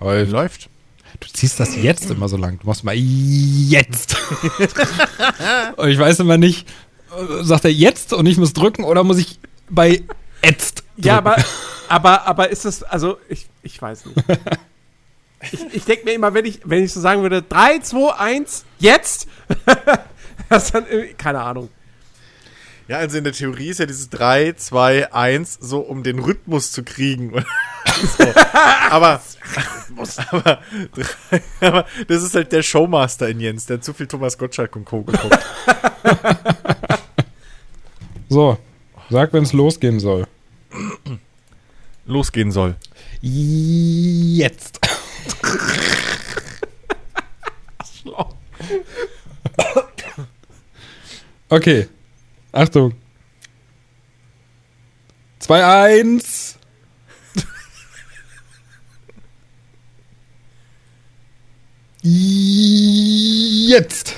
Läuft. Läuft. Du ziehst das jetzt immer so lang. Du machst mal jetzt. und ich weiß immer nicht, sagt er jetzt und ich muss drücken oder muss ich bei jetzt drücken? Ja, aber, aber, aber ist es, also ich, ich weiß nicht. Ich, ich denke mir immer, wenn ich, wenn ich so sagen würde, 3, 2, 1, jetzt, das dann keine Ahnung. Ja, also in der Theorie ist ja dieses 3, 2, 1 so, um den Rhythmus zu kriegen. So. aber, aber, aber das ist halt der Showmaster in Jens, der hat zu viel Thomas Gottschalk und Co. geguckt. So, sag, wenn es losgehen soll. Losgehen soll. Jetzt. Okay. Achtung. 2, Jetzt.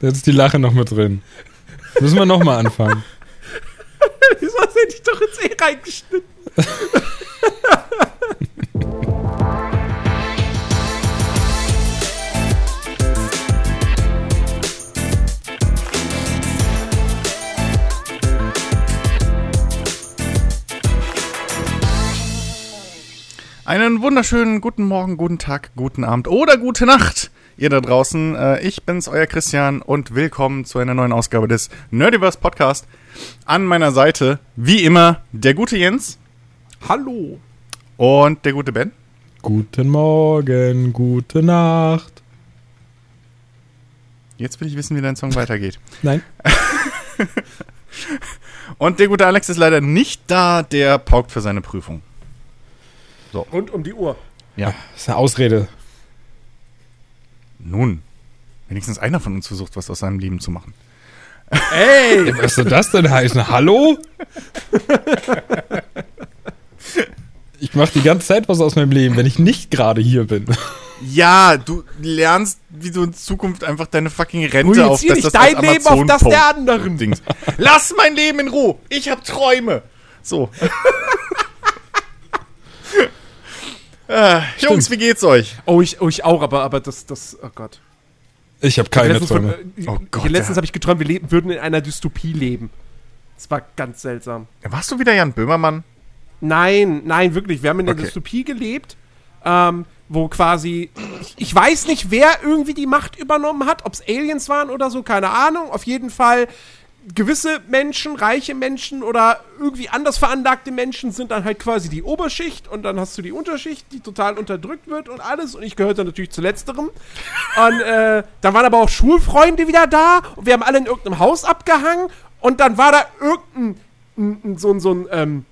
Jetzt ist die Lache noch mit drin. Müssen wir nochmal anfangen. Wieso du dich doch ins E reingeschnitten? Einen wunderschönen guten Morgen, guten Tag, guten Abend oder gute Nacht, ihr da draußen. Äh, ich bin's, euer Christian und willkommen zu einer neuen Ausgabe des Nerdiverse Podcast. An meiner Seite, wie immer, der gute Jens Hallo. und der gute Ben. Guten Morgen, gute Nacht. Jetzt will ich wissen, wie dein Song weitergeht. Nein. Und der gute Alex ist leider nicht da, der paukt für seine Prüfung. Rund um die Uhr. Ja. Das ist eine Ausrede. Nun, wenigstens einer von uns versucht, was aus seinem Leben zu machen. Ey! Was soll das denn heißen? Hallo? Ich mache die ganze Zeit was aus meinem Leben, wenn ich nicht gerade hier bin. Ja, du lernst, wie du in Zukunft einfach deine fucking Rente auf Projizier nicht dein Leben auf das der anderen. Dings. Lass mein Leben in Ruhe. Ich hab Träume. So. äh, Jungs, wie geht's euch? Oh, ich, oh, ich auch, aber, aber das, das, oh Gott. Ich habe keine letztens von- Träume. äh, Oh Gott, letztens ja. habe ich geträumt, wir leben, würden in einer Dystopie leben. Das war ganz seltsam. Warst du wieder Jan Böhmermann? Nein, nein, wirklich. Wir haben in der Okay. Dystopie gelebt, ähm, wo quasi. Ich, ich weiß nicht, wer irgendwie die Macht übernommen hat, ob es Aliens waren oder so, keine Ahnung. Auf jeden Fall. Gewisse Menschen, reiche Menschen oder irgendwie anders veranlagte Menschen sind dann halt quasi die Oberschicht und dann hast du die Unterschicht, die total unterdrückt wird und alles. Und ich gehörte natürlich zu letzterem. Und äh, dann waren aber auch Schulfreunde wieder da und wir haben alle in irgendeinem Haus abgehangen und dann war da irgendein ein, ein, so ein, so ein ähm,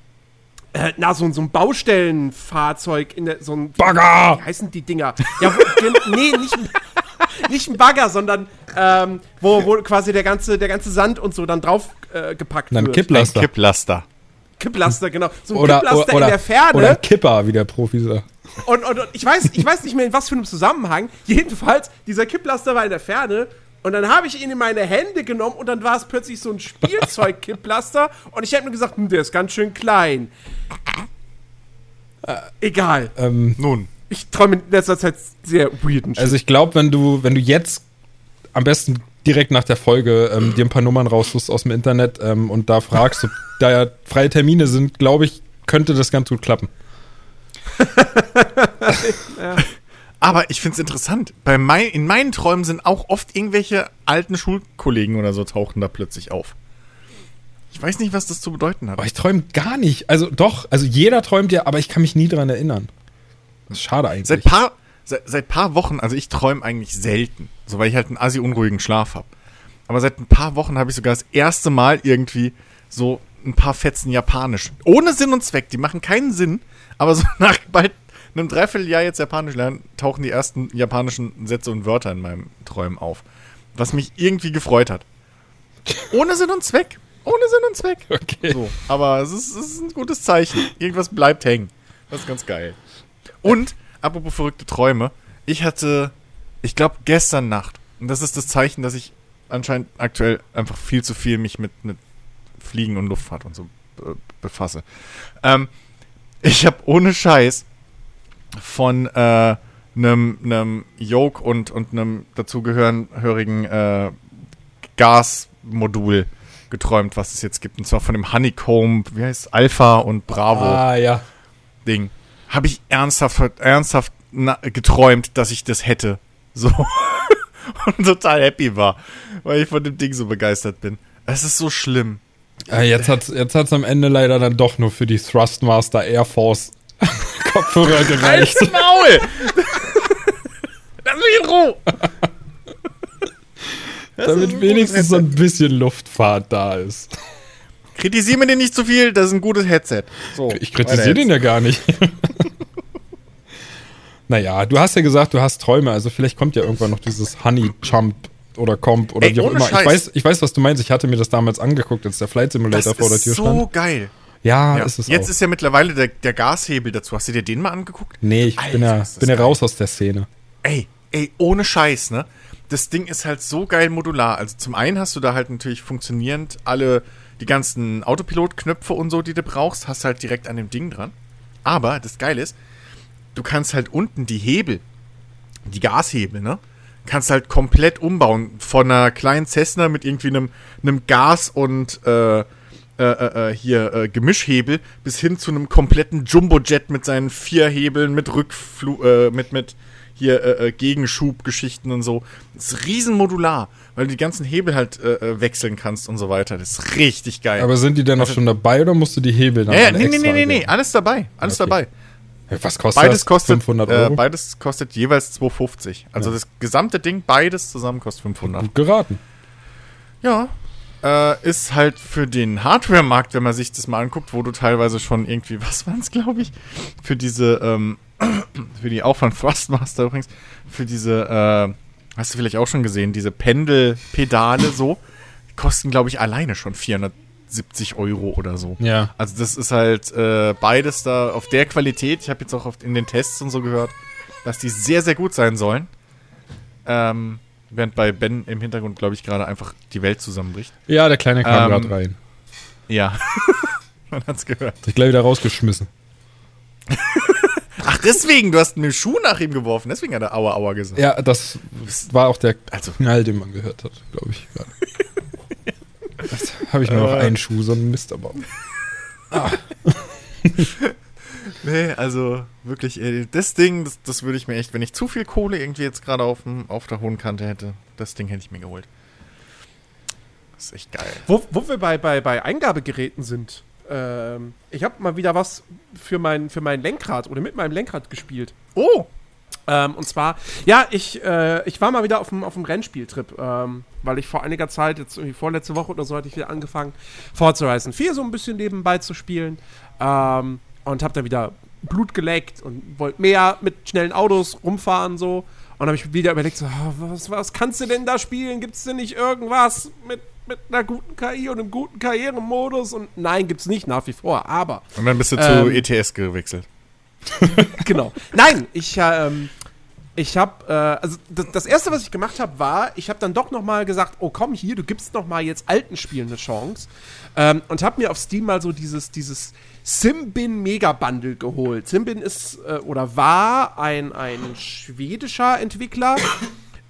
äh, na, so, ein- so ein Baustellenfahrzeug in der, so ein. Bagger! Wie heißen die Dinger? Ja, nee, nicht, nicht ein Bagger, sondern ähm, wo, wo quasi der ganze, der ganze Sand und so dann drauf äh, gepackt Dann wird. Kipplaster. Kipplaster. Kipplaster, genau. So ein Oder, Kipplaster oder, in der Ferne. oder Kipper, wie der Profi sagt. Und, und, und ich, weiß, ich weiß nicht mehr, in was für einem Zusammenhang. Jedenfalls, dieser Kipplaster war in der Ferne. Und dann habe ich ihn in meine Hände genommen und dann war es plötzlich so ein Spielzeug-Kipplaster. Und ich habe mir gesagt, hm, der ist ganz schön klein. Äh, egal. Ähm, Nun. Ich träume in letzter Zeit sehr weirden Shit. also ich glaube, wenn du, wenn du jetzt am besten direkt nach der Folge ähm, dir ein paar Nummern raussuchst aus dem Internet ähm, und da fragst, ob da ja freie Termine sind, glaube ich, könnte das ganz gut klappen. Aber ich find's interessant. Bei mein, in meinen Träumen sind auch oft irgendwelche alten Schulkollegen oder so tauchen da plötzlich auf. Ich weiß nicht, was das zu bedeuten hat. Aber ich träume gar nicht. Also doch, also jeder träumt ja, aber ich kann mich nie dran erinnern. Das ist schade eigentlich. Seit paar, seit, seit paar Wochen, also ich träume eigentlich selten, so weil ich halt einen assi unruhigen Schlaf habe. Aber seit ein paar Wochen habe ich sogar das erste Mal irgendwie so ein paar Fetzen Japanisch. Ohne Sinn und Zweck, die machen keinen Sinn, aber so nach bald einem Dreivierteljahr jetzt Japanisch lernen, tauchen die ersten japanischen Sätze und Wörter in meinem Träumen auf. Was mich irgendwie gefreut hat. Ohne Sinn und Zweck. Ohne Sinn und Zweck. okay. So, aber es ist, es ist ein gutes Zeichen. Irgendwas bleibt hängen. Das ist ganz geil. Und, apropos verrückte Träume, ich hatte, ich glaube, gestern Nacht, und das ist das Zeichen, dass ich anscheinend aktuell einfach viel zu viel mich mit, mit Fliegen und Luftfahrt und so äh, befasse. Ähm, Ich habe ohne Scheiß von äh, einem nem Yoke und, und einem dazugehörigen äh, Gasmodul geträumt, was es jetzt gibt. Und zwar von dem Honeycomb, wie heißt es, Alpha und Bravo Ah, ja. Ding. Habe ich ernsthaft, ernsthaft na, geträumt, dass ich das hätte. So. und total happy war, weil ich von dem Ding so begeistert bin. Es ist so schlimm. Ah, jetzt hat's, jetzt hat's am Ende leider dann doch nur für die Thrustmaster Air Force Kopfhörer gereicht. Halt's Maul! Lass mich in Ruhe! Damit wenigstens so ein bisschen Luftfahrt da ist. Kritisiere mir den nicht zu viel, das ist ein gutes Headset. So, Ich kritisiere den ja gar nicht. naja, du hast ja gesagt, du hast Träume, also vielleicht kommt ja irgendwann noch dieses Honey Jump oder Comp oder Ey, wie auch immer. Ich weiß, ich weiß, was du meinst. Ich hatte mir das damals angeguckt, als der Flight Simulator Das vor der ist Tür so stand. geil. Ja, Ja. ist es Jetzt auch. ist ja mittlerweile der, der Gashebel dazu. Hast du dir den mal angeguckt? nee, ich bin Alter, ja, ist das bin ja raus aus der Szene. Ey, ey, ohne Scheiß, ne? Das Ding ist halt so geil modular. Also zum einen hast du da halt natürlich funktionierend alle die ganzen Autopilot-Knöpfe und so, die du brauchst, hast halt direkt an dem Ding dran. Aber das Geile ist, du kannst halt unten die Hebel, die Gashebel, ne? Kannst halt komplett umbauen. Von einer kleinen Cessna mit irgendwie einem, einem Gas- und äh, äh, äh, äh, hier äh, Gemischhebel bis hin zu einem kompletten Jumbojet mit seinen vier Hebeln, mit Rückflug, äh, mit, mit hier Gegenschubgeschichten und so. Das ist riesen modular, weil du die ganzen Hebel halt äh, äh, wechseln kannst und so weiter. Das ist richtig geil. Aber sind die denn noch schon dabei oder musst du die Hebel dann ja, nee, nee, nee, nee, nee, alles dabei, alles Okay. dabei. Was kostet Beides das? kostet 500 Äh, Euro? beides kostet jeweils 2,50. Also Ja. das gesamte Ding, beides zusammen kostet 500. Gut geraten. Ja. Äh, ist halt für den Hardware-Markt, wenn man sich das mal anguckt, wo du teilweise schon irgendwie, was waren es, glaube ich, für diese, ähm, für die auch von Thrustmaster übrigens, für diese, äh, hast du vielleicht auch schon gesehen, diese Pendelpedale so, die kosten, glaube ich, alleine schon 470 Euro oder so. Ja. Also das ist halt äh, beides da auf der Qualität. Ich habe jetzt auch oft in den Tests und so gehört, dass die sehr, sehr gut sein sollen. Ähm, während bei Ben im Hintergrund, glaube ich, gerade einfach die Welt zusammenbricht. Ja, der Kleine kam Ähm, gerade rein. Ja. Man hat's gehört. Hat sich gleich wieder rausgeschmissen. Ach, deswegen, du hast einen Schuh nach ihm geworfen. Deswegen hat er Aua Aua gesagt. Ja, das war auch der Also- Knall, den man gehört hat, glaube ich. Jetzt habe ich nur noch Äh. einen Schuh, so ein Mist aber. Nee, also wirklich, ey, das Ding, das, das würde ich mir echt, wenn ich zu viel Kohle irgendwie jetzt gerade auf, auf der hohen Kante hätte, das Ding hätte ich mir geholt. Das ist echt geil. Wo, wo wir bei, bei, bei Eingabegeräten sind. Ähm, ich habe mal wieder was für mein, für mein Lenkrad oder mit meinem Lenkrad gespielt. Oh! Ähm, und zwar, ja, ich, äh, ich war mal wieder auf dem, auf dem Rennspieltrip, ähm, weil ich vor einiger Zeit, jetzt irgendwie vorletzte Woche oder so, hatte ich wieder angefangen, Forza Horizon 4 so ein bisschen nebenbei zu spielen. Ähm, und habe da wieder Blut geleckt und wollte mehr mit schnellen Autos rumfahren so. Und habe ich wieder überlegt, so, ah, was, was kannst du denn da spielen? Gibt es denn nicht irgendwas mit, mit einer guten KI und einem guten Karrieremodus? Und nein, gibt es nicht nach wie vor, aber Und dann bist du Ähm, zu ETS gewechselt. genau. Nein, ich, ähm, ich habe, äh, also das, das erste, was ich gemacht habe, war, ich habe dann doch noch mal gesagt, oh komm hier, du gibst noch mal jetzt alten Spielen eine Chance ähm, und habe mir auf Steam mal so dieses dieses Simbin Mega Bundle geholt. Simbin ist äh, oder war ein ein schwedischer Entwickler.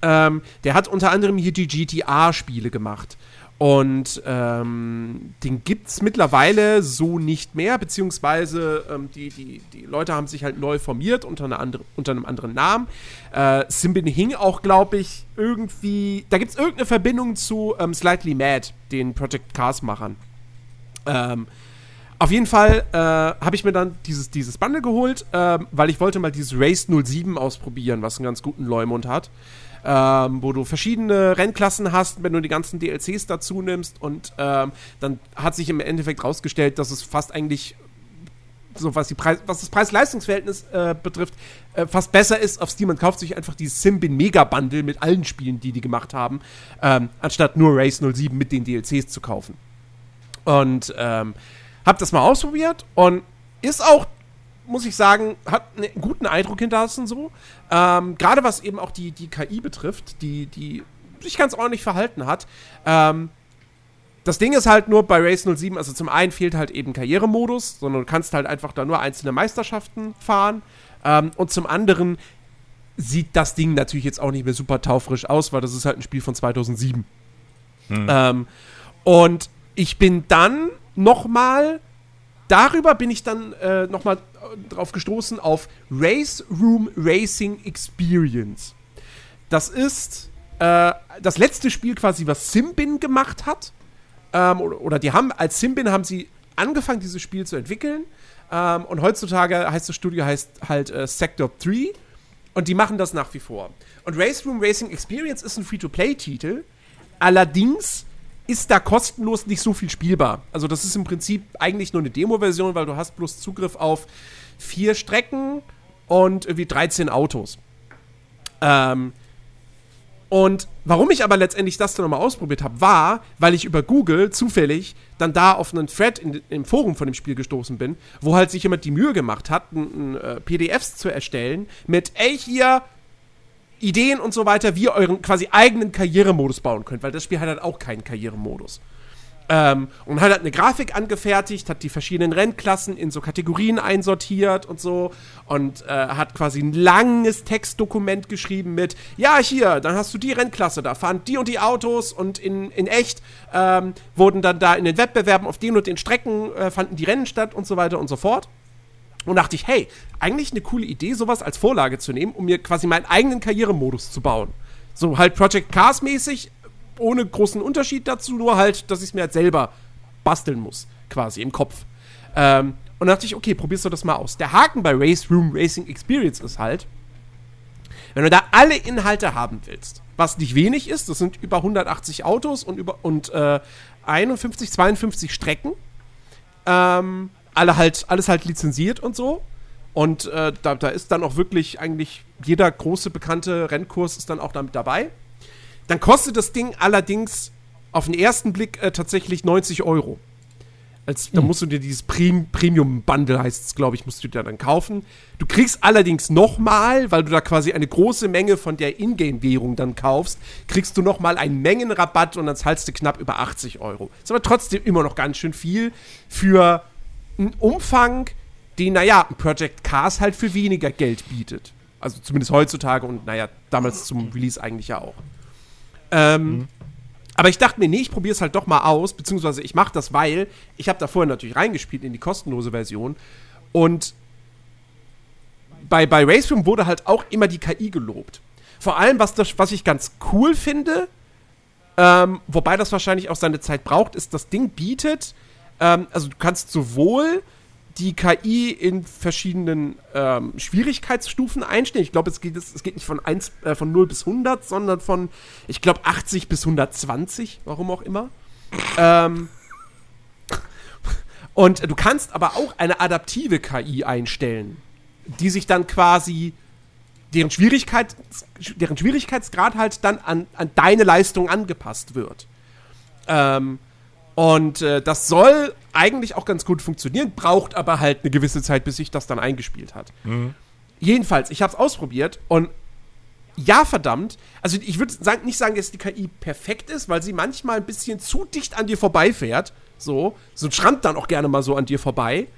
ähm, der hat unter anderem hier die GTA-Spiele gemacht. Und ähm, den gibt es mittlerweile so nicht mehr, beziehungsweise ähm, die, die, die Leute haben sich halt neu formiert unter, einer andere, unter einem anderen Namen. Äh, Simbin hing auch, glaube ich, irgendwie. Da gibt es irgendeine Verbindung zu ähm, Slightly Mad, den Project Cars-Machern. Ähm, auf jeden Fall äh, habe ich mir dann dieses, dieses Bundle geholt, ähm, weil ich wollte mal dieses Race 07 ausprobieren, was einen ganz guten Leumund hat. Ähm, wo du verschiedene Rennklassen hast, wenn du die ganzen DLCs dazu nimmst und ähm, dann hat sich im Endeffekt rausgestellt, dass es fast eigentlich so was, die Preis, was das Preis-Leistungs-Verhältnis äh, betrifft, äh, fast besser ist auf Steam. Man kauft sich einfach dieses Simbin Mega Bundle mit allen Spielen, die die gemacht haben, ähm, anstatt nur Race 07 mit den DLCs zu kaufen. Und ähm, hab das mal ausprobiert und ist auch, muss ich sagen, hat einen guten Eindruck hinterlassen so. Ähm, Gerade was eben auch die, die KI betrifft, die, die sich ganz ordentlich verhalten hat. Ähm, das Ding ist halt nur bei Race 07, also zum einen fehlt halt eben Karrieremodus, sondern du kannst halt einfach da nur einzelne Meisterschaften fahren. Ähm, und zum anderen sieht das Ding natürlich jetzt auch nicht mehr super taufrisch aus, weil das ist halt ein Spiel von 2007. Ähm, und ich bin dann noch mal darüber bin ich dann äh, noch mal drauf gestoßen auf Race Room Racing Experience. Das ist äh, das letzte Spiel quasi, was Simbin gemacht hat. Ähm, oder, oder die haben als Simbin haben sie angefangen, dieses Spiel zu entwickeln. Ähm, und heutzutage heißt das Studio heißt halt äh, Sector 3. Und die machen das nach wie vor. Und Race Room Racing Experience ist ein Free-to-Play-Titel. Allerdings ist da kostenlos nicht so viel spielbar. Also das ist im Prinzip eigentlich nur eine Demo-Version, weil du hast bloß Zugriff auf vier Strecken und irgendwie 13 Autos. Ähm, und warum ich aber letztendlich das dann nochmal ausprobiert habe, war, weil ich über Google zufällig dann da auf einen Thread in, im Forum von dem Spiel gestoßen bin, wo halt sich jemand die Mühe gemacht hat, ein, ein, äh, PDFs zu erstellen mit, ey, hier Ideen und so weiter, wie ihr euren quasi eigenen Karrieremodus bauen könnt, weil das Spiel hat halt auch keinen Karrieremodus. Ähm, und hat halt eine Grafik angefertigt, hat die verschiedenen Rennklassen in so Kategorien einsortiert und so und äh, hat quasi ein langes Textdokument geschrieben mit, ja, hier, dann hast du die Rennklasse, da fahren die und die Autos und in, in echt ähm, wurden dann da in den Wettbewerben auf den und den Strecken äh, fanden die Rennen statt und so weiter und so fort. Und dachte ich, hey, eigentlich eine coole Idee, sowas als Vorlage zu nehmen, um mir quasi meinen eigenen Karrieremodus zu bauen. So halt Project Cars mäßig, ohne großen Unterschied dazu, nur halt, dass ich es mir halt selber basteln muss, quasi im Kopf. Ähm, und dachte ich, okay, probierst du das mal aus. Der Haken bei Race Room Racing Experience ist halt, wenn du da alle Inhalte haben willst, was nicht wenig ist, das sind über 180 Autos und über und äh, 51, 52 Strecken, ähm, alle halt, alles halt lizenziert und so. Und äh, da, da ist dann auch wirklich eigentlich jeder große bekannte Rennkurs ist dann auch damit dabei. Dann kostet das Ding allerdings auf den ersten Blick äh, tatsächlich 90 Euro. Als, Da musst du dir dieses Prem Premium-Bundle, heißt es, glaube ich, musst du dir dann kaufen. Du kriegst allerdings nochmal, weil du da quasi eine große Menge von der Ingame-Währung dann kaufst, kriegst du nochmal einen Mengenrabatt und dann zahlst du knapp über 80 Euro. Ist aber trotzdem immer noch ganz schön viel für einen Umfang, den, naja, ein Project Cars halt für weniger Geld bietet. Also zumindest heutzutage und, naja, damals zum Release eigentlich ja auch. Ähm, Aber ich dachte mir, nee, ich probiere es halt doch mal aus, beziehungsweise ich mache das, weil ich habe da vorher natürlich reingespielt in die kostenlose Version und bei, bei Race Room wurde halt auch immer die KI gelobt. Vor allem, was, das, was ich ganz cool finde, ähm, wobei das wahrscheinlich auch seine Zeit braucht, ist, das Ding bietet, ähm, also du kannst sowohl die KI in verschiedenen ähm, Schwierigkeitsstufen einstellen. Ich glaube, es geht, es geht nicht von, 1, äh, von 0 bis 100, sondern von, ich glaube, 80 bis 120, warum auch immer. ähm, und du kannst aber auch eine adaptive KI einstellen, die sich dann quasi deren, Schwierigkeit, deren Schwierigkeitsgrad halt dann an, an deine Leistung angepasst wird. Ähm, und äh, das soll eigentlich auch ganz gut funktionieren, braucht aber halt eine gewisse Zeit, bis sich das dann eingespielt hat. Jedenfalls, ich habe es ausprobiert und ja, verdammt. Also ich würde sagen, nicht sagen, dass die KI perfekt ist, weil sie manchmal ein bisschen zu dicht an dir vorbeifährt. So, so schrammt dann auch gerne mal so an dir vorbei.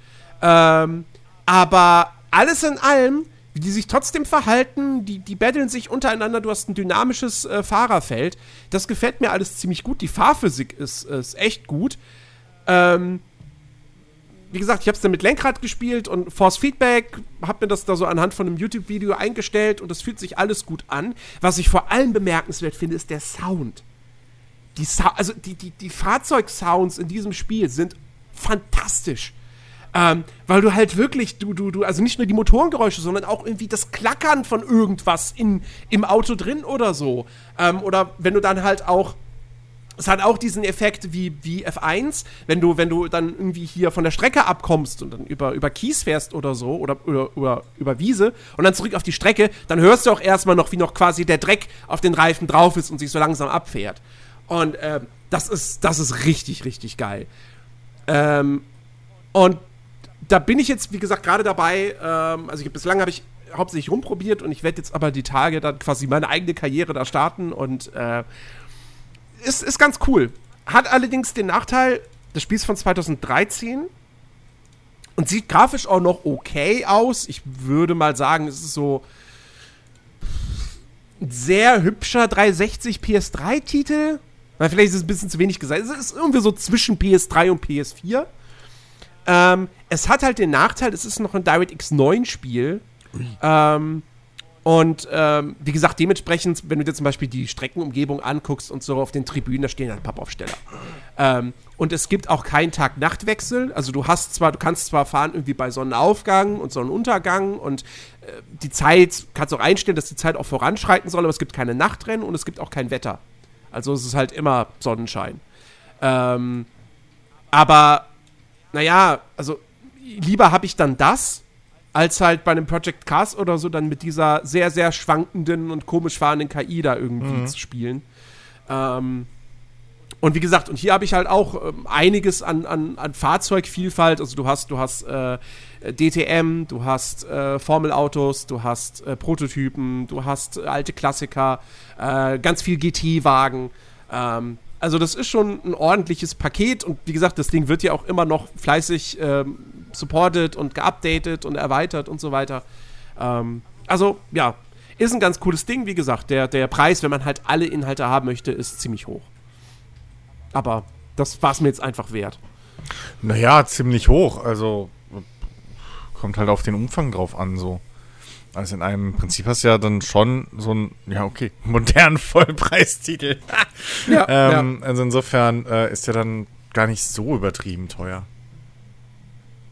Ähm, aber alles in allem, wie die sich trotzdem verhalten, die, die battlen sich untereinander, du hast ein dynamisches äh, Fahrerfeld. Das gefällt mir alles ziemlich gut. Die Fahrphysik ist, ist echt gut. Ähm, wie gesagt, ich habe es dann mit Lenkrad gespielt und Force Feedback, habe mir das da so anhand von einem YouTube-Video eingestellt und es fühlt sich alles gut an. Was ich vor allem bemerkenswert finde, ist der Sound. Die Sa also die, die, die Fahrzeugsounds in diesem Spiel sind fantastisch. Ähm, weil du halt wirklich, du, du, du, also nicht nur die Motorengeräusche, sondern auch irgendwie das Klackern von irgendwas in, im Auto drin oder so. Ähm, oder wenn du dann halt auch es hat auch diesen Effekt wie, wie F1, wenn du, wenn du dann irgendwie hier von der Strecke abkommst und dann über, über Kies fährst oder so oder über, über, über Wiese und dann zurück auf die Strecke, dann hörst du auch erstmal noch, wie noch quasi der Dreck auf den Reifen drauf ist und sich so langsam abfährt. Und ähm, das, ist, das ist richtig, richtig geil. Ähm, und da bin ich jetzt, wie gesagt, gerade dabei, ähm, also ich, bislang habe ich hauptsächlich rumprobiert und ich werde jetzt aber die Tage dann quasi meine eigene Karriere da starten und äh, ist, ist ganz cool. hat allerdings den Nachteil, das Spiel ist von 2013 und sieht grafisch auch noch okay aus. Ich würde mal sagen, es ist so ein sehr hübscher 360 PS3-Titel. Vielleicht ist es ein bisschen zu wenig gesagt. Es ist irgendwie so zwischen PS3 und PS4. Ähm, es hat halt den Nachteil, es ist noch ein DirectX 9-Spiel. Ähm, und ähm, wie gesagt, dementsprechend, wenn du dir zum Beispiel die Streckenumgebung anguckst und so auf den Tribünen, da stehen halt Pappaufsteller. Ähm, und es gibt auch keinen Tag-Nacht-Wechsel. Also du hast zwar, du kannst zwar fahren irgendwie bei Sonnenaufgang und Sonnenuntergang und äh, die Zeit kannst auch einstellen, dass die Zeit auch voranschreiten soll, aber es gibt keine Nachtrennen und es gibt auch kein Wetter. Also es ist halt immer Sonnenschein. Ähm, aber naja, also lieber habe ich dann das, als halt bei einem Project Cars oder so dann mit dieser sehr, sehr schwankenden und komisch fahrenden KI da irgendwie Mhm. zu spielen. Ähm, und wie gesagt, und hier habe ich halt auch ähm, einiges an, an, an Fahrzeugvielfalt. Also du hast, du hast äh, DTM, du hast äh, Formelautos, du hast äh, Prototypen, du hast äh, alte Klassiker, äh, ganz viel GT-Wagen. Ähm, also das ist schon ein ordentliches Paket und wie gesagt, das Ding wird ja auch immer noch fleißig ähm, supported und geupdatet und erweitert und so weiter. Ähm, also ja, ist ein ganz cooles Ding. Wie gesagt, der, der Preis, wenn man halt alle Inhalte haben möchte, ist ziemlich hoch. Aber das war es mir jetzt einfach wert. Naja, ziemlich hoch. Also kommt halt auf den Umfang drauf an, so. Also in einem Prinzip hast du ja dann schon so ein, ja, okay, modernen Vollpreistitel. Ja, ähm, Also insofern äh, ist der dann gar nicht so übertrieben teuer.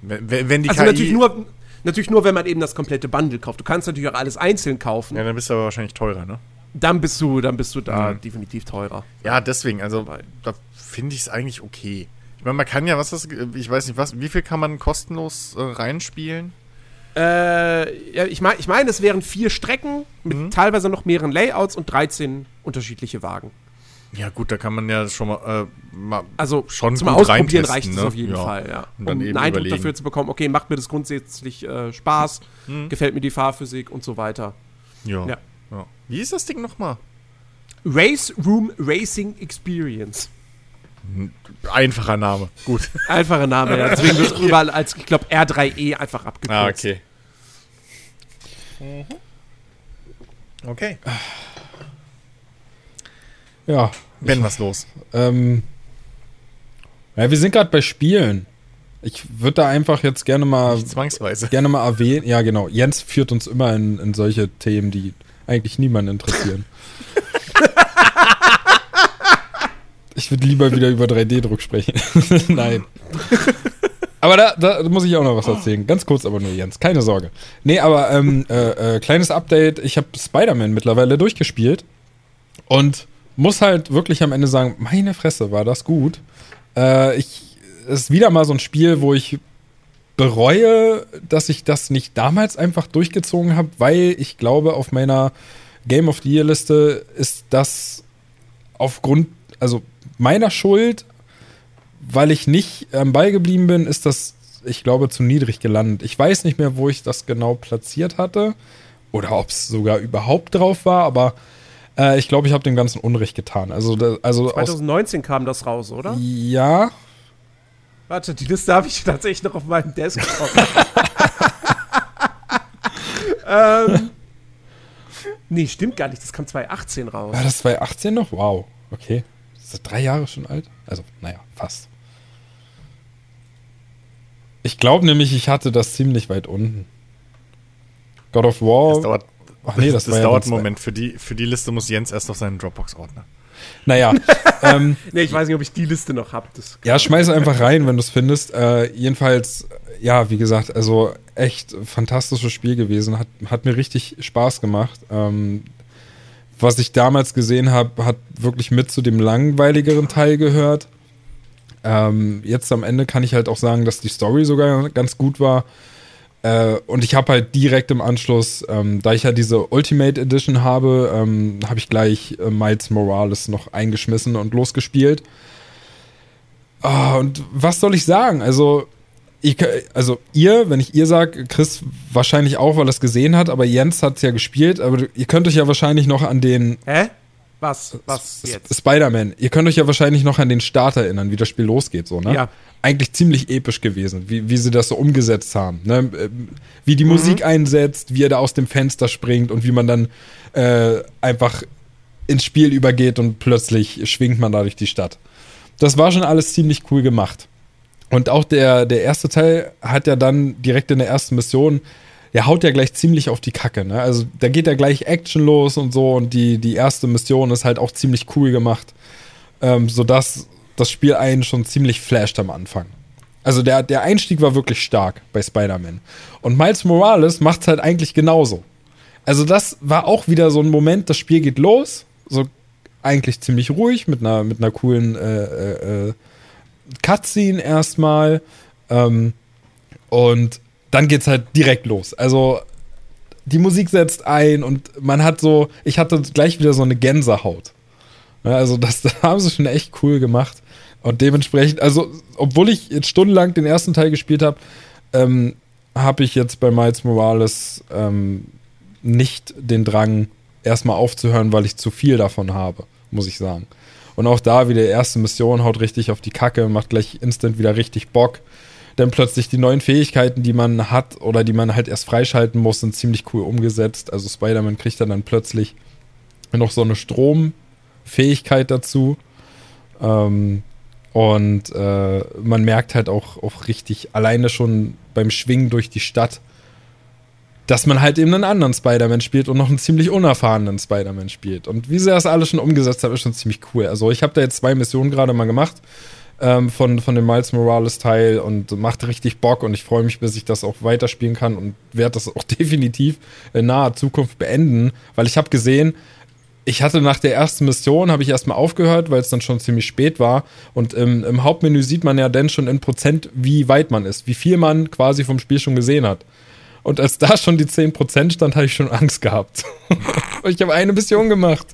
Wenn, wenn die Also KI. natürlich nur, natürlich nur, wenn man eben das komplette Bundle kauft. Du kannst natürlich auch alles einzeln kaufen. Ja, dann bist du aber wahrscheinlich teurer, ne? Dann bist du, dann bist du da Mhm. definitiv teurer. Ja, deswegen, also da finde ich es eigentlich okay. Ich meine, man kann ja, was ist, ich weiß nicht, was, wie viel kann man kostenlos äh, reinspielen? Äh, ja, ich meine, ich mein, es wären vier Strecken mit Mhm. teilweise noch mehreren Layouts und 13 unterschiedliche Wagen. Ja, gut, da kann man ja schon mal, äh, mal Also Schon zum Ausprobieren reicht es ne? auf jeden Ja. Fall, ja. Um einen Eindruck überlegen. dafür zu bekommen, okay, macht mir das grundsätzlich äh, Spaß, Mhm. gefällt mir die Fahrphysik und so weiter. Ja. Ja. ja. Wie ist das Ding nochmal? Race Room Racing Experience. Einfacher Name. Gut. Einfacher Name, ja. Deswegen wird es überall als, ich glaube, R3E einfach abgekürzt. Ah, okay. Mhm. Okay. Ja, Ben, was los? ähm, ja, wir sind gerade bei Spielen. Ich würde da einfach jetzt gerne mal Nicht zwangsweise. gerne mal erwähnen. Ja, genau. Jens führt uns immer in, in solche Themen, die eigentlich niemanden interessieren. ich würde lieber wieder über 3D-Druck sprechen. Nein. Aber da, da muss ich auch noch was erzählen. Ganz kurz aber nur, Jens. Keine Sorge. Nee, aber ähm, äh, äh, kleines Update. Ich habe Spider-Man mittlerweile durchgespielt und muss halt wirklich am Ende sagen, meine Fresse, war das gut. Äh, ich, es ist wieder mal so ein Spiel, wo ich bereue, dass ich das nicht damals einfach durchgezogen habe, weil ich glaube, auf meiner Game of the Year Liste ist das aufgrund, also meiner Schuld, weil ich nicht am Ball geblieben bin, ist das, ich glaube, zu niedrig gelandet. Ich weiß nicht mehr, wo ich das genau platziert hatte oder ob es sogar überhaupt drauf war, aber äh, ich glaube, ich habe dem Ganzen Unrecht getan. Also, da, also aus, 2019 kam das raus, oder? ja, Warte, die Liste habe ich tatsächlich noch auf meinem Desktop. ähm, nee, stimmt gar nicht. Das kam 2018 raus. War das 2018 noch? Wow. Okay. Ist das drei Jahre schon alt? Also, naja, fast. Ich glaube nämlich, ich hatte das ziemlich weit unten. God of War. Das dauert, Ach nee, das das, ja dauert einen Moment. Für die, für die Liste muss Jens erst auf seinen Dropbox-Ordner. Naja. ähm, Nee, ich weiß nicht, ob ich die Liste noch habe. ja, schmeiß einfach rein, wenn du es findest. Äh, jedenfalls, ja, wie gesagt, also echt fantastisches Spiel gewesen. Hat, hat mir richtig Spaß gemacht. Ähm, was ich damals gesehen habe, hat wirklich mit zu dem langweiligeren Teil gehört. Ähm, jetzt am Ende kann ich halt auch sagen, dass die Story sogar ganz gut war. Äh, und ich habe halt direkt im Anschluss, ähm, da ich ja diese Ultimate Edition habe, ähm, habe ich gleich äh, Miles Morales noch eingeschmissen und losgespielt. Ah, und was soll ich sagen? Also, ich, also ihr, wenn ich ihr sage, Chris wahrscheinlich auch, weil er es gesehen hat, aber Jens hat es ja gespielt, aber ihr könnt euch ja wahrscheinlich noch an den Hä? Was, was jetzt? Spider-Man. Ihr könnt euch ja wahrscheinlich noch an den Start erinnern, wie das Spiel losgeht, so, ne? Ja. Eigentlich ziemlich episch gewesen, wie, wie sie das so umgesetzt haben. Ne? Ähm, Wie die Musik einsetzt, wie er da aus dem Fenster springt und wie man dann äh, einfach ins Spiel übergeht und plötzlich schwingt man da durch die Stadt. Das war schon alles ziemlich cool gemacht. Und auch der, der erste Teil hat ja dann direkt in der ersten Mission, der haut ja gleich ziemlich auf die Kacke. Ne? Also da geht ja gleich Action los und so und die, die erste Mission ist halt auch ziemlich cool gemacht, ähm, sodass das Spiel einen schon ziemlich flasht am Anfang. Also der, der Einstieg war wirklich stark bei Spider-Man. Und Miles Morales macht es halt eigentlich genauso. Also das war auch wieder so ein Moment, das Spiel geht los, so eigentlich ziemlich ruhig, mit einer, mit einer coolen äh, äh, äh, Cutscene erstmal. Ähm, und dann geht's halt direkt los. Also die Musik setzt ein und man hat so, ich hatte gleich wieder so eine Gänsehaut. Also das, das haben sie schon echt cool gemacht. Und dementsprechend, also obwohl ich jetzt stundenlang den ersten Teil gespielt habe, ähm, habe ich jetzt bei Miles Morales ähm, nicht den Drang, erstmal aufzuhören, weil ich zu viel davon habe, muss ich sagen. Und auch da wieder erste Mission haut richtig auf die Kacke, macht gleich instant wieder richtig Bock. Dann plötzlich die neuen Fähigkeiten, die man hat oder die man halt erst freischalten muss, sind ziemlich cool umgesetzt. Also Spider-Man kriegt dann, dann plötzlich noch so eine Stromfähigkeit dazu. Ähm, und äh, man merkt halt auch, auch richtig alleine schon beim Schwingen durch die Stadt, dass man halt eben einen anderen Spider-Man spielt und noch einen ziemlich unerfahrenen Spider-Man spielt. Und wie sie das alles schon umgesetzt haben, ist schon ziemlich cool. Also ich habe da jetzt zwei Missionen gerade mal gemacht ähm, von, von dem Miles Morales Teil und macht richtig Bock und ich freue mich, bis ich das auch weiterspielen kann und werde das auch definitiv in naher Zukunft beenden, weil ich habe gesehen, ich hatte nach der ersten Mission, habe ich erstmal aufgehört, weil es dann schon ziemlich spät war. Und im, im Hauptmenü sieht man ja dann schon in Prozent, wie weit man ist, wie viel man quasi vom Spiel schon gesehen hat. Und als da schon die 10% stand, habe ich schon Angst gehabt. ich habe eine Mission gemacht.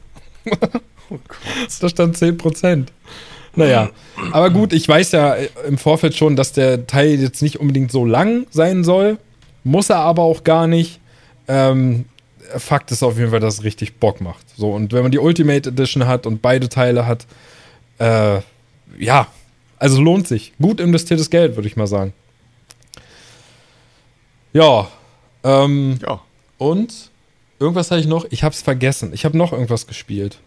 Da stand 10%. Naja, aber gut, ich weiß ja im Vorfeld schon, dass der Teil jetzt nicht unbedingt so lang sein soll. Muss er aber auch gar nicht. Ähm, Fakt ist auf jeden Fall, dass es richtig Bock macht. So, und wenn man die Ultimate Edition hat und beide Teile hat, äh, ja, also lohnt sich. Gut investiertes Geld, würde ich mal sagen. Ja, ähm, Ja. und irgendwas habe ich noch. Ich habe es vergessen. Ich habe noch irgendwas gespielt.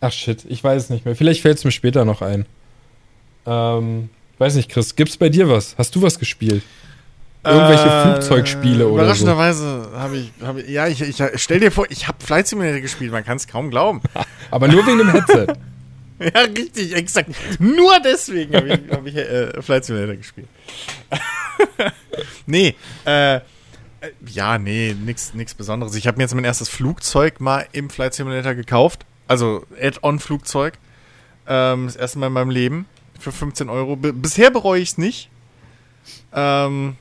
Ach shit, ich weiß es nicht mehr. Vielleicht fällt es mir später noch ein. Ähm, weiß nicht, Chris, gibt's bei dir was? Hast du was gespielt? Irgendwelche Äh, Flugzeugspiele oder so? Überraschenderweise habe ich, hab ich, ja, ich, ich stell dir vor, ich habe Flight Simulator gespielt, man kann es kaum glauben. Aber nur wegen dem Headset. ja, richtig, exakt. Nur deswegen habe ich, hab ich äh, Flight Simulator gespielt. nee, äh, äh, ja, nee, nix Besonderes. Ich habe mir jetzt mein erstes Flugzeug mal im Flight Simulator gekauft. Also Add-on-Flugzeug. Ähm, das erste Mal in meinem Leben. Für 15 Euro. B bisher bereue ich es nicht. Ähm,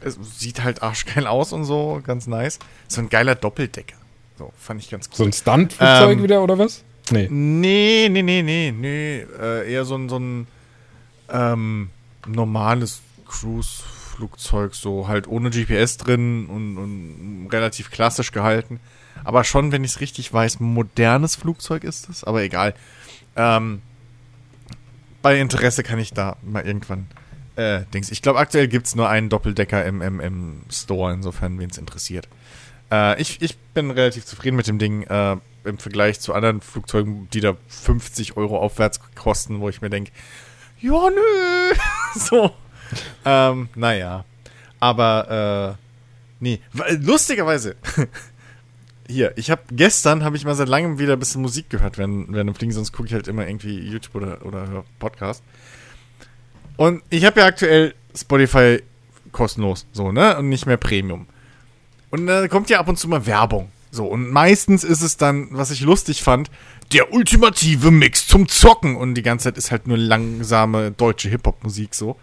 es sieht halt arschgeil aus und so, ganz nice. So ein geiler Doppeldecker. So, fand ich ganz cool. So ein Stunt-Flugzeug Ähm, wieder oder was? Nee. Nee, nee, nee, nee, nee. Äh, eher so ein, so ein ähm, normales Cruise-Flugzeug, so halt ohne GPS drin und, und relativ klassisch gehalten. Aber schon, wenn ich es richtig weiß, modernes Flugzeug ist es, aber egal. Ähm, bei Interesse kann ich da mal irgendwann äh, Dings. Ich glaube, aktuell gibt es nur einen Doppeldecker im, im, im Store, insofern, wen es interessiert. Äh, ich, ich bin relativ zufrieden mit dem Ding äh, im Vergleich zu anderen Flugzeugen, die da 50 Euro aufwärts kosten, wo ich mir denke, ja, nö. so. Ähm, naja. Aber, äh, nee. Lustigerweise. Hier, ich habe gestern habe ich mal seit langem wieder ein bisschen Musik gehört, wenn, wenn im Fliegen, sonst gucke ich halt immer irgendwie YouTube oder, oder Podcast. Und ich habe ja aktuell Spotify kostenlos, so, ne? Und nicht mehr Premium. Und da kommt ja ab und zu mal Werbung. So, und meistens ist es dann, was ich lustig fand, der ultimative Mix zum Zocken. Und die ganze Zeit ist halt nur langsame deutsche Hip-Hop-Musik so.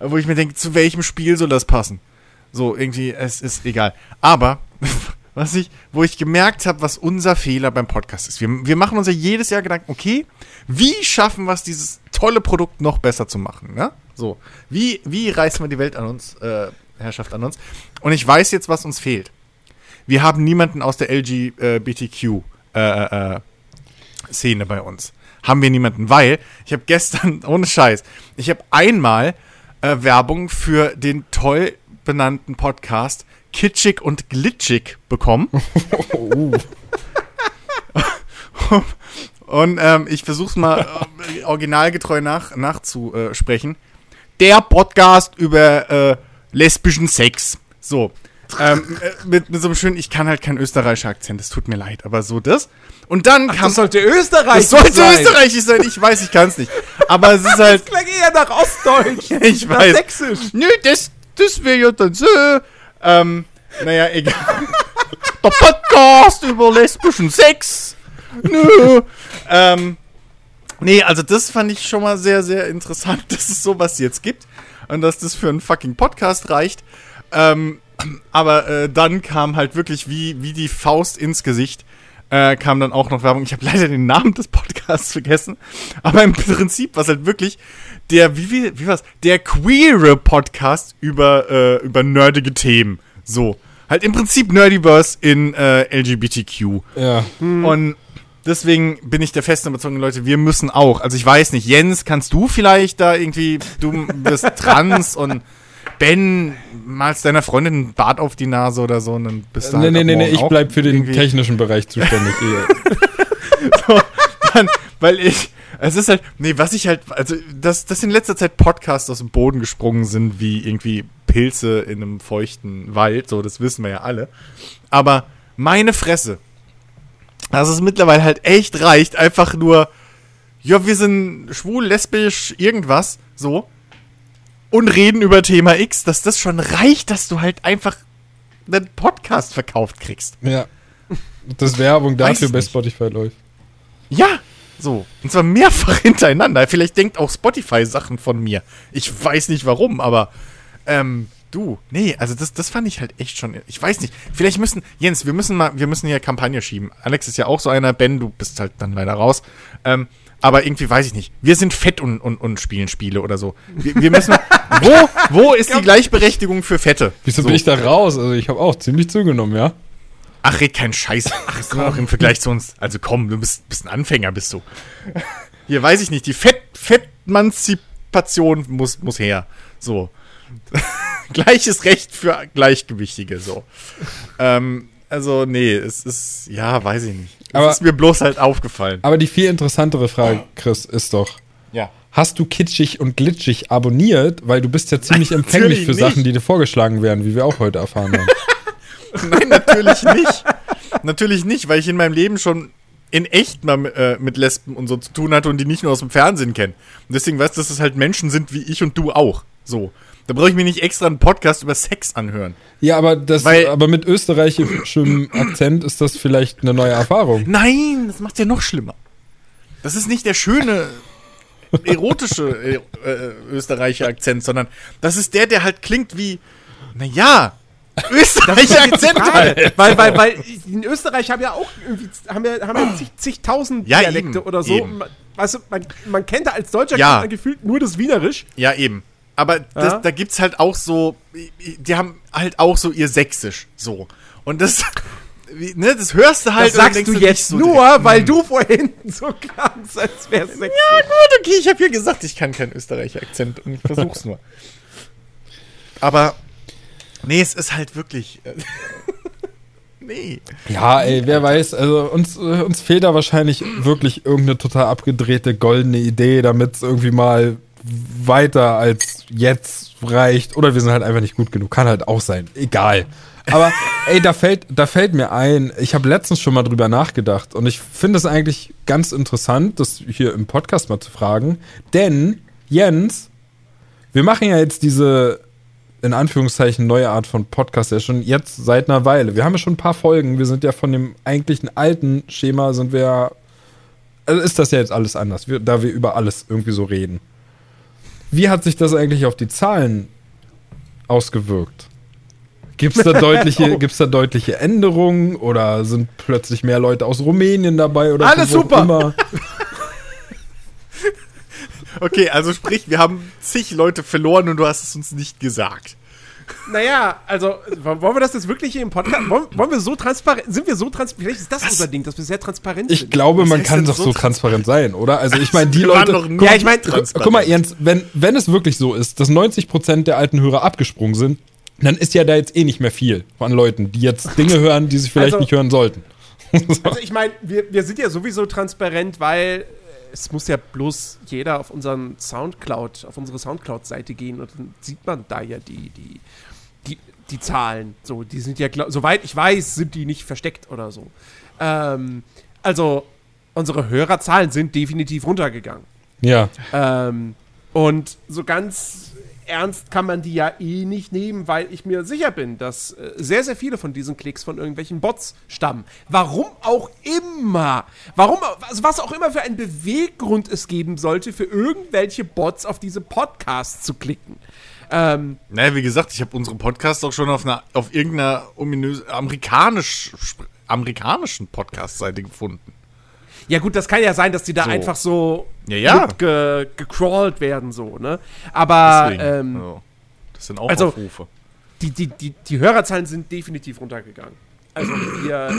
Wo ich mir denke, zu welchem Spiel soll das passen? So, irgendwie, es ist egal. Aber, was ich, wo ich gemerkt habe, was unser Fehler beim Podcast ist. Wir, wir machen uns ja jedes Jahr Gedanken, okay, wie schaffen wir es, dieses tolle Produkt noch besser zu machen, ne? So, wie, wie reißen wir die Welt an uns, äh, Herrschaft an uns? Und ich weiß jetzt, was uns fehlt. Wir haben niemanden aus der LGBTQ äh, äh, Szene bei uns. Haben wir niemanden, weil ich habe gestern, ohne Scheiß, ich habe einmal äh, Werbung für den toll benannten Podcast Kitschig und Glitschig bekommen. Oh. Und ähm, ich versuche es mal äh, originalgetreu nach, nachzusprechen. Der Podcast über äh, lesbischen Sex. So. Ähm, äh, mit, mit so einem schönen, ich kann halt keinen österreichischen Akzent, es tut mir leid, aber so das. Und dann kam. Das sollte Österreich Es sollte sein. österreichisch sein, ich weiß, ich kann es nicht. Aber es ist halt. Das klang eher nach Ostdeutsch. Ich nach weiß. Sächsisch. Nö, das, das wäre ja dann so. Ähm, naja, egal. Der Podcast über lesbischen Sex. Nö. ähm, nee, also das fand ich schon mal sehr, sehr interessant, dass es sowas jetzt gibt und dass das für einen fucking Podcast reicht. Ähm, aber äh, dann kam halt wirklich wie, wie die Faust ins Gesicht, äh, kam dann auch noch Werbung. Ich habe leider den Namen des Podcasts vergessen, aber im Prinzip war es halt wirklich der, wie, wie, wie war's? Der queere Podcast über, äh, über nerdige Themen. So. Halt im Prinzip Nerdiverse in äh, LGBTQ. Ja. Und deswegen bin ich der festen Überzeugung, Leute, wir müssen auch. Also ich weiß nicht, Jens, kannst du vielleicht da irgendwie, du bist trans und Ben, malst deiner Freundin einen Bart auf die Nase oder so und dann bist du Nee, halt nee, nee, nee, ich bleib für den irgendwie- technischen Bereich zuständig. dann, weil ich, es ist halt, nee, was ich halt, also, dass, dass in letzter Zeit Podcasts aus dem Boden gesprungen sind, wie irgendwie Pilze in einem feuchten Wald, so, das wissen wir ja alle. Aber meine Fresse, dass es mittlerweile halt echt reicht, einfach nur, ja, wir sind schwul, lesbisch, irgendwas, so, und reden über Thema X, dass das schon reicht, dass du halt einfach einen Podcast verkauft kriegst. ja. Das Werbung dafür bei. Spotify läuft. Ja, so. Und zwar mehrfach hintereinander. Vielleicht denkt auch Spotify Sachen von mir. Ich weiß nicht warum, aber ähm, du, nee, also das, das fand ich halt echt schon. Ich weiß nicht. Vielleicht müssen, Jens, wir müssen mal, wir müssen hier Kampagne schieben. Alex ist ja auch so einer, Ben, du bist halt dann leider raus. Ähm, aber irgendwie weiß ich nicht. Wir sind fett und, und, und spielen Spiele oder so. Wir, wir müssen. wo, wo ist die Gleichberechtigung für Fette? Wieso so. bin ich da raus? Also ich habe auch ziemlich zugenommen, ja. Ach, red keinen Scheiß. Ach, komm, auch im Vergleich zu uns. Also komm, du bist, bist ein Anfänger, bist du. Hier weiß ich nicht, die Fett, Fettmanzipation muss, muss her. So. Gleiches Recht für Gleichgewichtige, so. ähm, also, nee, es ist, ja, weiß ich nicht. Es Aber- ist mir bloß halt aufgefallen. Aber die viel interessantere Frage, Chris, ist doch, Ja. hast du kitschig und glitschig abonniert? Weil du bist ja ziemlich empfänglich für nicht. Sachen, die dir vorgeschlagen werden, wie wir auch heute erfahren haben. Nein, natürlich nicht. natürlich nicht, weil ich in meinem Leben schon in echt mal äh, mit Lesben und so zu tun hatte und die nicht nur aus dem Fernsehen kenne. Und deswegen weißt du, dass es halt Menschen sind wie ich und du auch. So. Da brauche ich mir nicht extra einen Podcast über Sex anhören. ja, aber das, Weil- aber mit österreichischem Akzent ist das vielleicht eine neue Erfahrung. Nein, das macht ja noch schlimmer. Das ist nicht der schöne, erotische äh, äh, Österreicher Akzent, sondern das ist der, der halt klingt wie, naja, Österreicher Akzent weil, weil, weil in Österreich haben ja auch irgendwie haben ja, haben ja zig, zigtausend Ja, Dialekte eben, oder so. eben. Weißt du, man, man kennt da als Deutscher Ja. gefühlt nur das Wienerisch. Ja, eben. Aber das, Ja. da gibt's halt auch so, die haben halt auch so ihr Sächsisch, so. Und das, ne, das hörst du halt. Das sagst du jetzt so nur, direkt, weil hm. du vorhin so klangst, als wär's sexy. Ja, gut, okay, ich habe hier gesagt, ich kann keinen Österreicher-Akzent und ich versuch's nur. Aber, nee, es ist halt wirklich, äh, nee. Ja, ey, wer weiß, also uns, äh, uns fehlt da wahrscheinlich wirklich irgendeine total abgedrehte goldene Idee, damit es irgendwie mal weiter als jetzt reicht. Oder wir sind halt einfach nicht gut genug. Kann halt auch sein. Egal. Aber ey, da fällt, da fällt mir ein, ich habe letztens schon mal drüber nachgedacht und ich finde es eigentlich ganz interessant, das hier im Podcast mal zu fragen. Denn, Jens, wir machen ja jetzt diese in Anführungszeichen neue Art von Podcast ja schon jetzt seit einer Weile. Wir haben ja schon ein paar Folgen. Wir sind ja von dem eigentlichen alten Schema sind wir also ist das ja jetzt alles anders, wir, da wir über alles irgendwie so reden. Wie hat sich das eigentlich auf die Zahlen ausgewirkt? Gibt es da, deutliche, gibt's da deutliche Änderungen oder sind plötzlich mehr Leute aus Rumänien dabei oder Alles super. Okay, also sprich, wir haben zig Leute verloren und du hast es uns nicht gesagt. Naja, also wollen wir das jetzt wirklich hier im Podcast? Wollen, wollen wir so transparent? Sind wir so transparent? Vielleicht ist das unser Ding, dass wir sehr transparent Ich sind. glaube, man heißt kann doch so so tra- transparent sein, oder? Also ich meine, die Leute. doch nur Ja, ich mein- transparent. Guck mal, Jens, wenn, wenn es wirklich so ist, dass 90% der alten Hörer abgesprungen sind, dann ist ja da jetzt eh nicht mehr viel an Leuten, die jetzt Dinge hören, die sie vielleicht Also- nicht hören sollten. Also ich meine, wir, wir sind ja sowieso transparent, weil es muss ja bloß jeder auf unseren Soundcloud, auf unsere Soundcloud-Seite gehen und dann sieht man da ja die, die, die, die Zahlen. So, die sind ja, soweit ich weiß, sind die nicht versteckt oder so. Ähm, also, unsere Hörerzahlen sind definitiv runtergegangen. Ja. Ähm, und so ganz ernst kann man die ja eh nicht nehmen, weil ich mir sicher bin, dass äh, sehr, sehr viele von diesen Klicks von irgendwelchen Bots stammen. Warum auch immer. Warum, also was auch immer für einen Beweggrund es geben sollte, für irgendwelche Bots auf diese Podcasts zu klicken. Ähm, Naja, wie gesagt, ich habe unseren Podcast auch schon auf, einer, auf irgendeiner ominös, amerikanisch, amerikanischen Podcast-Seite gefunden. Ja gut, das kann ja sein, dass die da So. einfach so Ja, ja. ge gecrawlt werden, so, ne? Aber ähm, ja. Das sind auch also- Aufrufe. die, die, die, die Hörerzahlen sind definitiv runtergegangen. Also wir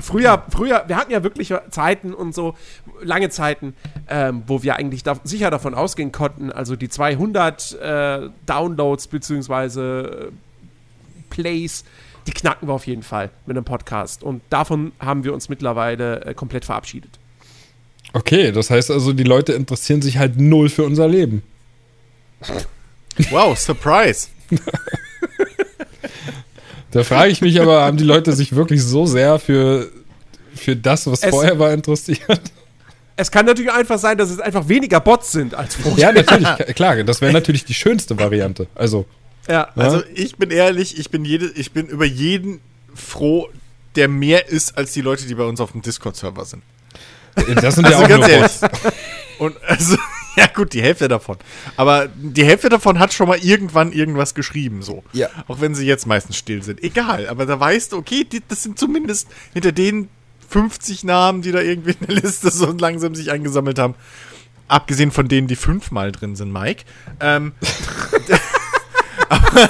früher, früher, wir hatten ja wirklich Zeiten und so, lange Zeiten, ähm, wo wir eigentlich da, sicher davon ausgehen konnten, also die 200 äh, Downloads beziehungsweise äh, Plays, die knacken wir auf jeden Fall mit einem Podcast. Und davon haben wir uns mittlerweile äh, komplett verabschiedet. Okay, das heißt also, die Leute interessieren sich halt null für unser Leben. Wow, Surprise. Da frage ich mich aber, haben die Leute sich wirklich so sehr für, für das, was Es- vorher war, interessiert? Es kann natürlich einfach sein, dass es einfach weniger Bots sind als vorher. Ja, natürlich, klar. Das wäre natürlich die schönste Variante. Also, Ja. Also ich bin ehrlich, ich bin, jede, ich bin über jeden froh, der mehr ist als die Leute, die bei uns auf dem Discord-Server sind. das sind Also ja auch ganz nur ehrlich. Und also, ja gut, die Hälfte davon. Aber die Hälfte davon hat schon mal irgendwann irgendwas geschrieben, so. Ja. Auch wenn sie jetzt meistens still sind. Egal, aber da weißt du, okay, die, das sind zumindest hinter den 50 Namen, die da irgendwie in der Liste so langsam sich eingesammelt haben. Abgesehen von denen, die fünfmal drin sind, Mike. Ähm, aber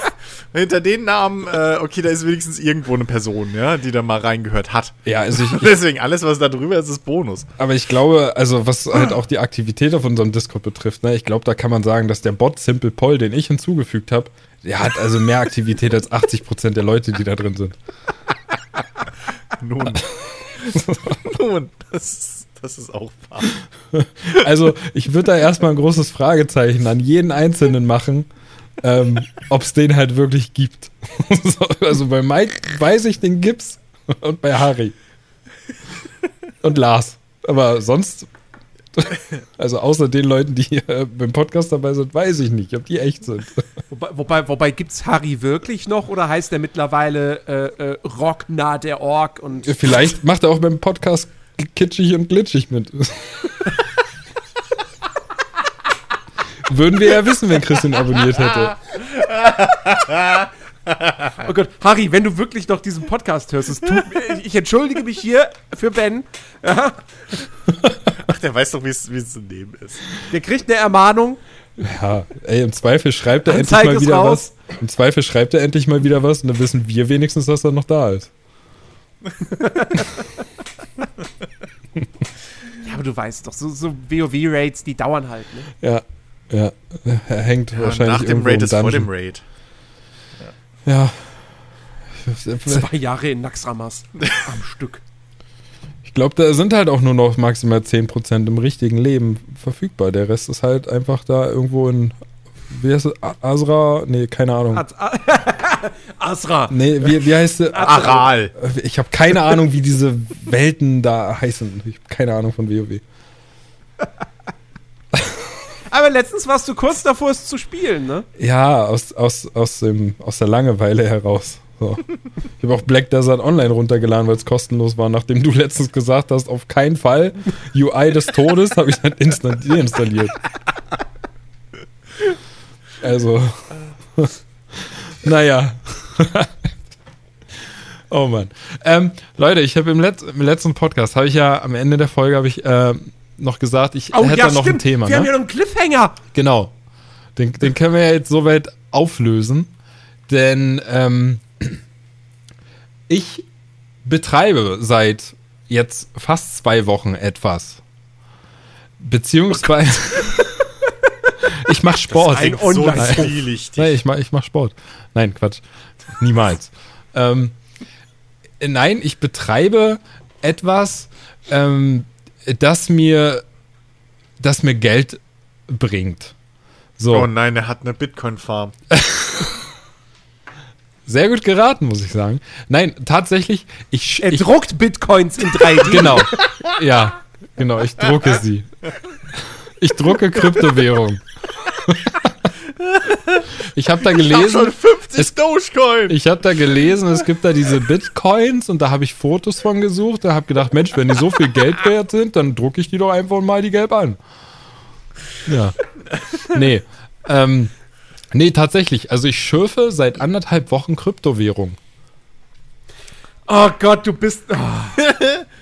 hinter den Namen, äh, okay, da ist wenigstens irgendwo eine Person, ja, die da mal reingehört hat. Ja, also ich, Deswegen, alles, was da drüber ist, ist Bonus. aber ich glaube, also was halt auch die Aktivität auf unserem Discord betrifft, ne, ich glaube, da kann man sagen, dass der Bot Simple Poll, den ich hinzugefügt habe, der hat also mehr Aktivität als 80% der Leute, die da drin sind. Nun. Nun, das, ist- das ist auch wahr. Also, ich würde da erstmal ein großes Fragezeichen an jeden Einzelnen machen, ähm, ob es den halt wirklich gibt. So, also bei Mike weiß ich, den gibt's und bei Harry. Und Lars. Aber sonst, also außer den Leuten, die äh, beim Podcast dabei sind, weiß ich nicht, ob die echt sind. Wobei, wobei, wobei gibt es Harry wirklich noch oder heißt er mittlerweile äh, äh, Rockna der Ork und Vielleicht macht er auch beim Podcast kitschig und glitschig mit. Würden wir ja wissen, wenn Christian abonniert hätte. Oh Gott, Harry, wenn du wirklich noch diesen Podcast hörst, es tut mir, ich entschuldige mich hier für Ben. Ja, Ach, der weiß doch, wie es wie es zu nehmen ist. der kriegt eine Ermahnung. Ja, ey, im Zweifel schreibt er Anzeige endlich mal wieder raus. was. Im Zweifel schreibt er endlich mal wieder was und dann wissen wir wenigstens, dass er noch da ist. Ja, aber du weißt doch, so, so WoW-Raids, die dauern halt, ne? Ja, ja. Er hängt Ja, wahrscheinlich nach dem irgendwo Raid ist vor dem. Raid. Ja. Zwei Jahre in Naxramas am Stück. Ich glaube, da sind halt auch nur noch maximal 10% im richtigen Leben verfügbar. Der Rest ist halt einfach da irgendwo in. Wie heißt es? Asra? Nee, keine Ahnung. Asra. Nee, wie, wie heißt sie? Aral. Ich habe keine Ahnung, wie diese Welten da heißen. Ich habe keine Ahnung von WoW. Aber letztens warst du kurz davor, es zu spielen, ne? Ja, aus, aus, aus, dem, aus der Langeweile heraus. So. Ich habe auch Black Desert Online runtergeladen, weil es kostenlos war. Nachdem du letztens gesagt hast, auf keinen Fall UI des Todes, habe ich es instant deinstalliert. Also, naja. oh Mann. Ähm, Leute, ich habe im, Letz-, im letzten Podcast, habe ich ja am Ende der Folge, habe ich ähm, noch gesagt, ich Oh, hätte da noch ein Thema. Wir haben Ne? ja noch einen Cliffhanger. Genau. Den, den können wir ja jetzt soweit auflösen. Denn ähm, ich betreibe seit jetzt fast zwei Wochen etwas. Beziehungsweise ich mache Sport. ein so. Nein, ich mach, ich mach Sport. Nein, Quatsch. Niemals. ähm, nein, ich betreibe etwas, ähm, das mir, das mir Geld bringt. So, Oh nein, er hat eine Bitcoin-Farm. sehr gut geraten, muss ich sagen. Nein, tatsächlich, ich, Er ich druckt Bitcoins in 3D. genau, ja, genau, ich drucke sie. Ich drucke Kryptowährung. Ich habe da Ich hab gelesen. schon 50 es- Dogecoin. Ich habe da gelesen, es gibt da diese Bitcoins und da habe ich Fotos von gesucht. Da habe gedacht, Mensch, wenn die so viel Geld wert sind, dann drucke ich die doch einfach mal die gelb an. Ja. Nee. Ähm, nee, tatsächlich. Also ich schürfe seit anderthalb Wochen Kryptowährung. Oh Gott, du bist. Oh.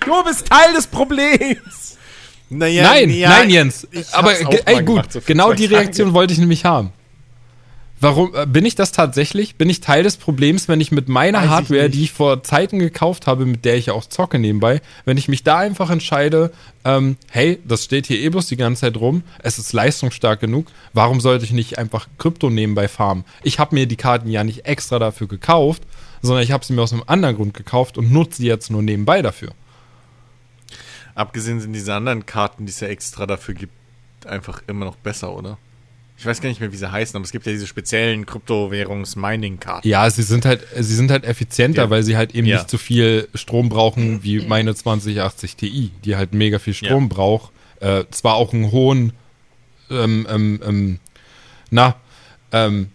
Du bist Teil des Problems. Naja, nein, ja, nein, Jens. ich Aber ey, gut, genau die. Reaktion wollte ich nämlich haben. Warum äh, bin ich das tatsächlich? Bin ich Teil des Problems, wenn ich mit meiner Weiß Hardware, die ich vor Zeiten gekauft habe, mit der ich ja auch zocke nebenbei, wenn ich mich da einfach entscheide, ähm, hey, das steht hier eh bloß die ganze Zeit rum, es ist leistungsstark genug, warum sollte ich nicht einfach Krypto nebenbei farmen? Ich habe mir die Karten ja nicht extra dafür gekauft, sondern ich habe sie mir aus einem anderen Grund gekauft und nutze sie jetzt nur nebenbei dafür. Abgesehen sind diese anderen Karten, die es ja extra dafür gibt, einfach immer noch besser, oder? Ich weiß gar nicht mehr, wie sie heißen, aber es gibt ja diese speziellen Kryptowährungs-Mining-Karten. Ja, sie sind halt, sie sind halt effizienter, Ja. weil sie halt eben Ja. nicht so viel Strom brauchen wie meine 2080 Ti, die halt mega viel Strom Ja. braucht. Äh, zwar auch einen hohen, ähm, ähm, ähm, na, ähm,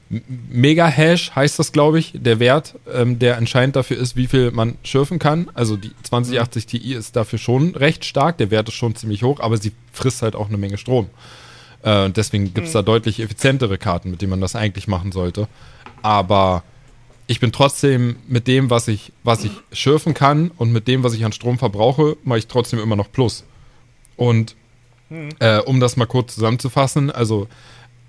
Mega-Hash heißt das, glaube ich, der Wert, ähm, der entscheidend dafür ist, wie viel man schürfen kann. Also die 2080 Ti ist dafür schon recht stark, der Wert ist schon ziemlich hoch, aber sie frisst halt auch eine Menge Strom. Äh, und deswegen gibt es da deutlich effizientere Karten, mit denen man das eigentlich machen sollte. Aber ich bin trotzdem mit dem, was ich, was ich schürfen kann und mit dem, was ich an Strom verbrauche, mache ich trotzdem immer noch Plus. Und äh, um das mal kurz zusammenzufassen, also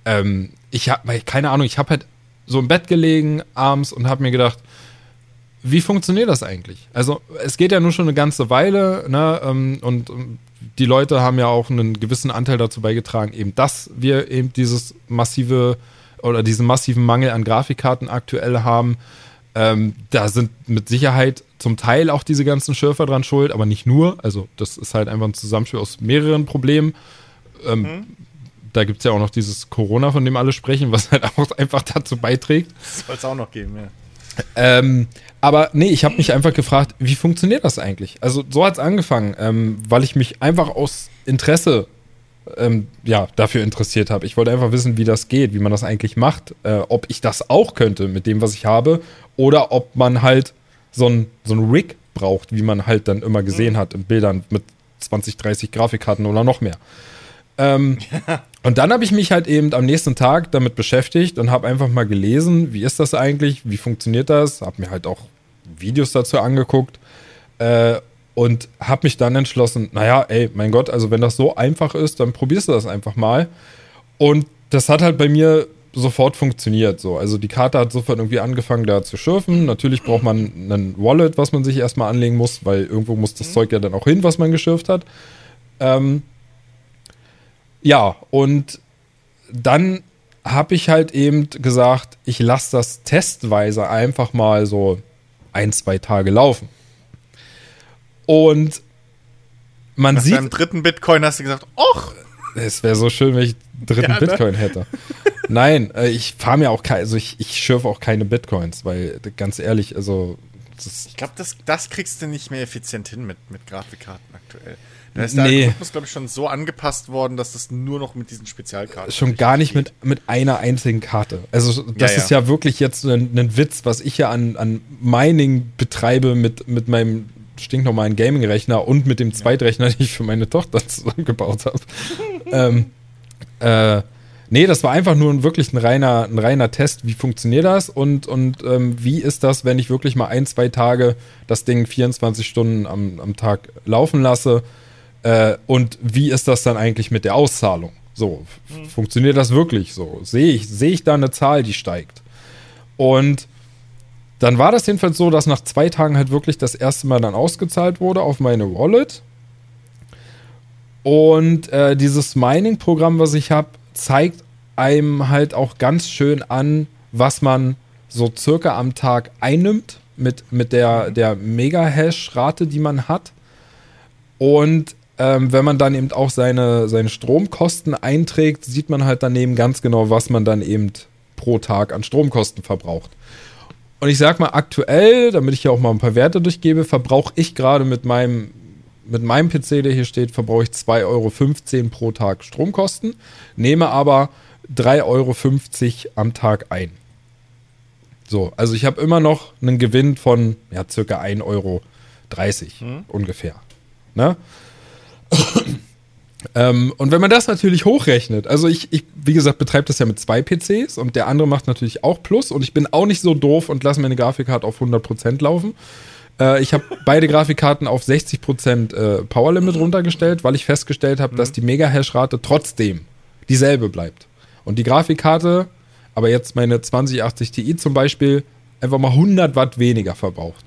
ähm, ich habe, keine Ahnung, ich habe halt so im Bett gelegen abends und habe mir gedacht, wie funktioniert das eigentlich? Also es geht ja nur schon eine ganze Weile, ne? ähm, und die Leute haben ja auch einen gewissen Anteil dazu beigetragen, eben, dass wir eben dieses massive oder diesen massiven Mangel an Grafikkarten aktuell haben. Ähm, da sind mit Sicherheit zum Teil auch diese ganzen Schürfer dran schuld, aber nicht nur. Also das ist halt einfach ein Zusammenspiel aus mehreren Problemen. Ähm, Da gibt es ja auch noch dieses Corona, von dem alle sprechen, was halt auch einfach dazu beiträgt. Das soll es auch noch geben, ja. Ähm, aber nee, ich habe mich einfach gefragt, wie funktioniert das eigentlich? Also so hat es angefangen, ähm, weil ich mich einfach aus Interesse ähm, ja, dafür interessiert habe. Ich wollte einfach wissen, wie das geht, wie man das eigentlich macht, äh, ob ich das auch könnte mit dem, was ich habe, oder ob man halt so ein, so ein Rig braucht, wie man halt dann immer gesehen hat in Bildern mit 20, 30 Grafikkarten oder noch mehr. Ähm, und dann habe ich mich halt eben am nächsten Tag damit beschäftigt und habe einfach mal gelesen, wie ist das eigentlich, wie funktioniert das, habe mir halt auch Videos dazu angeguckt äh, und habe mich dann entschlossen, naja, ey, mein Gott, also wenn das so einfach ist, dann probierst du das einfach mal. Und das hat halt bei mir sofort funktioniert. So. Also die Karte hat sofort irgendwie angefangen, da zu schürfen. Natürlich braucht man ein Wallet, was man sich erstmal anlegen muss, weil irgendwo muss das Zeug ja dann auch hin, was man geschürft hat. Ähm, ja, und dann habe ich halt eben gesagt, ich lasse das testweise einfach mal so ein, zwei Tage laufen. Und man Nach sieht, deinem dritten Bitcoin hast du gesagt, och, es wäre so schön, wenn ich einen dritten Ja, ne? Bitcoin hätte. Nein, äh, ich fahre mir auch keine, also ich, ich schürfe auch keine Bitcoins, weil ganz ehrlich, also ich glaube, das, das kriegst du nicht mehr effizient hin mit, mit Grafikkarten aktuell. Da ist Nee. der Algorithmus, glaube ich, schon so angepasst worden, dass das nur noch mit diesen Spezialkarten schon gar nicht mit, mit einer einzigen Karte. Also das Ja, ja. ist ja wirklich jetzt ein, ein Witz, was ich ja an, an Mining betreibe mit, mit meinem stinknormalen Gaming-Rechner und mit dem Zweitrechner, den ich für meine Tochter zusammengebaut habe. ähm, äh, nee, das war einfach nur ein, wirklich ein reiner, ein reiner Test, wie funktioniert das und, und ähm, wie ist das, wenn ich wirklich mal ein, zwei Tage das Ding 24 Stunden am, am Tag laufen lasse äh, und wie ist das dann eigentlich mit der Auszahlung? So, f- funktioniert das wirklich so? Sehe ich, sehe ich da eine Zahl, die steigt? Und dann war das jedenfalls so, dass nach zwei Tagen halt wirklich das erste Mal dann ausgezahlt wurde auf meine Wallet. Und äh, dieses Mining-Programm, was ich habe, zeigt einem halt auch ganz schön an, was man so circa am Tag einnimmt mit, mit der, der Mega-Hash-Rate, die man hat. Und ähm, wenn man dann eben auch seine, seine Stromkosten einträgt, sieht man halt daneben ganz genau, was man dann eben pro Tag an Stromkosten verbraucht. Und ich sag mal, aktuell, damit ich hier auch mal ein paar Werte durchgebe, verbrauche ich gerade mit meinem, mit meinem PC, der hier steht, verbrauche ich 2,15 Euro pro Tag Stromkosten, nehme aber 3,50 Euro am Tag ein. So, also ich habe immer noch einen Gewinn von ja, circa 1,30 Euro hm. ungefähr. Ne? ähm, und wenn man das natürlich hochrechnet, also ich, ich wie gesagt, betreibe das ja mit zwei PCs und der andere macht natürlich auch Plus und ich bin auch nicht so doof und lasse meine Grafikkarte auf 100% laufen. Äh, ich habe beide Grafikkarten auf 60% äh, Power Limit runtergestellt, weil ich festgestellt habe, mhm. dass die Mega-Hash-Rate trotzdem dieselbe bleibt. Und die Grafikkarte, aber jetzt meine 2080 Ti zum Beispiel, einfach mal 100 Watt weniger verbraucht.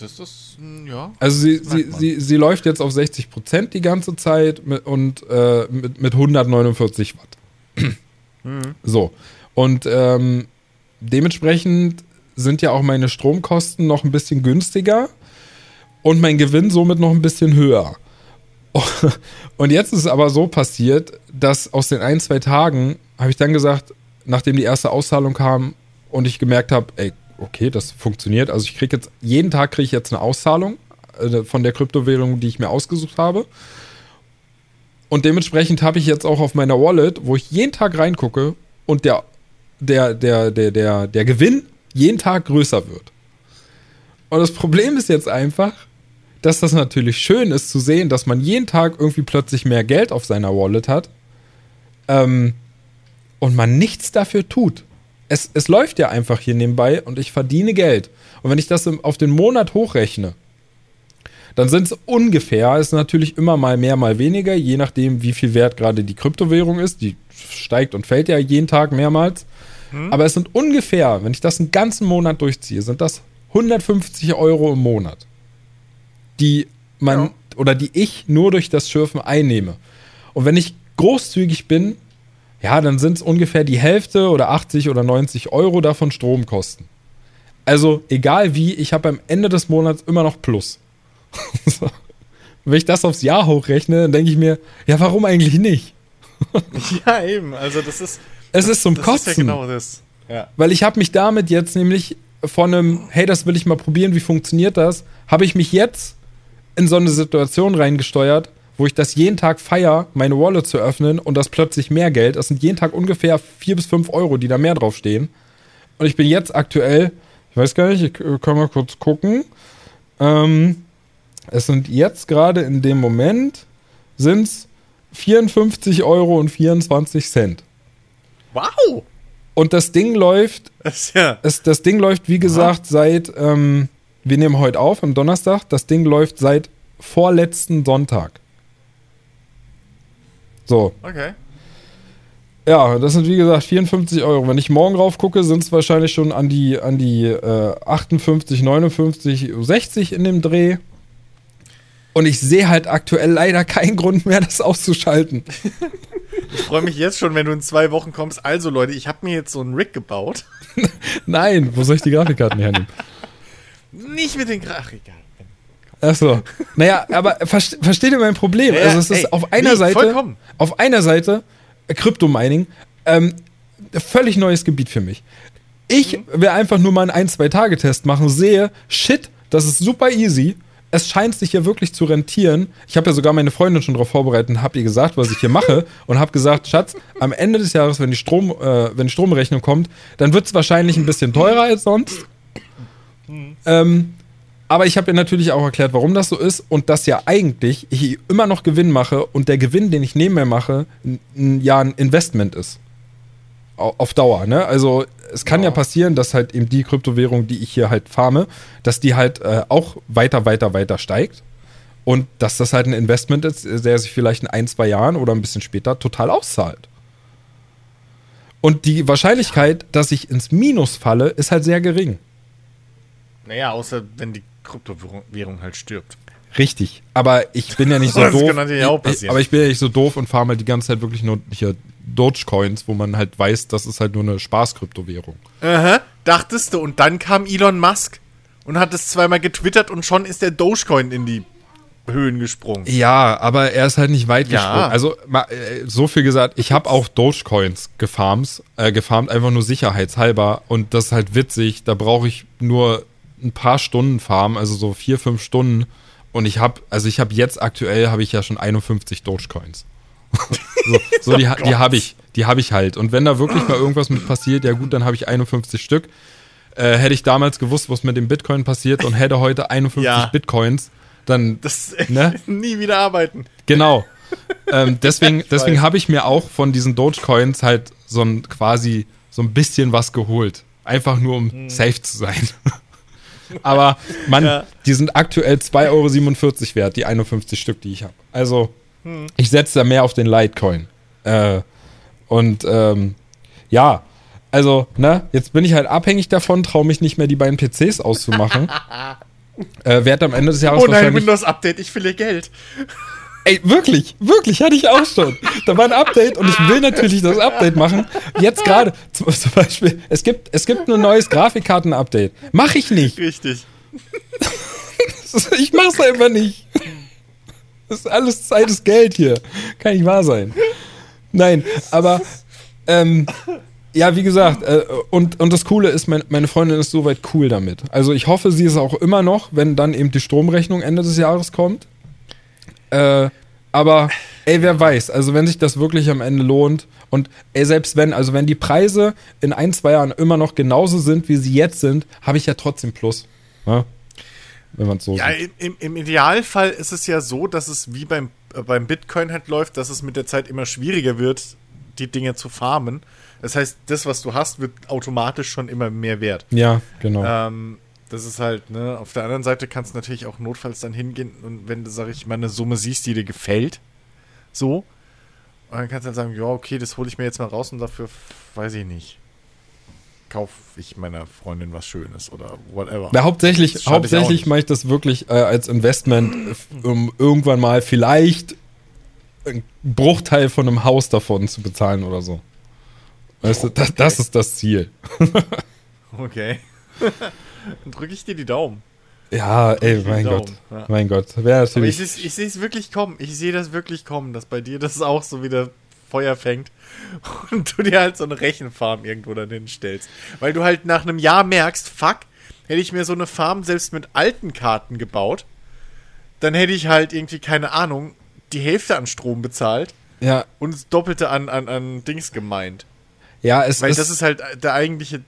Das ist, hm, ja. Also sie, sie, sie, sie läuft jetzt auf 60 Prozent die ganze Zeit mit, und äh, mit, mit 149 Watt. Mhm. So. Und ähm, dementsprechend sind ja auch meine Stromkosten noch ein bisschen günstiger und mein Gewinn somit noch ein bisschen höher. Und jetzt ist es aber so passiert, dass aus den ein, zwei Tagen habe ich dann gesagt, nachdem die erste Auszahlung kam und ich gemerkt habe, ey, okay, das funktioniert. Also ich kriege jetzt, jeden Tag kriege ich jetzt eine Auszahlung äh, von der Kryptowährung, die ich mir ausgesucht habe. Und dementsprechend habe ich jetzt auch auf meiner Wallet, wo ich jeden Tag reingucke und der, der, der, der, der, der Gewinn jeden Tag größer wird. Und das Problem ist jetzt einfach, dass das natürlich schön ist zu sehen, dass man jeden Tag irgendwie plötzlich mehr Geld auf seiner Wallet hat ähm, und man nichts dafür tut es, es läuft ja einfach hier nebenbei und ich verdiene Geld. Und wenn ich das auf den Monat hochrechne, dann sind es ungefähr, ist natürlich immer mal mehr, mal weniger, je nachdem, wie viel wert gerade die Kryptowährung ist. Die steigt und fällt ja jeden Tag mehrmals. Hm. Aber es sind ungefähr, wenn ich das einen ganzen Monat durchziehe, sind das 150 Euro im Monat, die man ja. oder die ich nur durch das Schürfen einnehme. Und wenn ich großzügig bin, ja, dann sind es ungefähr die Hälfte oder 80 oder 90 Euro davon Stromkosten. Also egal wie, ich habe am Ende des Monats immer noch Plus. Wenn ich das aufs Jahr hochrechne, dann denke ich mir, ja, warum eigentlich nicht? ja, eben. Also das ist. Es ist zum das Kosten. Ist ja genau das. Ja. Weil ich habe mich damit jetzt nämlich von einem, hey, das will ich mal probieren, wie funktioniert das, habe ich mich jetzt in so eine Situation reingesteuert, wo ich das jeden Tag feier, meine Wallet zu öffnen und das plötzlich mehr Geld. Das sind jeden Tag ungefähr 4 bis 5 Euro, die da mehr draufstehen. Und ich bin jetzt aktuell, ich weiß gar nicht, ich kann mal kurz gucken. Ähm, es sind jetzt gerade in dem Moment sind es 54 Euro und 24 Cent. Wow! Und das Ding läuft, das, ja. es, das Ding läuft, wie gesagt, wow. seit, ähm, wir nehmen heute auf, am Donnerstag, das Ding läuft seit vorletzten Sonntag. So. Okay. Ja, das sind wie gesagt 54 Euro. Wenn ich morgen rauf gucke, sind es wahrscheinlich schon an die, an die äh, 58, 59, 60 in dem Dreh. Und ich sehe halt aktuell leider keinen Grund mehr, das auszuschalten. ich freue mich jetzt schon, wenn du in zwei Wochen kommst. Also Leute, ich habe mir jetzt so einen Rig gebaut. Nein, wo soll ich die Grafikkarten hernehmen? Nicht mit den Grafikkarten. Achso. Naja, aber versteht ihr mein Problem? Ja, also es ist ey, auf einer nee, Seite, vollkommen. auf einer Seite Kryptomining, ähm, völlig neues Gebiet für mich. Ich mhm. will einfach nur mal einen ein, zwei Tage Test machen, sehe, shit, das ist super easy. Es scheint sich ja wirklich zu rentieren. Ich habe ja sogar meine Freundin schon darauf vorbereitet und habe ihr gesagt, was ich hier mache und habe gesagt, Schatz, am Ende des Jahres, wenn die Strom, äh, wenn die Stromrechnung kommt, dann wird es wahrscheinlich ein bisschen teurer als sonst. Mhm. Ähm, aber ich habe ihr natürlich auch erklärt, warum das so ist und dass ja eigentlich ich immer noch Gewinn mache und der Gewinn, den ich nebenher mache, ja ein Investment ist. Auf Dauer, ne? Also es kann ja. ja passieren, dass halt eben die Kryptowährung, die ich hier halt farme, dass die halt äh, auch weiter, weiter, weiter steigt. Und dass das halt ein Investment ist, der sich vielleicht in ein, zwei Jahren oder ein bisschen später total auszahlt. Und die Wahrscheinlichkeit, dass ich ins Minus falle, ist halt sehr gering. Naja, außer wenn die Kryptowährung halt stirbt. Richtig. Aber ich bin ja nicht so Das doof. kann natürlich auch passieren. aber ich bin ja nicht so doof und fahre halt die ganze Zeit wirklich nur hier Dogecoins, wo man halt weiß, das ist halt nur eine Spaßkryptowährung. Aha, dachtest du. Und dann kam Elon Musk und hat es zweimal getwittert und schon ist der Dogecoin in die Höhen gesprungen. Ja, aber er ist halt nicht weit Ja. gesprungen. Also äh, so viel gesagt, ich habe auch Dogecoins gefarmt, äh, gefarmt, einfach nur sicherheitshalber. Und das ist halt witzig. Da brauche ich nur ein paar Stunden farmen, also so vier, fünf Stunden. Und ich habe, also ich habe jetzt aktuell habe ich ja schon 51 Dogecoins. so, so die, ha- die habe ich, die habe ich halt. Und wenn da wirklich mal irgendwas mit passiert, ja gut, dann habe ich 51 Stück. Äh, hätte ich damals gewusst, was mit dem Bitcoin passiert und hätte heute 51 Ja. Bitcoins, dann Das Ne? nie wieder arbeiten. Genau. ähm, deswegen deswegen habe ich mir auch von diesen Dogecoins halt so ein quasi so ein bisschen was geholt. Einfach nur um safe zu sein. Aber man, Ja. die sind aktuell 2,47 Euro wert, die 51 Stück, die ich habe. Also ich setze da mehr auf den Litecoin. Äh, und ähm, ja, also, ne, jetzt bin ich halt abhängig davon, traue mich nicht mehr, die beiden PCs auszumachen. äh, werd am Ende des Jahres Oh nein, Windows-Update, ich verliere Geld. Ey, wirklich, wirklich, hatte ich auch schon. Da war ein Update und ich will natürlich das Update machen. Jetzt gerade, zum, Beispiel, es gibt, es gibt ein neues Grafikkarten-Update. Mach ich nicht. Richtig. Ich mach's einfach nicht. Das ist alles Zeit ist Geld hier. Kann nicht wahr sein. Nein, aber ähm, ja, wie gesagt, äh, und, und das Coole ist, mein, meine Freundin ist soweit cool damit. Also ich hoffe, sie ist auch immer noch, wenn dann eben die Stromrechnung Ende des Jahres kommt. Äh, aber ey, wer weiß, also wenn sich das wirklich am Ende lohnt und ey, selbst wenn, also wenn die Preise in ein, zwei Jahren immer noch genauso sind, wie sie jetzt sind, habe ich ja trotzdem Plus. Ne? Wenn man es so Ja, sieht. im, im Idealfall ist es ja so, dass es wie beim, äh, beim Bitcoin halt läuft, dass es mit der Zeit immer schwieriger wird, die Dinge zu farmen. Das heißt, das, was du hast, wird automatisch schon immer mehr wert. Ja, genau. Ähm, das ist halt, ne, auf der anderen Seite kannst du natürlich auch notfalls dann hingehen und wenn du, sag ich mal, eine Summe siehst, die dir gefällt, so, und dann kannst du dann sagen, ja, okay, das hole ich mir jetzt mal raus und dafür, weiß ich nicht, kaufe ich meiner Freundin was Schönes oder whatever. Ja, hauptsächlich hauptsächlich nicht. mache ich das wirklich äh, als Investment, um irgendwann mal vielleicht einen Bruchteil von einem Haus davon zu bezahlen oder so. Weißt du, das, das ist das Ziel. Okay. dann drücke ich dir die Daumen. Ja, ey, mein Daumen, Gott. ja. Mein Gott. Wäre Aber ich, natürlich. seh's- ich sehe es wirklich kommen. Ich sehe das wirklich kommen, dass bei dir das auch so wieder Feuer fängt und du dir halt so eine Rechenfarm irgendwo dann hinstellst. Weil du halt nach einem Jahr merkst, fuck, hätte ich mir so eine Farm selbst mit alten Karten gebaut, dann hätte ich halt irgendwie, keine Ahnung, die Hälfte an Strom bezahlt Ja, und das Doppelte an, an, an Dings gemeint. ja, es Weil ist. das ist halt der eigentliche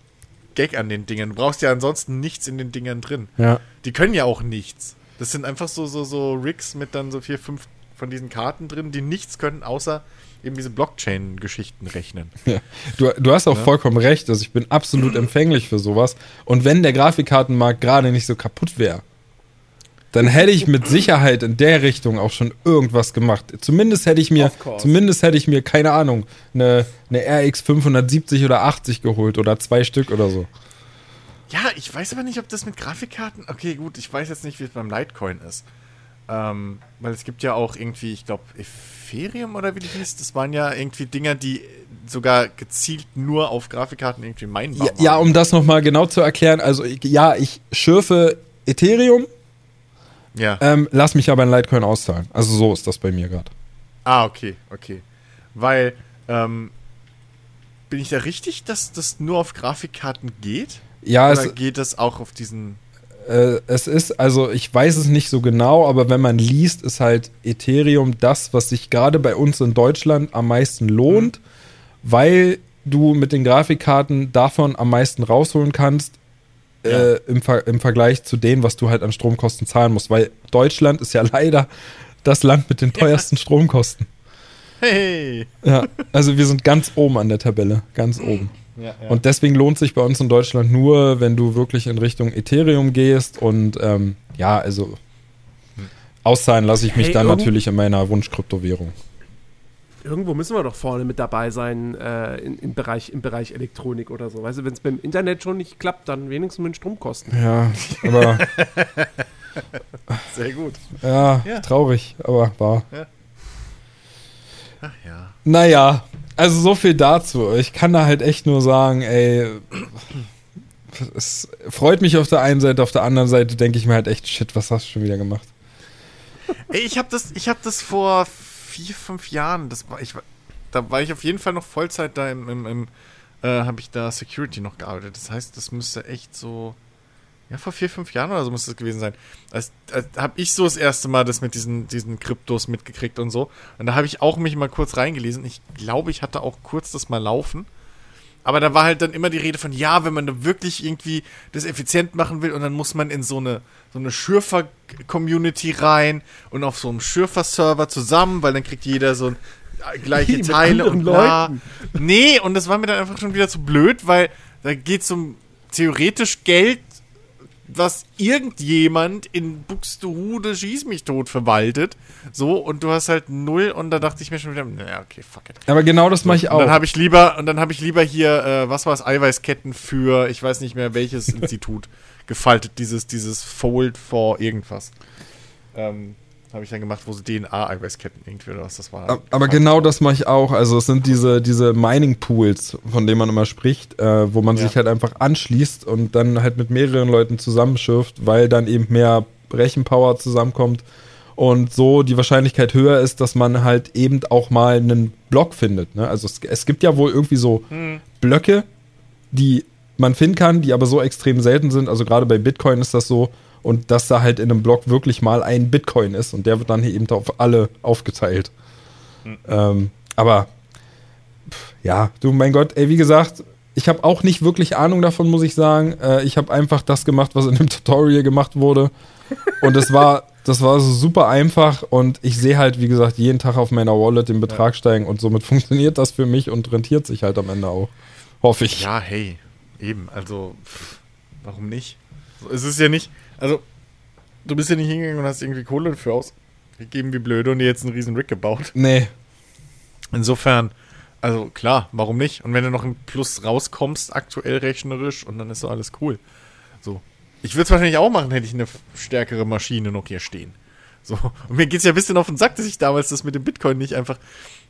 Gag an den Dingern. Du brauchst ja ansonsten nichts in den Dingern drin. ja. Die können ja auch nichts. Das sind einfach so, so, so Rigs mit dann so vier, fünf von diesen Karten drin, die nichts können, außer eben diese Blockchain-Geschichten rechnen. Ja. Du, du hast auch vollkommen recht. Also ich bin absolut empfänglich für sowas. Und wenn der Grafikkartenmarkt gerade nicht so kaputt wäre, dann hätte ich mit Sicherheit in der Richtung auch schon irgendwas gemacht. Zumindest hätte ich mir, zumindest hätte ich mir, keine Ahnung, eine, eine RX 570 oder 80 geholt oder zwei Stück oder so. Ja, ich weiß aber nicht, ob das mit Grafikkarten. Okay, gut, ich weiß jetzt nicht, wie es beim Litecoin ist. Ähm, weil es gibt ja auch irgendwie, ich glaube, Ethereum oder wie die hieß, das waren ja irgendwie Dinger, die sogar gezielt nur auf Grafikkarten irgendwie meinbar Ja, waren. ja um das nochmal genau zu erklären, also ja, ich schürfe Ethereum, ja. ähm, lass mich aber in Litecoin auszahlen. Also so ist das bei mir gerade. Ah, okay, okay. Weil, ähm, bin ich da richtig, dass das nur auf Grafikkarten geht? Ja, Oder es, geht das auch auf diesen. Äh, es ist, also ich weiß es nicht so genau, aber wenn man liest, ist halt Ethereum das, was sich gerade bei uns in Deutschland am meisten lohnt, weil du mit den Grafikkarten davon am meisten rausholen kannst Ja. äh, im, Ver im Vergleich zu dem, was du halt an Stromkosten zahlen musst, weil Deutschland ist ja leider das Land mit den teuersten Stromkosten. Hey! Ja, also wir sind ganz oben an der Tabelle, ganz oben. Ja, ja. Und deswegen lohnt sich bei uns in Deutschland nur, wenn du wirklich in Richtung Ethereum gehst. Und ähm, ja, also auszahlen lasse ich mich Hey, dann natürlich in meiner Wunschkryptowährung. Irgendwo müssen wir doch vorne mit dabei sein äh, in, im, Bereich, im Bereich Elektronik oder so. Weißt du, wenn es beim Internet schon nicht klappt, dann wenigstens mit Stromkosten. Ja, aber Sehr gut. ja, Ja. traurig, aber wahr. Ach ja. Naja, also so viel dazu. Ich kann da halt echt nur sagen, ey, es freut mich auf der einen Seite, auf der anderen Seite denke ich mir halt echt, shit, was hast du schon wieder gemacht? Ey, ich habe das, ich hab das vor vier, fünf Jahren, das war, ich, da war ich auf jeden Fall noch Vollzeit da im, im, im äh, habe ich da Security noch gearbeitet. Das heißt, das müsste echt so, ja, vor vier, fünf Jahren oder so müsste es gewesen sein. Als, als habe ich so das erste Mal das mit diesen, diesen Kryptos mitgekriegt und so. Und da habe ich auch mich mal kurz reingelesen. Ich glaube, ich hatte auch kurz das mal laufen. Aber da war halt dann immer die Rede von, ja, wenn man da wirklich irgendwie das effizient machen will und dann muss man in so eine, so eine Schürfer-Community rein und auf so einem Schürfer-Server zusammen, weil dann kriegt jeder so ein, äh, gleiche Teile und bla. Leuten. Nee, und das war mir dann einfach schon wieder zu blöd, weil da geht es um theoretisch Geld, was irgendjemand in Buxtehude schieß mich tot verwaltet. So, und du hast halt null und da dachte ich mir schon wieder, naja, okay, fuck it. Aber genau das mache ich Und dann auch. habe ich lieber, und dann habe ich lieber hier, äh, was war es, Eiweißketten für, ich weiß nicht mehr welches Institut gefaltet, dieses, dieses Fold for irgendwas. Ähm, habe ich dann gemacht, wo sie DNA-Eiweißketten irgendwie oder was das war. Aber aber genau das mache ich auch. Also es sind diese, diese Mining-Pools, von denen man immer spricht, äh, wo man Ja. sich halt einfach anschließt und dann halt mit mehreren Leuten zusammenschürft, weil dann eben mehr Rechenpower zusammenkommt und so die Wahrscheinlichkeit höher ist, dass man halt eben auch mal einen Block findet. Ne? Also es, es gibt ja wohl irgendwie so Blöcke, die man finden kann, die aber so extrem selten sind. Also gerade bei Bitcoin ist das so. Und dass da halt in einem Block wirklich mal ein Bitcoin ist und der wird dann eben auf alle aufgeteilt. Ähm, aber pff, ja, du mein Gott, ey, wie gesagt, ich habe auch nicht wirklich Ahnung davon, muss ich sagen. Äh, ich habe einfach das gemacht, was in dem Tutorial gemacht wurde. Und es war, das war so super einfach und ich sehe halt, wie gesagt, jeden Tag auf meiner Wallet den Betrag steigen und somit funktioniert das für mich und rentiert sich halt am Ende auch. Hoffe ich. Ja, hey, eben, also, warum nicht? Es ist ja nicht, also, du bist ja nicht hingegangen und hast irgendwie Kohle dafür ausgegeben wie blöde und dir jetzt einen riesen Rig gebaut. Nee, Insofern, also klar, warum nicht? Und wenn du noch im Plus rauskommst, aktuell rechnerisch, und dann ist so alles cool. So. Ich würde es wahrscheinlich auch machen, hätte ich eine stärkere Maschine noch hier stehen. So. Und mir geht es ja ein bisschen auf den Sack, dass ich damals das mit dem Bitcoin nicht einfach.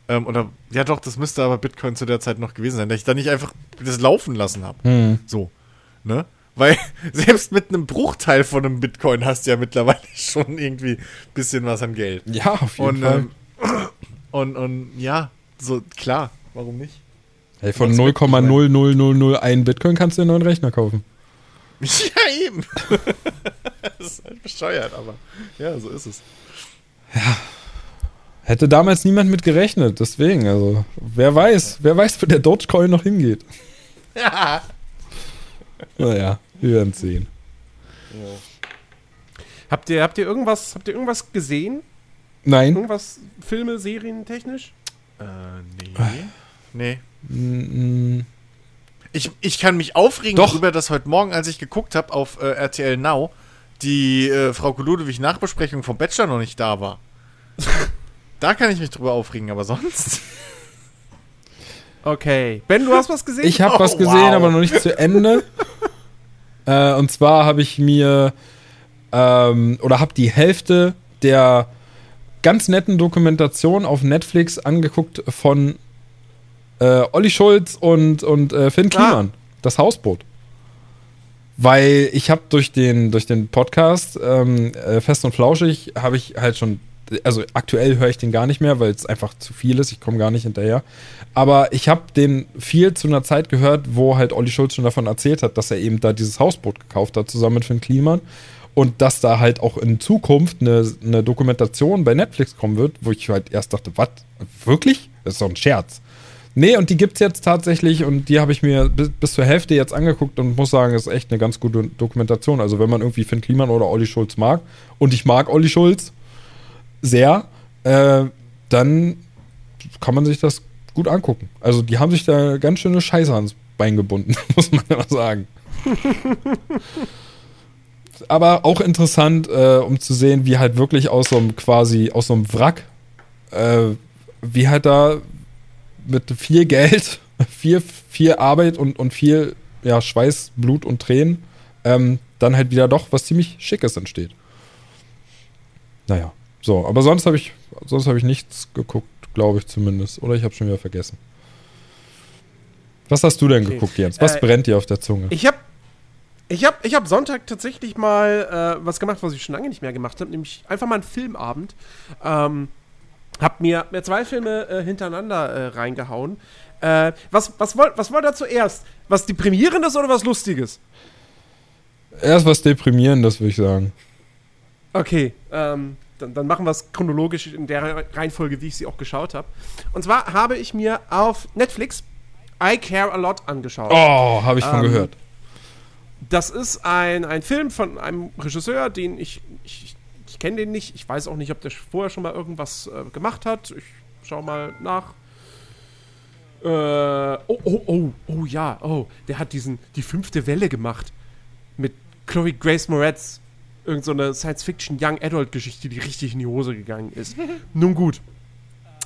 Ähm, oder, ja doch, das müsste aber Bitcoin zu der Zeit noch gewesen sein, dass ich da nicht einfach das laufen lassen habe. Hm. So. Ne? Weil selbst mit einem Bruchteil von einem Bitcoin hast du ja mittlerweile schon irgendwie ein bisschen was an Geld. ja, auf jeden Und, Fall. ähm, und, und ja, so klar, warum nicht? Hey, von was mit- 0,00001 Bitcoin kannst du dir einen neuen Rechner kaufen. Ja, eben. das ist halt bescheuert, aber ja, so ist es. Hätte damals niemand mit gerechnet, deswegen, also, wer weiß, wer weiß, wo der Dogecoin noch hingeht. Ja. Naja, wir werden sehen. Habt ihr, habt ihr irgendwas, habt ihr irgendwas gesehen? Nein, Irgendwas Filme, Serien technisch? Äh, nee. Nee. Mm, Ich, ich kann mich aufregen Doch. darüber, dass heute Morgen, als ich geguckt habe auf äh, RTL Now, die äh, Frau Ludewig Nachbesprechung vom Bachelor noch nicht da war. da kann ich mich drüber aufregen, aber sonst. Okay. Ben, du hast was gesehen? ich habe Oh, was gesehen, wow. aber noch nicht zu Ende. äh, und zwar habe ich mir ähm, oder habe die Hälfte der ganz netten Dokumentation auf Netflix angeguckt von äh, Olli Schulz und, und äh, Finn Kliman, das Hausboot. Weil ich habe durch den, durch den Podcast ähm, äh, Fest und Flauschig habe ich halt schon, also aktuell höre ich den gar nicht mehr, weil es einfach zu viel ist, ich komme gar nicht hinterher. Aber ich habe den viel zu einer Zeit gehört, wo halt Olli Schulz schon davon erzählt hat, dass er eben da dieses Hausboot gekauft hat, zusammen mit Finn Kliman. Und dass da halt auch in Zukunft eine, eine Dokumentation bei Netflix kommen wird, wo ich halt erst dachte, was? Wirklich? Das ist doch ein Scherz. Nee, und die gibt's jetzt tatsächlich und die habe ich mir bis, bis zur Hälfte jetzt angeguckt und muss sagen, ist echt eine ganz gute Dokumentation. Also wenn man irgendwie Finn Kliman oder Olli Schulz mag und ich mag Olli Schulz sehr, äh, dann kann man sich das gut angucken. Also die haben sich da ganz schöne Scheiße ans Bein gebunden, muss man immer sagen. Aber auch interessant, äh, um zu sehen, wie halt wirklich aus so einem quasi, aus so einem Wrack äh, wie halt da mit viel Geld, viel, viel Arbeit und, und viel ja, Schweiß, Blut und Tränen ähm, dann halt wieder doch was ziemlich Schickes entsteht. Naja, so, aber sonst habe ich, sonst habe ich nichts geguckt, glaube ich zumindest. Oder ich habe schon wieder vergessen. Was hast du denn Okay. geguckt, Jens? Was Äh, brennt dir auf der Zunge? Ich habe ich hab, ich hab Sonntag tatsächlich mal äh, was gemacht, was ich schon lange nicht mehr gemacht habe, nämlich einfach mal einen Filmabend. Ähm, hab mir, mir zwei Filme äh, hintereinander äh, reingehauen. Äh, was, was, wollt, was wollt ihr zuerst? Was Deprimierendes oder was Lustiges? Erst was Deprimierendes, würde ich sagen. Okay, ähm, dann, dann machen wir es chronologisch in der Reihenfolge, wie ich sie auch geschaut habe. Und zwar habe ich mir auf Netflix I Care a Lot angeschaut. Oh, habe ich von Ähm, gehört. Das ist ein, ein Film von einem Regisseur, den ich. Ich, ich kenne den nicht. Ich weiß auch nicht, ob der vorher schon mal irgendwas äh, gemacht hat. Ich schau mal nach. Äh, oh, oh, oh, oh ja, oh. Der hat diesen, die fünfte Welle gemacht. Mit Chloe Grace Moretz. Irgend so eine Science-Fiction Young Adult Geschichte, die richtig in die Hose gegangen ist. Nun gut.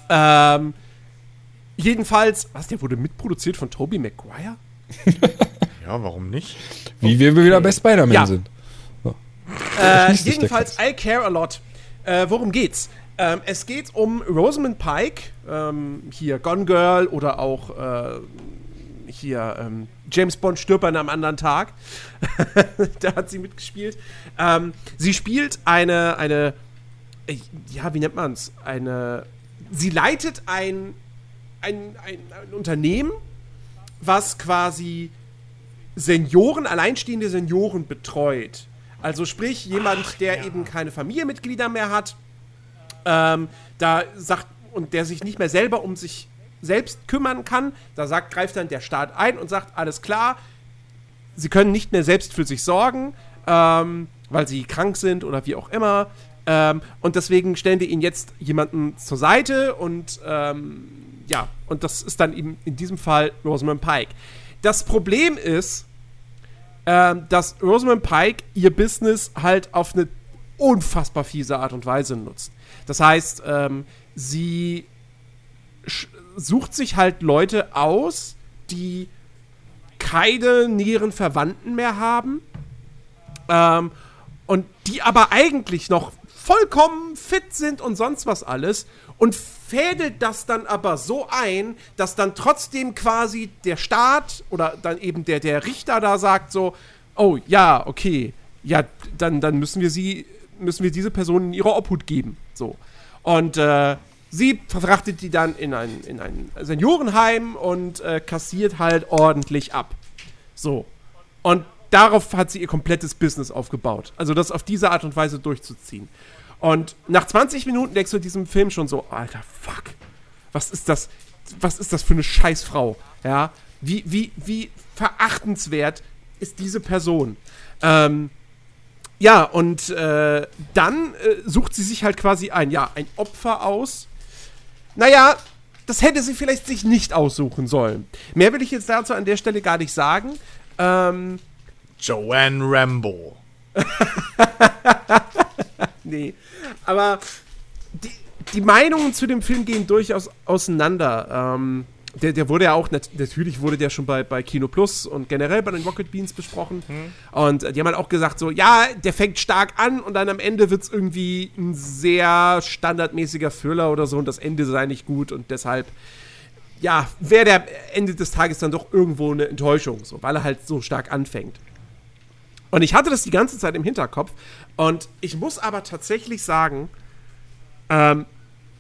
Ähm, jedenfalls, was, der wurde mitproduziert von Tobey Maguire? Ja, warum nicht? Wie wir wieder bei Spider-Man Ja. sind. Äh, sich der jedenfalls, I care a lot. Äh, worum geht's? Ähm, es geht um Rosamund Pike, ähm, hier Gone Girl oder auch äh, hier ähm, James Bond stirbt an einem anderen Tag. da hat sie mitgespielt. Ähm, sie spielt eine, eine, äh, ja, wie nennt man's? Eine, sie leitet ein, ein, ein, ein Unternehmen, was quasi Senioren, alleinstehende Senioren betreut. Also sprich, jemand, der eben keine Familienmitglieder mehr hat, ähm, da sagt, und der sich nicht mehr selber um sich selbst kümmern kann, da sagt, greift dann der Staat ein und sagt, alles klar, sie können nicht mehr selbst für sich sorgen, ähm, weil sie krank sind oder wie auch immer. Ähm, und deswegen stellen wir ihnen jetzt jemanden zur Seite und ähm, ja, und das ist dann eben in diesem Fall Rosamund Pike. Das Problem ist, ähm, dass Rosamund Pike ihr Business halt auf eine unfassbar fiese Art und Weise nutzt. Das heißt, ähm, sie sucht sich halt Leute aus, die keine näheren Verwandten mehr haben ähm, und die aber eigentlich noch vollkommen fit sind und sonst was alles und fädelt das dann aber so ein, dass dann trotzdem quasi der Staat oder dann eben der, der Richter da sagt so, oh ja, okay, ja, dann, dann müssen wir sie, müssen wir diese Person in ihre Obhut geben. So. Und äh, sie verfrachtet die dann in ein, in ein Seniorenheim und äh, kassiert halt ordentlich ab. So. Und darauf hat sie ihr komplettes Business aufgebaut. Also das auf diese Art und Weise durchzuziehen. Und nach 20 Minuten denkst du in diesem Film schon so, alter Fuck, was ist das, was ist das für eine Scheißfrau? Ja, wie, wie, wie verachtenswert ist diese Person? Ähm, ja, und äh, dann äh, sucht sie sich halt quasi ein, ja, ein Opfer aus. Naja, das hätte sie vielleicht sich nicht aussuchen sollen. Mehr will ich jetzt dazu an der Stelle gar nicht sagen. Ähm, Joanne Rambo. nee. Aber die, die Meinungen zu dem Film gehen durchaus auseinander. Ähm, der, der wurde ja auch, nat natürlich wurde der schon bei, bei Kino Plus und generell bei den Rocket Beans besprochen. Und äh, die haben halt auch gesagt, so, ja, der fängt stark an und dann am Ende wird es irgendwie ein sehr standardmäßiger Thriller oder so und das Ende sei nicht gut und deshalb, ja, wäre der Ende des Tages dann doch irgendwo eine Enttäuschung, so, weil er halt so stark anfängt. Und ich hatte das die ganze Zeit im Hinterkopf. Und ich muss aber tatsächlich sagen, ähm,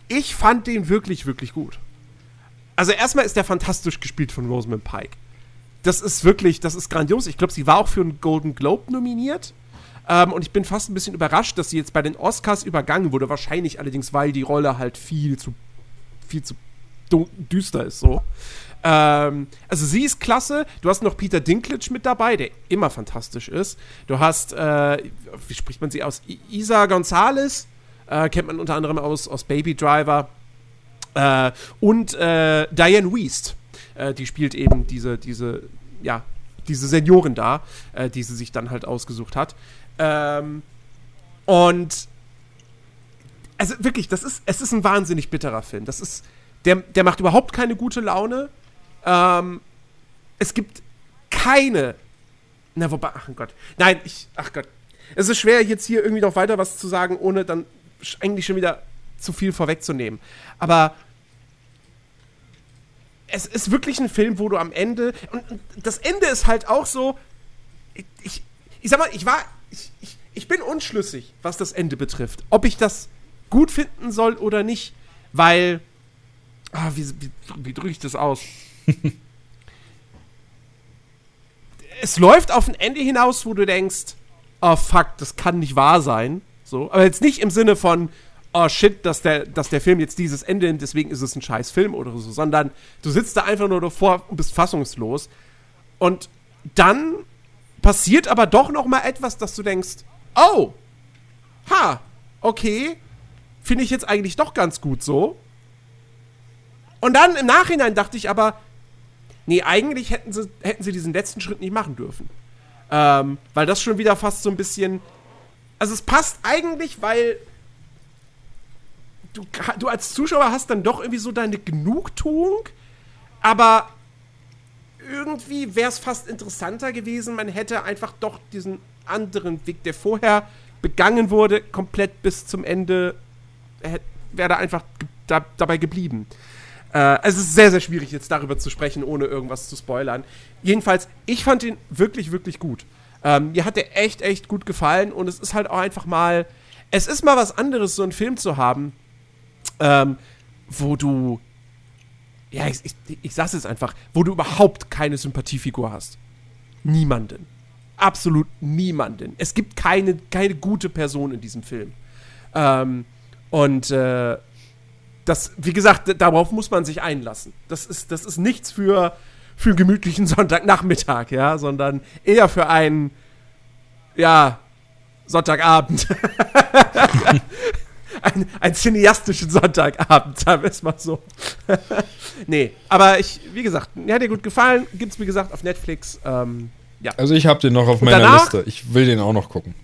ich fand den wirklich, wirklich gut. Also erstmal ist der fantastisch gespielt von Rosamund Pike. Das ist wirklich, das ist grandios. Ich glaube, sie war auch für einen Golden Globe nominiert. Ähm, und ich bin fast ein bisschen überrascht, dass sie jetzt bei den Oscars übergangen wurde. Wahrscheinlich allerdings, weil die Rolle halt viel zu, viel zu düster ist so. Ähm, also sie ist klasse. Du hast noch Peter Dinklage mit dabei, der immer fantastisch ist. Du hast, äh, wie spricht man sie aus? Isa Gonzalez, äh, kennt man unter anderem aus, aus Baby Driver. Äh, und äh, Diane Wiest, äh, die spielt eben diese, diese, ja, diese Seniorin da, äh, die sie sich dann halt ausgesucht hat. Ähm, und also wirklich, das ist, es ist ein wahnsinnig bitterer Film. Das ist Der, der macht überhaupt keine gute Laune. Ähm, es gibt keine. Na, wobei, ach Gott. Nein, ich, ach Gott. Es ist schwer, jetzt hier irgendwie noch weiter was zu sagen, ohne dann eigentlich schon wieder zu viel vorwegzunehmen. Aber es ist wirklich ein Film, wo du am Ende. Und das Ende ist halt auch so. Ich, ich, ich sag mal, ich war. Ich, ich, ich bin unschlüssig, was das Ende betrifft. Ob ich das gut finden soll oder nicht. Weil. Ah, wie, wie, wie drücke ich das aus? es läuft auf ein Ende hinaus, wo du denkst, oh fuck, das kann nicht wahr sein. So, aber jetzt nicht im Sinne von, oh shit, dass der, dass der Film jetzt dieses Ende nimmt, deswegen ist es ein scheiß Film oder so, sondern du sitzt da einfach nur davor und bist fassungslos. Und dann passiert aber doch noch mal etwas, dass du denkst, oh, ha, okay, finde ich jetzt eigentlich doch ganz gut so. Und dann im Nachhinein dachte ich aber, nee, eigentlich hätten sie, hätten sie diesen letzten Schritt nicht machen dürfen. Ähm, weil das schon wieder fast so ein bisschen. Also es passt eigentlich, weil du, du als Zuschauer hast dann doch irgendwie so deine Genugtuung, aber irgendwie wäre es fast interessanter gewesen, man hätte einfach doch diesen anderen Weg, der vorher begangen wurde, komplett bis zum Ende, wäre da einfach da, dabei geblieben. Äh, es ist sehr, sehr schwierig, jetzt darüber zu sprechen, ohne irgendwas zu spoilern. Jedenfalls, ich fand ihn wirklich, wirklich gut. Ähm, mir hat der echt, echt gut gefallen und es ist halt auch einfach mal, es ist mal was anderes, so einen Film zu haben, ähm, wo du, ja, ich, ich, ich sag's jetzt einfach, wo du überhaupt keine Sympathiefigur hast. Niemanden. Absolut niemanden. Es gibt keine, keine gute Person in diesem Film. Ähm, und äh, das, wie gesagt, darauf muss man sich einlassen. Das ist, das ist nichts für, für einen gemütlichen Sonntagnachmittag, ja, sondern eher für einen, ja, Sonntagabend. ein, einen cineastischen Sonntagabend, sagen wir es mal so. nee, aber ich, wie gesagt, mir hat dir gut gefallen. Gibt's, wie gesagt, auf Netflix. Ähm, ja. Also ich habe den noch auf Und meiner danach- Liste. Ich will den auch noch gucken.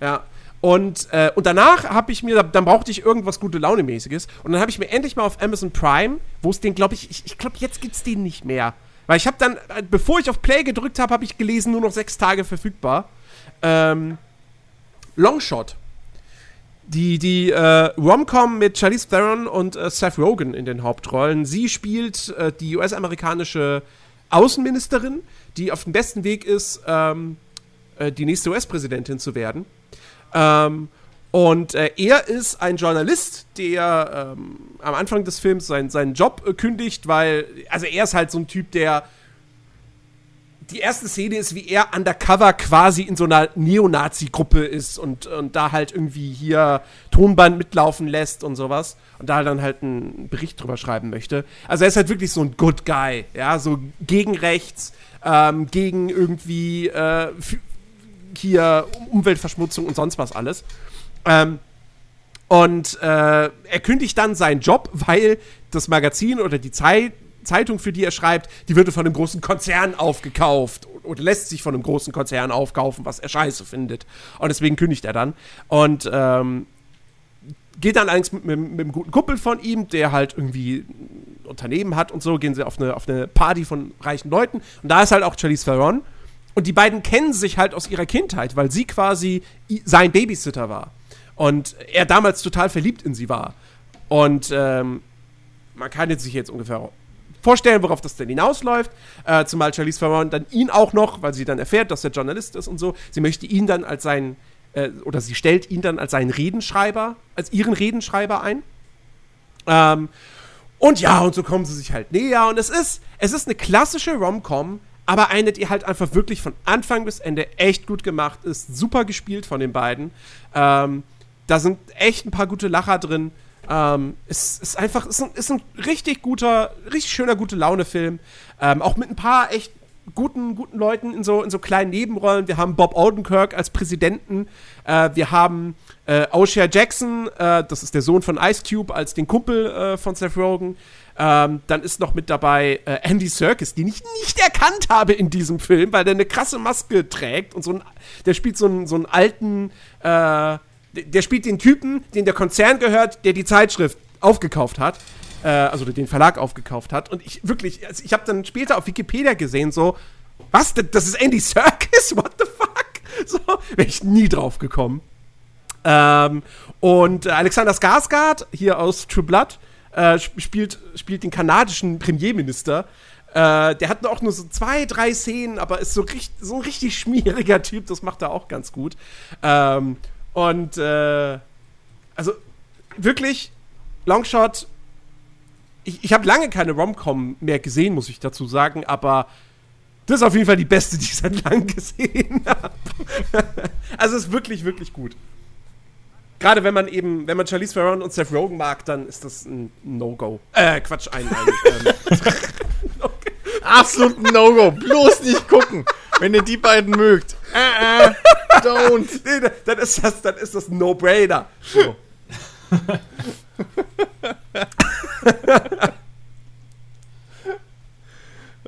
Ja. Und, äh, und danach habe ich mir, dann brauchte ich irgendwas gute Laune-mäßiges. Und dann habe ich mir endlich mal auf Amazon Prime, wo es den, glaube ich, ich, ich glaube, jetzt gibt's den nicht mehr. Weil ich habe dann, äh, bevor ich auf Play gedrückt habe, habe ich gelesen, nur noch sechs Tage verfügbar. Ähm, Longshot. Die, die äh, Rom-Com mit Charlize Theron und äh, Seth Rogen in den Hauptrollen. Sie spielt äh, die US-amerikanische Außenministerin, die auf dem besten Weg ist, ähm, äh, die nächste US-Präsidentin zu werden. Ähm, und äh, er ist ein Journalist, der ähm, am Anfang des Films sein, seinen Job äh, kündigt, weil, also er ist halt so ein Typ, der die erste Szene ist, wie er undercover quasi in so einer Neonazi-Gruppe ist und, und da halt irgendwie hier Tonband mitlaufen lässt und sowas und da dann halt einen Bericht drüber schreiben möchte. Also er ist halt wirklich so ein Good Guy, ja, so gegen rechts, ähm, gegen irgendwie äh, hier Umweltverschmutzung und sonst was alles. Ähm, und äh, er kündigt dann seinen Job, weil das Magazin oder die Zeit, Zeitung, für die er schreibt, die wird von einem großen Konzern aufgekauft oder lässt sich von einem großen Konzern aufkaufen, was er scheiße findet. Und deswegen kündigt er dann. Und ähm, geht dann allerdings mit, mit, mit einem guten Kumpel von ihm, der halt irgendwie ein Unternehmen hat und so, gehen sie auf eine, auf eine Party von reichen Leuten. Und da ist halt auch Charlize Theron. Und die beiden kennen sich halt aus ihrer Kindheit, weil sie quasi sein Babysitter war. Und er damals total verliebt in sie war. Und ähm, man kann jetzt sich jetzt ungefähr vorstellen, worauf das denn hinausläuft. Äh, zumal Charlize Theron dann ihn auch noch, weil sie dann erfährt, dass er Journalist ist und so, sie möchte ihn dann als seinen, äh, oder sie stellt ihn dann als seinen Redenschreiber, als ihren Redenschreiber ein. Ähm, und ja, und so kommen sie sich halt näher. Und es ist, es ist eine klassische Rom-Com, aber eine, die halt einfach wirklich von Anfang bis Ende echt gut gemacht ist. Super gespielt von den beiden. Ähm, da sind echt ein paar gute Lacher drin. Ähm, es ist einfach, es ist ein, ist ein richtig guter, richtig schöner, gute Laune-Film. Ähm, auch mit ein paar echt guten, guten Leuten in so, in so kleinen Nebenrollen. Wir haben Bob Odenkirk als Präsidenten. Äh, wir haben äh, O'Shea Jackson, äh, das ist der Sohn von Ice Cube, als den Kumpel äh, von Seth Rogen. Ähm, dann ist noch mit dabei äh, Andy Serkis, den ich nicht erkannt habe in diesem Film, weil der eine krasse Maske trägt und so ein, der spielt so einen, so einen alten, äh, der spielt den Typen, den der Konzern gehört, der die Zeitschrift aufgekauft hat. äh, also den Verlag aufgekauft hat. Und ich wirklich, also ich habe dann später auf Wikipedia gesehen, so, was, das ist Andy Serkis? What the fuck? So, wäre ich nie drauf gekommen. Ähm, und äh, Alexander Skarsgård, hier aus True Blood, äh, sp- spielt, spielt den kanadischen Premierminister. Äh, der hat auch nur so zwei, drei Szenen, aber ist so, richt- so ein richtig schmieriger Typ, das macht er auch ganz gut. Ähm, und äh, also wirklich, Longshot, ich, ich habe lange keine Rom-Com mehr gesehen, muss ich dazu sagen, aber das ist auf jeden Fall die beste, die ich seit langem gesehen habe. also ist wirklich, wirklich gut. Gerade wenn man eben, wenn man Charlize Theron und Seth Rogen mag, dann ist das ein No-Go. Äh, Quatsch, ein, ein ähm, Absolut No-Go. Bloß nicht gucken, wenn ihr die beiden mögt. Äh, äh, don't. nee, da- dann ist das, dann ist das No-Brainer. So.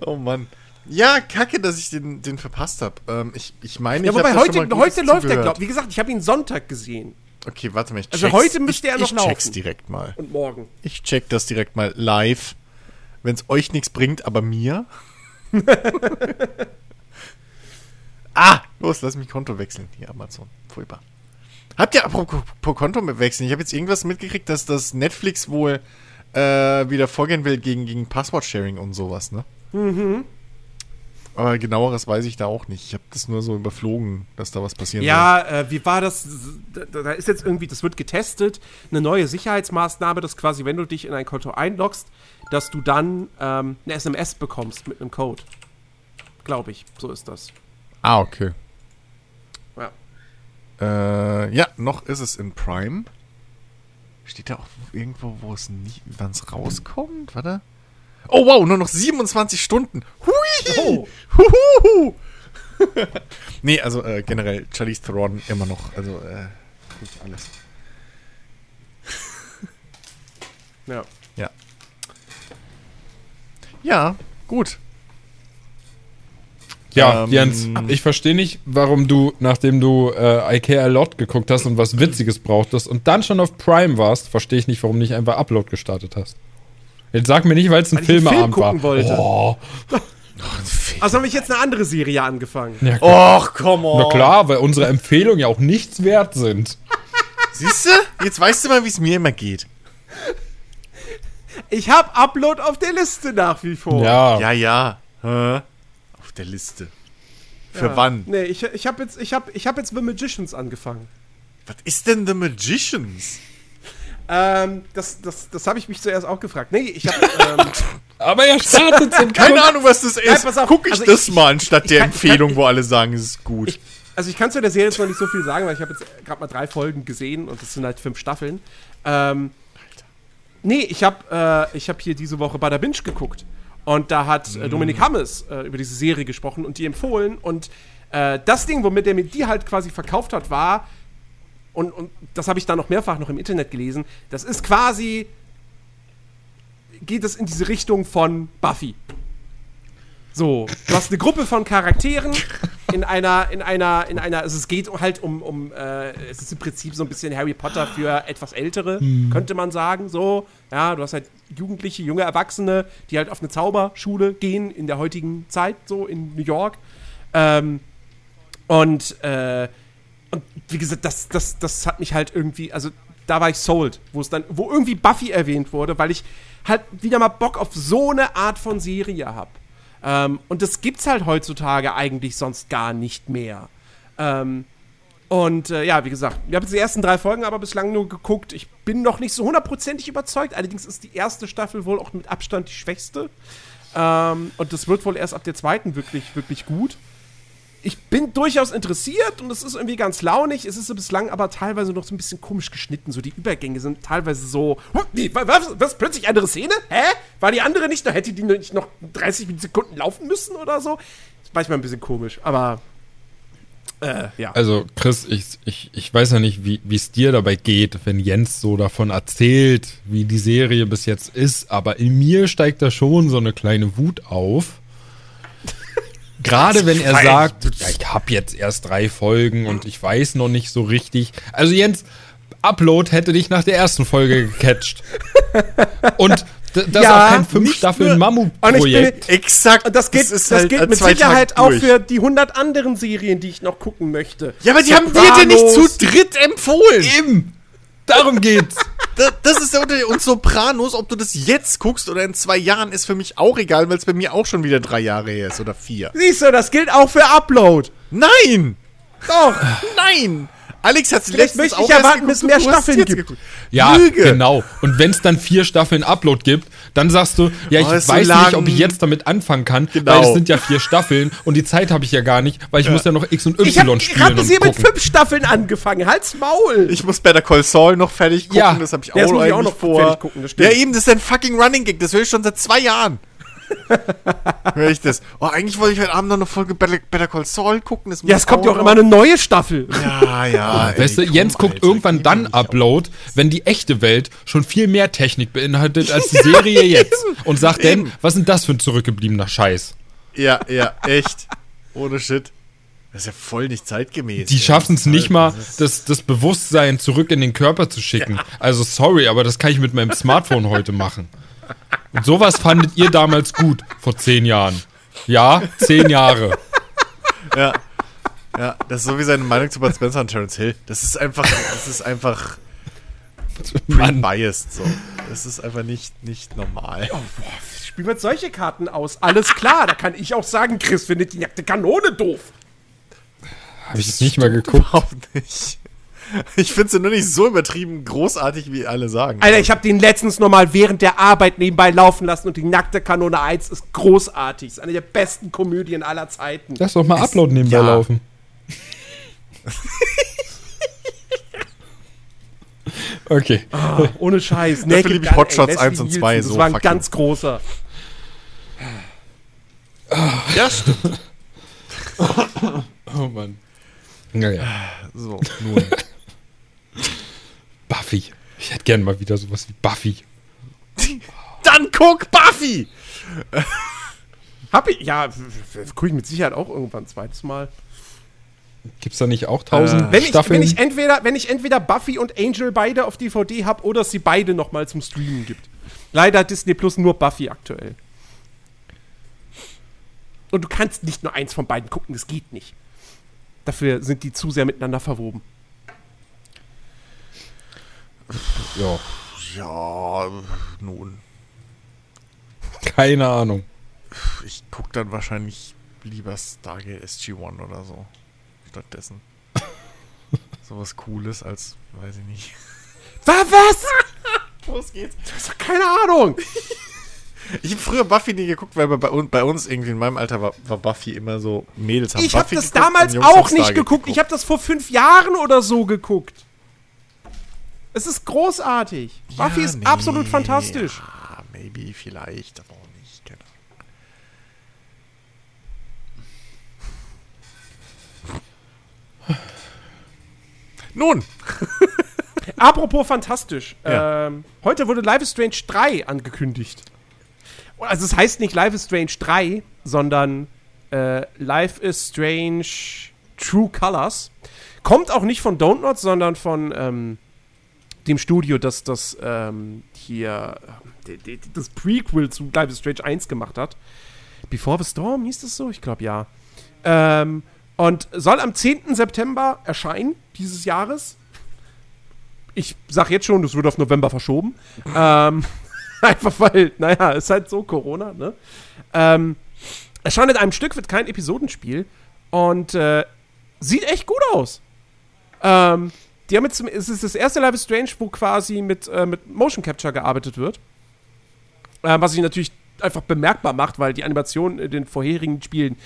Oh Mann. Ja, kacke, dass ich den, den verpasst habe. Ähm, ich, ich meine, Ja, ich wobei heute, mal heute läuft der, zugehört. glaub Wie gesagt, ich habe ihn Sonntag gesehen. Okay, warte mal. Ich Also check's. heute müsste er ich, noch ich check's laufen. direkt mal. Und morgen. Ich check das direkt mal live. Wenn es euch nichts bringt, aber mir. ah, los, lass mich Konto wechseln. Hier, Amazon. Furchtbar. Habt ihr apropos Konto wechseln? Ich habe jetzt irgendwas mitgekriegt, dass das Netflix wohl äh, wieder vorgehen will gegen, gegen Passwort-Sharing und sowas, ne? Mhm. Aber genaueres weiß ich da auch nicht. Ich habe das nur so überflogen, dass da was passieren Ja, äh, wie war das? Da, da ist jetzt irgendwie, das wird getestet, eine neue Sicherheitsmaßnahme, dass quasi, wenn du dich in ein Konto einloggst, dass du dann ähm, eine SMS bekommst mit einem Code. Glaube ich, so ist das. Ah, okay. Ja. Äh, ja, noch ist es in Prime. Steht da auch irgendwo, wo es nie, wann es rauskommt? Warte. Oh wow, nur noch 27 Stunden. Hui! Oh. Huhuhu! nee, also äh, generell Charlize Theron immer noch, also äh, gut alles. Ja. Ja. Ja, gut. Ja, Ähm, Jens, ich verstehe nicht, warum du, nachdem du äh, IKEA Lot geguckt hast und was Witziges brauchtest und dann schon auf Prime warst, verstehe ich nicht, warum du nicht einfach Upload gestartet hast. Jetzt sag mir nicht, weil es ein einen Film Filmeabend war. gucken wollte. Oh, Also habe ich jetzt eine andere Serie angefangen. ja. Och, come on. Na klar, weil unsere Empfehlungen ja auch nichts wert sind. Siehst du? Jetzt weißt du mal, wie es mir immer geht. Ich habe Upload auf der Liste nach wie vor. Ja, Ja, ja. Hä? Der Liste. Für Ja. wann? Nee, ich, ich habe jetzt, ich hab, ich hab jetzt The Magicians angefangen. Was ist denn The Magicians? Ähm, das das, das habe ich mich zuerst auch gefragt. Nee, ich habe. Ähm, aber er startet zum Keine Ahnung, was das ist. auf. Guck ich Also das ich- mal anstatt ich der kann- Empfehlung, kann- wo alle sagen, es ist gut. Ich- also ich kann zu der Serie jetzt noch nicht so viel sagen, weil ich habe jetzt gerade mal drei Folgen gesehen und das sind halt fünf Staffeln. Ähm, nee, ich habe äh, ich hab hier diese Woche Bada Binge geguckt. Und da hat äh, Dominik Hammes äh, über diese Serie gesprochen und die empfohlen. Und äh, das Ding, womit er mir die halt quasi verkauft hat, war, und, und das habe ich dann noch mehrfach noch im Internet gelesen, das ist quasi, geht es in diese Richtung von Buffy. So, du hast eine Gruppe von Charakteren in einer, in einer, in einer, also es geht halt um, um äh, es ist im Prinzip so ein bisschen Harry Potter für etwas Ältere, könnte man sagen, so. Ja, du hast halt Jugendliche, junge Erwachsene, die halt auf eine Zauberschule gehen in der heutigen Zeit, so in New York. Ähm, und, äh, und wie gesagt, das, das, das hat mich halt irgendwie, also da war ich sold, wo es dann, wo irgendwie Buffy erwähnt wurde, weil ich halt wieder mal Bock auf so eine Art von Serie habe. Ähm, und das gibt's halt heutzutage eigentlich sonst gar nicht mehr. Ähm, und äh, ja, wie gesagt, ich habe jetzt die ersten drei Folgen aber bislang nur geguckt. Ich bin noch nicht so hundertprozentig überzeugt. Allerdings ist die erste Staffel wohl auch mit Abstand die schwächste. Ähm, und das wird wohl erst ab der zweiten wirklich, wirklich gut. Ich bin durchaus interessiert und es ist irgendwie ganz launig. Es ist so bislang aber teilweise noch so ein bisschen komisch geschnitten. So die Übergänge sind teilweise so. Wie, wa- was, was? Plötzlich andere Szene? Hä? War die andere nicht? Da hätte die nicht noch 30 Sekunden laufen müssen oder so? Ist manchmal ein bisschen komisch, aber. Äh, ja. Also, Chris, ich, ich, ich weiß ja nicht, wie es dir dabei geht, wenn Jens so davon erzählt, wie die Serie bis jetzt ist, aber in mir steigt da schon so eine kleine Wut auf. Gerade wenn er sagt, ja, ich habe jetzt erst drei Folgen und ich weiß noch nicht so richtig. Also Jens, Upload hätte dich nach der ersten Folge gecatcht. Und das Ja, ist auch kein fünf nicht Staffeln Mammut-Projekt. Exakt. Und das, geht, ist das halt gilt an mit Sicherheit auch für die 100 anderen Serien, die ich noch gucken möchte. Ja, aber die haben wir dir nicht Sopranos. zu dritt empfohlen. Eben. Darum geht's. Das, das ist der Unterschied. Und Sopranos, ob du das jetzt guckst oder in zwei Jahren, ist für mich auch egal, weil es bei mir auch schon wieder drei Jahre her ist oder vier. Siehst du, das gilt auch für Upload. Nein! Doch. Nein! Alex hat Vielleicht möchte ich erwarten, bis mehr Staffeln gibt. Ja, Lüge. genau. Und wenn es dann vier Staffeln Upload gibt, dann sagst du, ja, ich Oh, ist so weiß lang. nicht, ob ich jetzt damit anfangen kann, Genau. weil es sind ja vier Staffeln und die Zeit habe ich ja gar nicht, weil ich muss ja noch X und Y Ich habe spielen gerade und hier mit fünf Staffeln angefangen. Halt's Maul. Ich muss Better Call Saul noch fertig gucken, Ja. das habe ich Ja, das auch, muss ich auch noch vor. fertig gucken, das ja, eben, das ist ein fucking Running Gig, das höre ich schon seit zwei Jahren. Hör ich das? Oh, eigentlich wollte ich heute Abend noch eine Folge Better, Better Call Saul gucken. Das ja, es kommt ja auch noch- immer eine neue Staffel. Ja, ja. ey, Weißt du, komm, Jens guckt Alter, irgendwann dann Upload, wenn die echte Welt schon viel mehr Technik beinhaltet als die Serie jetzt. Und sagt dann, was sind das für ein zurückgebliebener Scheiß? Ja, ja, echt. Ohne Shit. Das ist ja voll nicht zeitgemäß. Die schaffen es nicht mal, das das, das Bewusstsein zurück in den Körper zu schicken. Also sorry, aber das kann ich mit meinem Smartphone heute machen. Und sowas fandet ihr damals gut, vor zehn Jahren. Ja, zehn Jahre. Ja. Ja, das ist so wie seine Meinung zu Bud Spencer und Terence Hill. Das ist einfach, das ist einfach biased so. Das ist einfach nicht, nicht normal. Spielen wir jetzt solche Karten aus. Alles klar, da kann ich auch sagen, Chris findet die nackte Kanone doof. Habe ich nicht mal geguckt. Überhaupt nicht. Ich finde sie nur nicht so übertrieben großartig, wie alle sagen. Alter, ich habe den letztens noch mal während der Arbeit nebenbei laufen lassen und die nackte Kanone 1 ist großartig. Ist eine der besten Komödien aller Zeiten. Lass doch mal Upload nebenbei ja. laufen. Okay. Ah, ohne Scheiß. Dafür Naked liebe ich Hotshots ey, 1 und Leslie 2 Nielsen, so Das war ein fucking. ganz großer. Ja, stimmt. Oh Mann. Naja. So, nun. Buffy. Ich hätte gern mal wieder sowas wie Buffy. Dann guck Buffy! Hab ich, ja, gucke ich mit Sicherheit auch irgendwann ein zweites Mal. Gibt's da nicht auch tausend Wenn ich, Staffeln? wenn, ich entweder, wenn ich entweder Buffy und Angel beide auf DVD habe oder es sie beide noch mal zum Streamen gibt. Leider hat Disney Plus nur Buffy aktuell. Und du kannst nicht nur eins von beiden gucken, das geht nicht. Dafür sind die zu sehr miteinander verwoben. Ja. Ja, nun. Keine Ahnung. Ich guck dann wahrscheinlich lieber Stargate SG-1 oder so. Stattdessen. Sowas Cooles als, weiß ich nicht. Was? was? Los geht's. Keine Ahnung. Ich habe früher Buffy nie geguckt, weil bei, bei uns irgendwie in meinem Alter war, war Buffy immer so Mädels haben Ich habe das geguckt damals auch nicht Stargate geguckt. Ich habe das vor fünf Jahren oder so geguckt. Es ist großartig. Ja, Buffy ist nee, absolut fantastisch. Ja, maybe, vielleicht, aber auch nicht. Ahnung. Nun, Apropos fantastisch. Ja. Ähm, heute wurde Life is Strange 3 angekündigt. Also es heißt nicht Life is Strange 3, sondern äh, Life is Strange True Colors. Kommt auch nicht von Don't Not, sondern von ähm, dem Studio, das das ähm, hier äh, das Prequel zu Life is Strange 1 gemacht hat. Before the Storm hieß das so? Ich glaube ja. Ähm, und soll am 10. September erscheinen dieses Jahres. Ich sag jetzt schon, das wird auf November verschoben. ähm, einfach weil, naja, ist halt so Corona, ne? Ähm, erscheint in einem Stück, wird kein Episodenspiel und äh, sieht echt gut aus. Ähm, die haben jetzt, es ist das erste Life is Strange, wo quasi mit, äh, mit Motion Capture gearbeitet wird. Äh, was sich natürlich einfach bemerkbar macht, weil die Animationen in den vorherigen Spielen,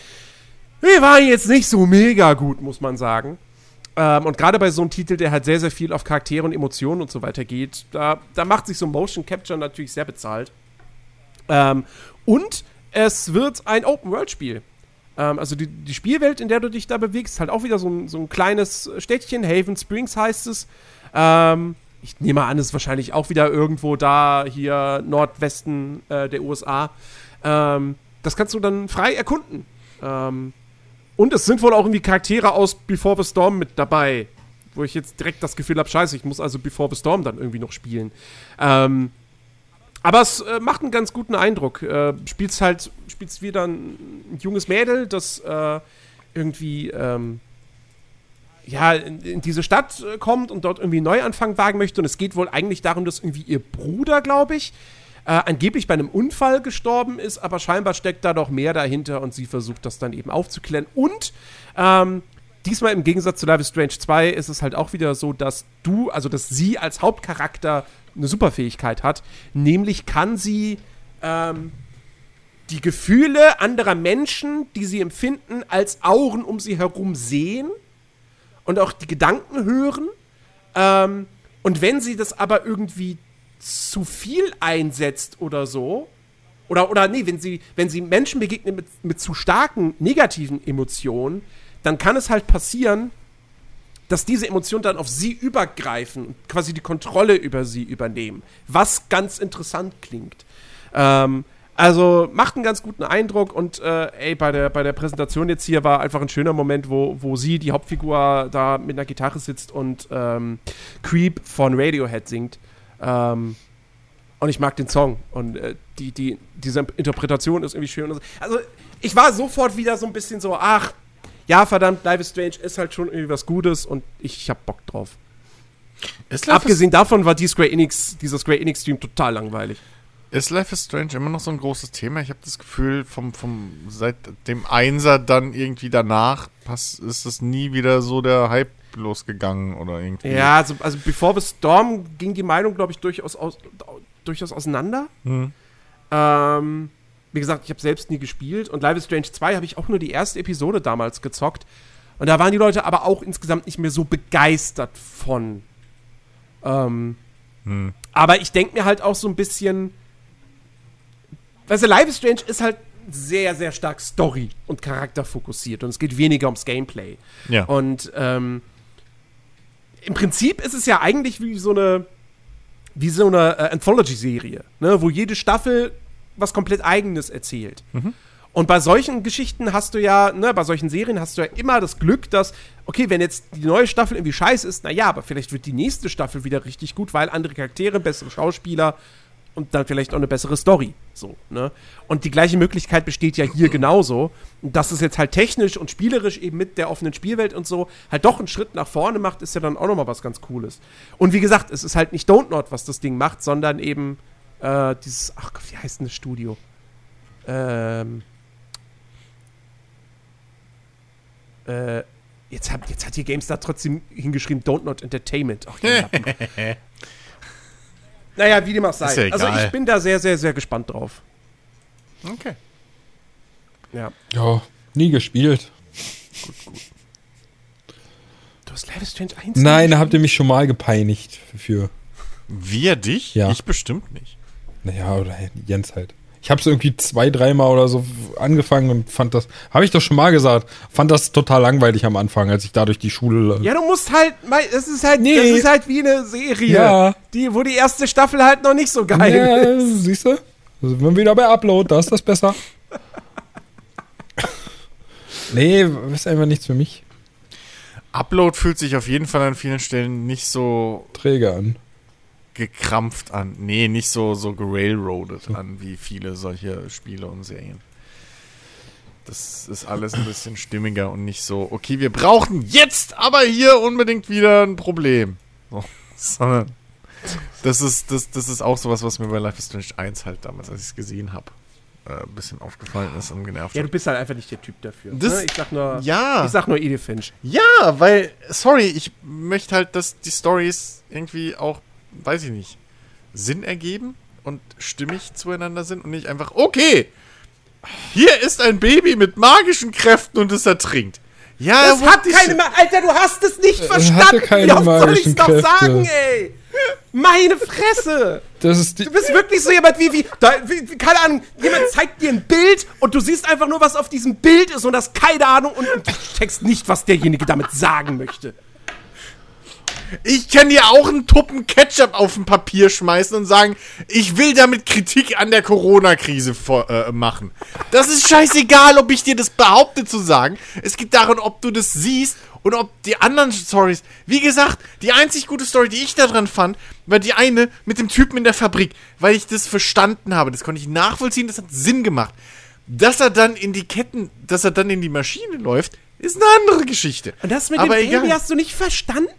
die waren jetzt nicht so mega gut, muss man sagen. Ähm, und gerade bei so einem Titel, der halt sehr, sehr viel auf Charaktere und Emotionen und so weiter geht, da, da macht sich so Motion Capture natürlich sehr bezahlt. Ähm, und es wird ein Open-World-Spiel. Ähm, also die, die Spielwelt, in der du dich da bewegst, ist halt auch wieder so ein, so ein kleines Städtchen. Haven Springs heißt es. Ähm, ich nehme an, es ist wahrscheinlich auch wieder irgendwo da, hier Nordwesten äh, der USA. Ähm, das kannst du dann frei erkunden. Ähm, und es sind wohl auch irgendwie Charaktere aus Before the Storm mit dabei. Wo ich jetzt direkt das Gefühl habe, scheiße, ich muss also Before the Storm dann irgendwie noch spielen. Ähm, Aber es äh, macht einen ganz guten Eindruck. Äh, spielst halt, spielst wieder ein, junges Mädel, das äh, irgendwie ähm, ja, in, in diese Stadt äh, kommt und dort irgendwie einen Neuanfang wagen möchte. Und es geht wohl eigentlich darum, dass irgendwie ihr Bruder, glaube ich, äh, angeblich bei einem Unfall gestorben ist, aber scheinbar steckt da doch mehr dahinter und sie versucht das dann eben aufzuklären. Und ähm, diesmal im Gegensatz zu Life is Strange 2 ist es halt auch wieder so, dass du, also dass sie als Hauptcharakter eine Superfähigkeit hat, nämlich kann sie ähm, die Gefühle anderer Menschen, die sie empfinden, als Auren um sie herum sehen und auch die Gedanken hören. Ähm, und wenn sie das aber irgendwie zu viel einsetzt oder so, oder, oder nee, wenn sie, wenn sie Menschen begegnen mit, mit zu starken negativen Emotionen, dann kann es halt passieren, dass diese Emotionen dann auf sie übergreifen und quasi die Kontrolle über sie übernehmen. Was ganz interessant klingt. Ähm, also macht einen ganz guten Eindruck und äh, ey, bei der, bei der Präsentation jetzt hier war einfach ein schöner Moment, wo, wo sie, die Hauptfigur, da mit einer Gitarre sitzt und ähm, Creep von Radiohead singt. Ähm, und ich mag den Song und äh, die, die, diese Interpretation ist irgendwie schön. Also ich war sofort wieder so ein bisschen so, ach, ja, verdammt, Life is Strange ist halt schon irgendwie was Gutes und ich, ich hab Bock drauf. Abgesehen davon war die Square Enix, dieser Square Enix Stream total langweilig. Ist Life is Strange immer noch so ein großes Thema? Ich habe das Gefühl, vom, vom, seit dem Einser dann irgendwie danach pass, ist das nie wieder so der Hype losgegangen oder irgendwie. Ja, also, also Before the Storm ging die Meinung, glaube ich, durchaus, aus, durchaus auseinander. Hm. Ähm, wie gesagt, ich habe selbst nie gespielt und Life is Strange 2 habe ich auch nur die erste Episode damals gezockt. Und da waren die Leute aber auch insgesamt nicht mehr so begeistert von. Ähm, Hm. aber ich denke mir halt auch so ein bisschen. Weißt du, Life is Strange ist halt sehr, sehr stark Story- und Charakterfokussiert und es geht weniger ums Gameplay. Ja. Und ähm, im Prinzip ist es ja eigentlich wie so eine, wie so eine äh, Anthology-Serie, ne, wo jede Staffel was komplett Eigenes erzählt. Und bei solchen Geschichten hast du ja, ne, bei solchen Serien hast du ja immer das Glück, dass, okay, wenn jetzt die neue Staffel irgendwie scheiße ist, naja, aber vielleicht wird die nächste Staffel wieder richtig gut, weil andere Charaktere, bessere Schauspieler und dann vielleicht auch eine bessere Story. So, ne? Und die gleiche Möglichkeit besteht ja hier genauso. Und dass es jetzt halt technisch und spielerisch eben mit der offenen Spielwelt und so halt doch einen Schritt nach vorne macht, ist ja dann auch nochmal was ganz Cooles. Und wie gesagt, es ist halt nicht Don't Not, was das Ding macht, sondern eben äh, dieses, ach Gott, wie heißt denn das Studio? Ähm. Äh, jetzt hat, jetzt hat hier GameStar trotzdem hingeschrieben, Don't Not Entertainment. Ach, die naja, wie dem auch sei. Ja also ich bin da sehr, sehr, sehr gespannt drauf. Okay. Ja. Ja, nie gespielt. Du hast Life is Strange 1 Nein, da habt ihr mich schon mal gepeinigt für. Wir dich? Ja. Ich bestimmt nicht. Naja, oder Jens halt. Ich habe es irgendwie zwei, dreimal oder so angefangen und fand das, habe ich doch schon mal gesagt, fand das total langweilig am Anfang, als ich da durch die Schule. Ja, du musst halt, das ist halt, Nee. das ist halt wie eine Serie, Ja. die, wo die erste Staffel halt noch nicht so geil ja, ist. siehst du? Sind wir wieder bei Upload, da ist das besser. nee, ist einfach nichts für mich. Upload fühlt sich auf jeden Fall an vielen Stellen nicht so Träge an. Gekrampft an. Nee, nicht so, so gerailroadet an wie viele solche Spiele und Serien. Das ist alles ein bisschen stimmiger und nicht so, okay, wir brauchen jetzt aber hier unbedingt wieder ein Problem. So, sondern das ist, das, das ist auch sowas, was mir bei Life is Strange 1 halt damals, als ich es gesehen habe, äh, ein bisschen aufgefallen ist und genervt Ja, du bist halt einfach nicht der Typ dafür. Das- ne? Ich sag nur, Ja. ich sag nur Edith Finch. Ja, weil, sorry, ich möchte halt, dass die Stories irgendwie auch, weiß ich nicht, Sinn ergeben und stimmig zueinander sind und nicht einfach, okay, hier ist ein Baby mit magischen Kräften und es ertrinkt. Ja, Das hat keine, Ma Alter, du hast es nicht hatte verstanden. keine Wie oft soll ich's noch sagen, ey? Meine Fresse. Das ist die. Du bist wirklich so jemand wie, wie, da, wie, wie, keine Ahnung, jemand zeigt dir ein Bild und du siehst einfach nur, was auf diesem Bild ist und hast keine Ahnung und, und du checkst nicht, was derjenige damit sagen möchte. Ich kann dir auch einen Tuppen Ketchup auf ein Papier schmeißen und sagen, ich will damit Kritik an der Corona-Krise äh, machen. Das ist scheißegal, ob ich dir das behaupte zu sagen. Es geht darum, ob du das siehst und ob die anderen Stories. Wie gesagt, die einzig gute Story, die ich daran fand, war die eine mit dem Typen in der Fabrik, weil ich das verstanden habe. Das konnte ich nachvollziehen, das hat Sinn gemacht. Dass er dann in die Ketten, dass er dann in die Maschine läuft, ist eine andere Geschichte. Und das mit Aber dem Baby egal. hast du nicht verstanden?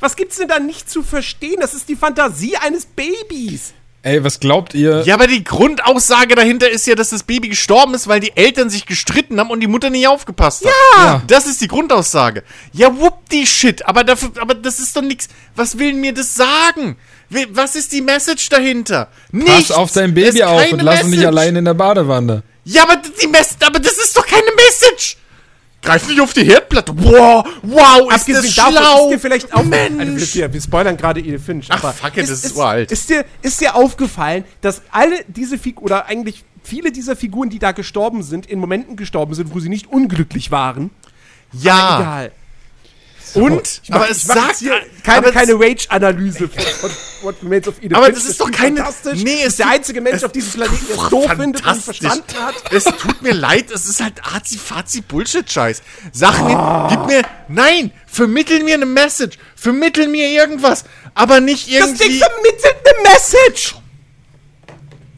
Was gibt's denn da nicht zu verstehen? Das ist die Fantasie eines Babys. Ey, was glaubt ihr? Ja, aber die Grundaussage dahinter ist ja, dass das Baby gestorben ist, weil die Eltern sich gestritten haben und die Mutter nicht aufgepasst hat. Ja. Das ist die Grundaussage. Ja, whoop die Shit. Aber, dafür, aber das ist doch nichts. Was will mir das sagen? Was ist die Message dahinter? Nichts. Pass auf dein Baby auf und lass ihn nicht allein in der Badewanne. Ja, aber die Mess aber das ist doch keine Message. Greif nicht auf die Herdplatte. Wow, wow, ist Abgesehen das davon schlau. ist dir vielleicht auch. Mensch. Also, wir, wir spoilern gerade Edith Finch. Ach, fuck it, das ist uralt. Ist dir, ist dir aufgefallen, dass alle diese Figuren, oder eigentlich viele dieser Figuren, die da gestorben sind, in Momenten gestorben sind, wo sie nicht unglücklich waren? ja. Egal. Und? Ich mach- aber es sagt hier keine, keine Rage-Analyse von, What Remains of Edith Aber Finch. das ist doch keine- Fantastisch. Nee, es ist der einzige Mensch auf diesem Planeten, der es doof findet und Fantastisch. verstanden hat. Es tut mir leid, es ist halt Azi-Fazi-Bullshit-Scheiß. Sachen, gib mir, nein, vermittel mir eine Message, vermittel mir irgendwas, aber nicht Das Ding irgendwie. vermittelt eine Message!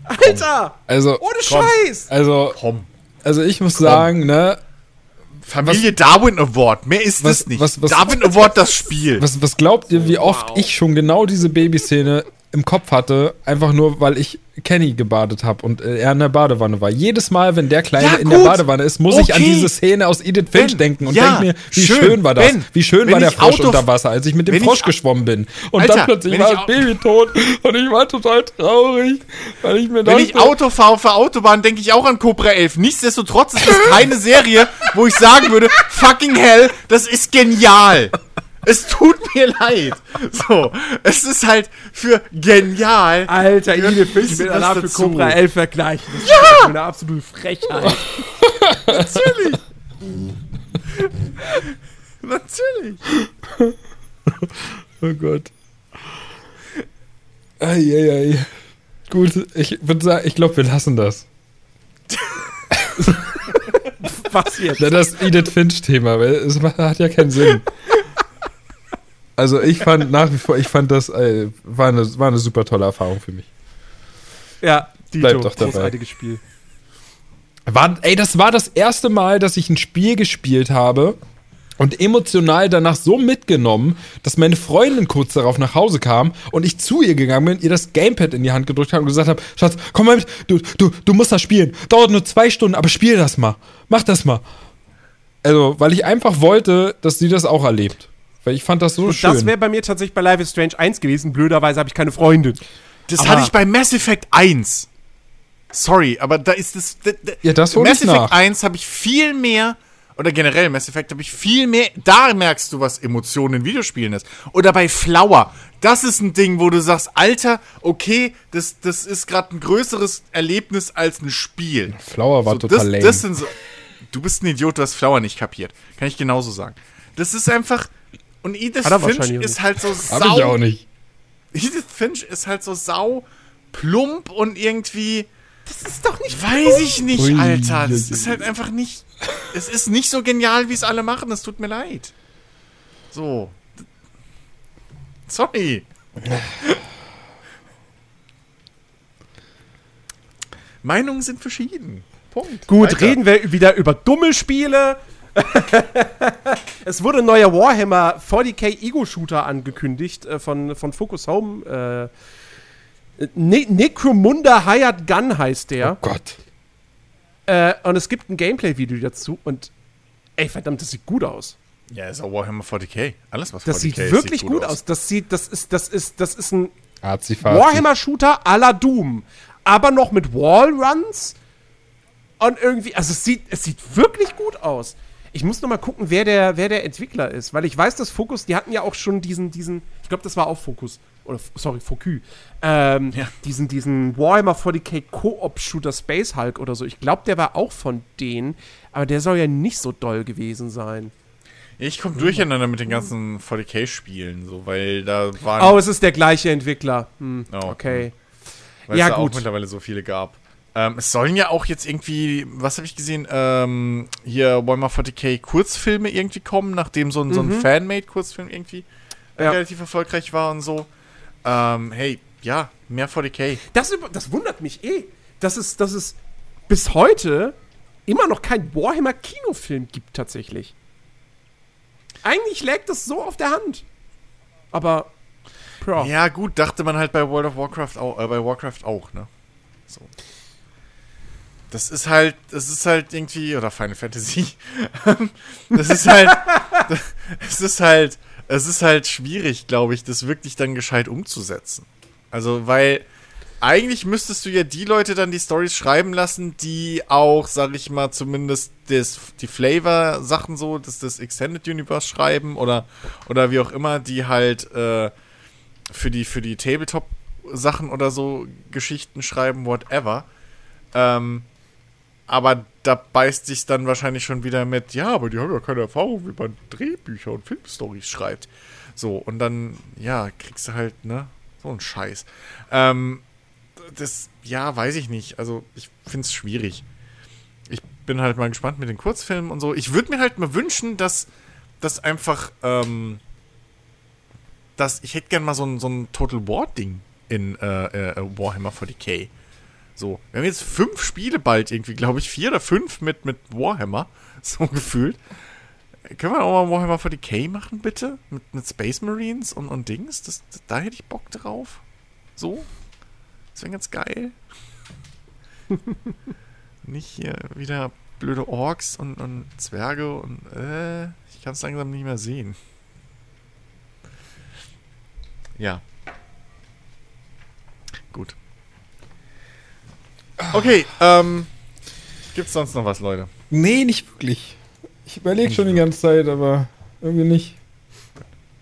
Alter! Also, Ohne komm. Scheiß! also, Komm. also ich muss sagen, ne, Familie Darwin Award, mehr ist Was- es nicht. was- was- Darwin Award, das Spiel. was, was glaubt ihr, wie oft ich schon genau diese Babyszene im Kopf hatte, einfach nur, weil ich Kenny gebadet habe und äh, er in der Badewanne war. Jedes Mal, wenn der Kleine Ja, in der. Badewanne ist, muss ich an Okay. diese Szene aus Edith Finch Ben, denken und ja, denke mir, wie schön. schön, war das? Ben, wie schön wenn war der Frosch unter Wasser, als ich mit dem wenn Frosch ich- geschwommen bin. Und Alter, dann plötzlich wenn war das Baby tot und ich war total traurig, weil ich mir Wenn dachte, ich Auto fahre auf der Autobahn, denke ich auch an Cobra 11. Nichtsdestotrotz ist das keine Serie, wo ich sagen würde, fucking hell, das ist genial. Es tut mir leid. So, es ist halt für genial. Alter, Edith Finch bisschen mit einer für. Cobra 11 vergleichen. Das ist ja! eine absolute Frechheit. Natürlich. Natürlich. Oh Gott. Eieiei. Gut, ich würde sagen, ich glaube, wir lassen das. Was jetzt? Das Edith Finch-Thema, weil es hat ja keinen Sinn. Also ich fand nach wie vor, ich fand das äh, war, eine, war eine super tolle Erfahrung für mich. Ja, Dito, Bleib doch dabei. großartiges Spiel. War, ey, das war das erste Mal, dass ich ein Spiel gespielt habe und emotional danach so mitgenommen, dass meine Freundin kurz darauf nach Hause kam und ich zu ihr gegangen bin, ihr das Gamepad in die Hand gedrückt habe und gesagt habe, Schatz, komm mal mit, du, du, du musst das spielen. Dauert nur zwei Stunden, aber spiel das mal. Mach das mal. Also, weil ich einfach wollte, dass sie das auch erlebt. Weil ich fand das so Und schön. das wäre bei mir tatsächlich bei Life is Strange 1 gewesen. Blöderweise habe ich keine Freundin. Das Aber- hatte ich bei Mass Effect 1. Sorry, aber da ist das. Da, da, Ja, das Mass Effect nach. 1 habe ich viel mehr, oder generell Mass Effect habe ich viel mehr. Da merkst du, was Emotionen in Videospielen ist. Oder bei Flower. Das ist ein Ding, wo du sagst, Alter, okay, das, das ist gerade ein größeres Erlebnis als ein Spiel. Flower war So, total das, lame. das sind so. Du bist ein Idiot, du hast Flower nicht kapiert. Kann ich genauso sagen. Das ist einfach. Und Edith Finch ist halt so Hab ich auch nicht. Edith Finch ist halt so sau plump und irgendwie. Das ist doch nicht Weiß ich nicht, Ui, Alter. Das ist halt einfach nicht. Es ist nicht so genial, wie es alle machen. Das tut mir leid. So. Sorry. Meinungen sind verschieden. Punkt. Gut, Weiter. reden wir wieder über dumme Spiele. es wurde ein neuer Warhammer 40k Ego-Shooter angekündigt äh, von, von Focus Home. Äh, ne Necromunda Hired Gun heißt der. Oh Gott. Äh, und es gibt ein Gameplay-Video dazu. Und ey, verdammt, das sieht gut aus. Ja, ist auch Warhammer 40k. Alles, was Das 40k sieht ist, wirklich gut aus. Das sieht, das ist, das ist, das ist ein. Warhammer-Shooter à la Doom. Aber noch mit Wallruns. Und irgendwie, also es sieht, es sieht wirklich gut aus. Ich muss noch mal gucken, wer der, wer der Entwickler ist, weil ich weiß, dass Focus, die hatten ja auch schon diesen, diesen, ich glaube, das war auch Focus, oder, sorry, Focus, ähm, Ja. diesen, diesen Warhammer 40k Co-op-Shooter Space Hulk oder so. Ich glaube, der war auch von denen, aber der soll ja nicht so doll gewesen sein. Ich komme durcheinander mit den ganzen 40k-Spielen, so, weil da waren. Oh, es ist der gleiche Entwickler. Hm, Oh, okay. weil ja, es da gut. auch mittlerweile so viele gab. Ähm, es sollen ja auch jetzt irgendwie, was habe ich gesehen, ähm, hier Warhammer 40k Kurzfilme irgendwie kommen, nachdem so ein, so ein Mhm. Fanmade-Kurzfilm irgendwie äh, Ja. relativ erfolgreich war und so. Ähm, hey, ja, mehr 40k. Das, das wundert mich eh, dass es, dass es bis heute immer noch keinen Warhammer-Kinofilm gibt, tatsächlich. Eigentlich lägt das so auf der Hand. Aber, ja. Ja, gut, dachte man halt bei World of Warcraft auch, äh, bei Warcraft auch, ne? So. Das ist halt, das ist halt irgendwie, oder Final Fantasy. das ist halt, es ist halt, es ist halt schwierig, glaube ich, das wirklich dann gescheit umzusetzen. Also, weil eigentlich müsstest du ja die Leute dann die Stories schreiben lassen, die auch, sag ich mal, zumindest das, die Flavor-Sachen so, das, das Extended Universe schreiben oder, oder wie auch immer, die halt äh, für die, für die Tabletop-Sachen oder so Geschichten schreiben, whatever. Ähm, aber da beißt sich dann wahrscheinlich schon wieder mit, ja, aber die haben ja keine Erfahrung, wie man Drehbücher und Filmstories schreibt. So, und dann, ja, kriegst du halt, ne, so einen Scheiß. Ähm, das, ja, weiß ich nicht. Also, ich finde es schwierig. Ich bin halt mal gespannt mit den Kurzfilmen und so. Ich würde mir halt mal wünschen, dass das einfach, ähm, dass ich hätte gern mal so ein, so ein Total War-Ding in äh, äh, Warhammer 40k. So, wir haben jetzt fünf Spiele bald irgendwie, glaube ich, vier oder fünf mit, mit Warhammer, so gefühlt. Können wir auch mal Warhammer 40k machen, bitte? Mit, mit Space Marines und, und Dings? Das, das, da hätte ich Bock drauf. So? Das wäre ganz geil. nicht hier wieder blöde Orks und, und Zwerge und äh, ich kann es langsam nicht mehr sehen. Ja. Gut. Okay, ähm. Gibt's sonst noch was, Leute? Nee, nicht wirklich. Ich überlege schon die ganze Zeit, aber irgendwie nicht.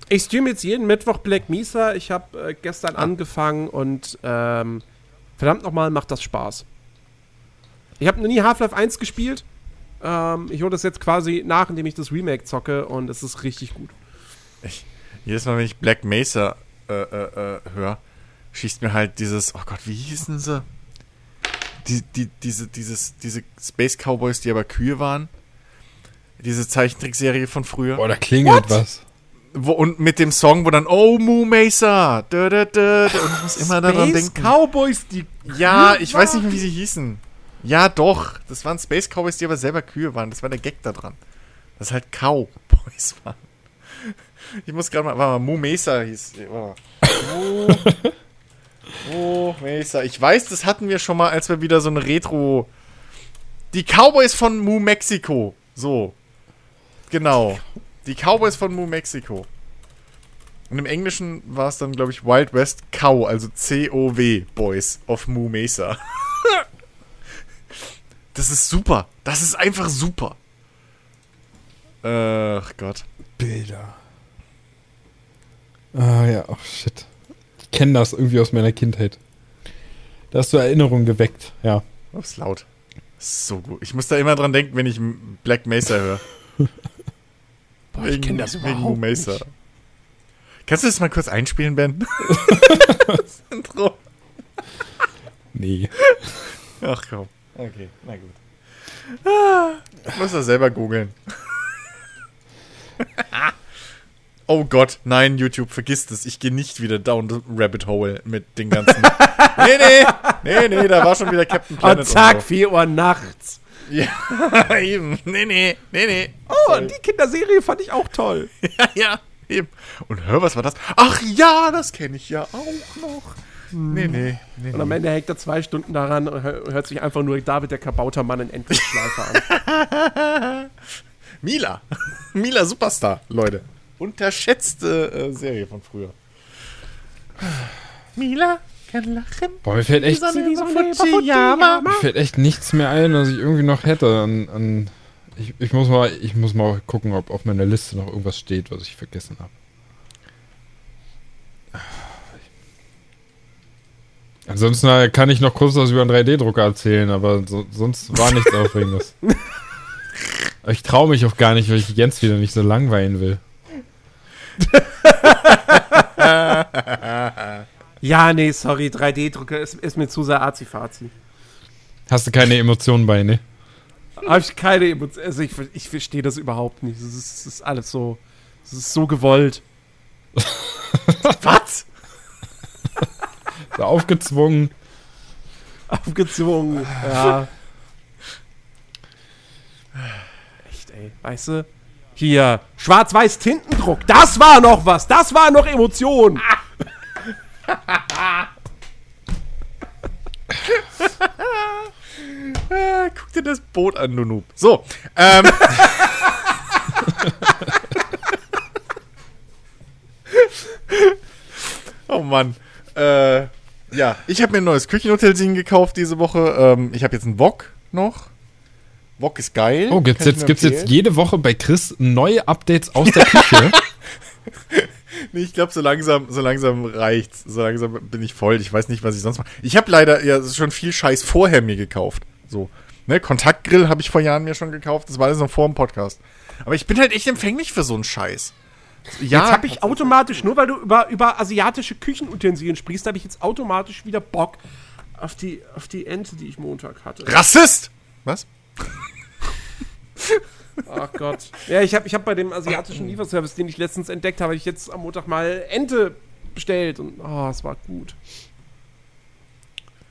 Ich streame jetzt jeden Mittwoch Black Mesa. Ich habe äh, gestern angefangen und ähm, verdammt nochmal, macht das Spaß. Ich habe noch nie Half-Life 1 gespielt. Ähm, ich hole das jetzt quasi nach, indem ich das Remake zocke und es ist richtig gut. Jedes Mal, wenn ich Black Mesa äh, äh, äh, höre, schießt mir halt dieses, oh Gott, wie hießen sie? Die, die, diese, dieses, diese Space Cowboys, die aber Kühe waren. Diese Zeichentrickserie von früher. Boah, da klingelt What? was. Wo, und mit dem Song, wo dann, oh, Moo Mesa. Dö, dö, dö. Und ich muss immer daran Space denken. Cowboys, die Ja, Kühe ich weiß nicht mehr, wie sie hießen. Ja, doch. Das waren Space Cowboys, die aber selber Kühe waren. Das war der Gag da dran. Das halt Cowboys waren. Ich muss gerade mal, warte mal, Moo Mesa hieß. Warte mal. Moo Mesa. Ich weiß, das hatten wir schon mal, als wir wieder so eine Retro. Die Cowboys von Moo Mexico. So. Genau. Die Cowboys von Moo Mexico. Und im Englischen war es dann, glaube ich, Wild West Cow, also C-O-W, Boys of Moo Mesa. das ist super. Das ist einfach super. Ach Gott. Bilder. Ah ja, oh shit. Ich kenne das irgendwie aus meiner Kindheit. Da hast du Erinnerungen geweckt, ja. Oh, ist laut. So gut. Ich muss da immer dran denken, wenn ich Black Mesa höre. Boah, ich kenne das wegen überhaupt Mesa. nicht. Kannst du das mal kurz einspielen, Ben? das Intro. Nee. Ach komm. Okay, na gut. Ah, ich muss das selber googeln. oh Gott, nein, YouTube, vergiss das. Ich gehe nicht wieder down the rabbit hole mit den ganzen. nee, nee, nee, nee, da war schon wieder Captain Planet. Und zack, und 4 Uhr nachts. so. Ja, eben. Nee, nee, nee, nee. Oh, die Kinderserie fand ich auch toll. Ja, ja, eben. Und hör, was war das? Ach ja, das kenne ich ja auch noch. Nee, nee, nee. Und am Ende hängt er zwei Stunden daran und hör- hört sich einfach nur David der Kabauter Mann in Endlosschleife an. Mila. Mila Superstar, Leute. Unterschätzte äh, Serie von früher. Mila kann lachen. Boah, mir fällt echt, Sonne über mir Fujiyama. fällt echt nichts mehr ein, was ich irgendwie noch hätte an, an ich, ich muss mal, ich muss mal gucken, ob auf meiner Liste noch irgendwas steht, was ich vergessen habe. Ansonsten äh, kann ich noch kurz was über einen 3D-Drucker erzählen, aber so, sonst war nichts Aufregendes. Ich traue mich auch gar nicht, weil ich Jens wieder nicht so langweilen will. Ja, nee, sorry, 3D-Drucker ist, ist mir zu sehr azi-fazi. Hast du keine Emotionen bei, ne? Habe ich keine Emotionen. Also ich, ich verstehe das überhaupt nicht. Das ist, ist alles so. Das ist so gewollt. Was? So aufgezwungen. Aufgezwungen. Ja. Echt, ey. Weißt du? Hier, schwarz-weiß Tintendruck. Das war noch was. Das war noch Emotion. Ah, guck dir das Boot an, du Noob. So, ähm. oh Mann. Äh, ja, ich habe mir ein neues Küchenutensilien gekauft diese Woche. Ähm, ich habe jetzt einen Wok noch. Wok ist geil. Oh, gibt's kann ich jetzt, gibt's jetzt jede Woche bei Chris neue Updates aus der Küche? Nee, ich glaube, so langsam, so langsam reicht's. So langsam bin ich voll. Ich weiß nicht, was ich sonst mache. Ich habe leider ja schon viel Scheiß vorher mir gekauft. So. Ne, Kontaktgrill habe ich vor Jahren mir schon gekauft. Das war alles noch vor dem Podcast. Aber ich bin halt echt empfänglich für so einen Scheiß. Ja, Jetzt habe ich automatisch, nur weil du über, über asiatische Küchenutensilien sprichst, habe ich jetzt automatisch wieder Bock auf die, auf die Ente, die ich Montag hatte. Rassist! Was? Ach Gott. Ja, ich habe ich hab bei dem asiatischen Lieferservice, den ich letztens entdeckt habe, hab ich jetzt am Montag mal Ente bestellt und oh, es war gut.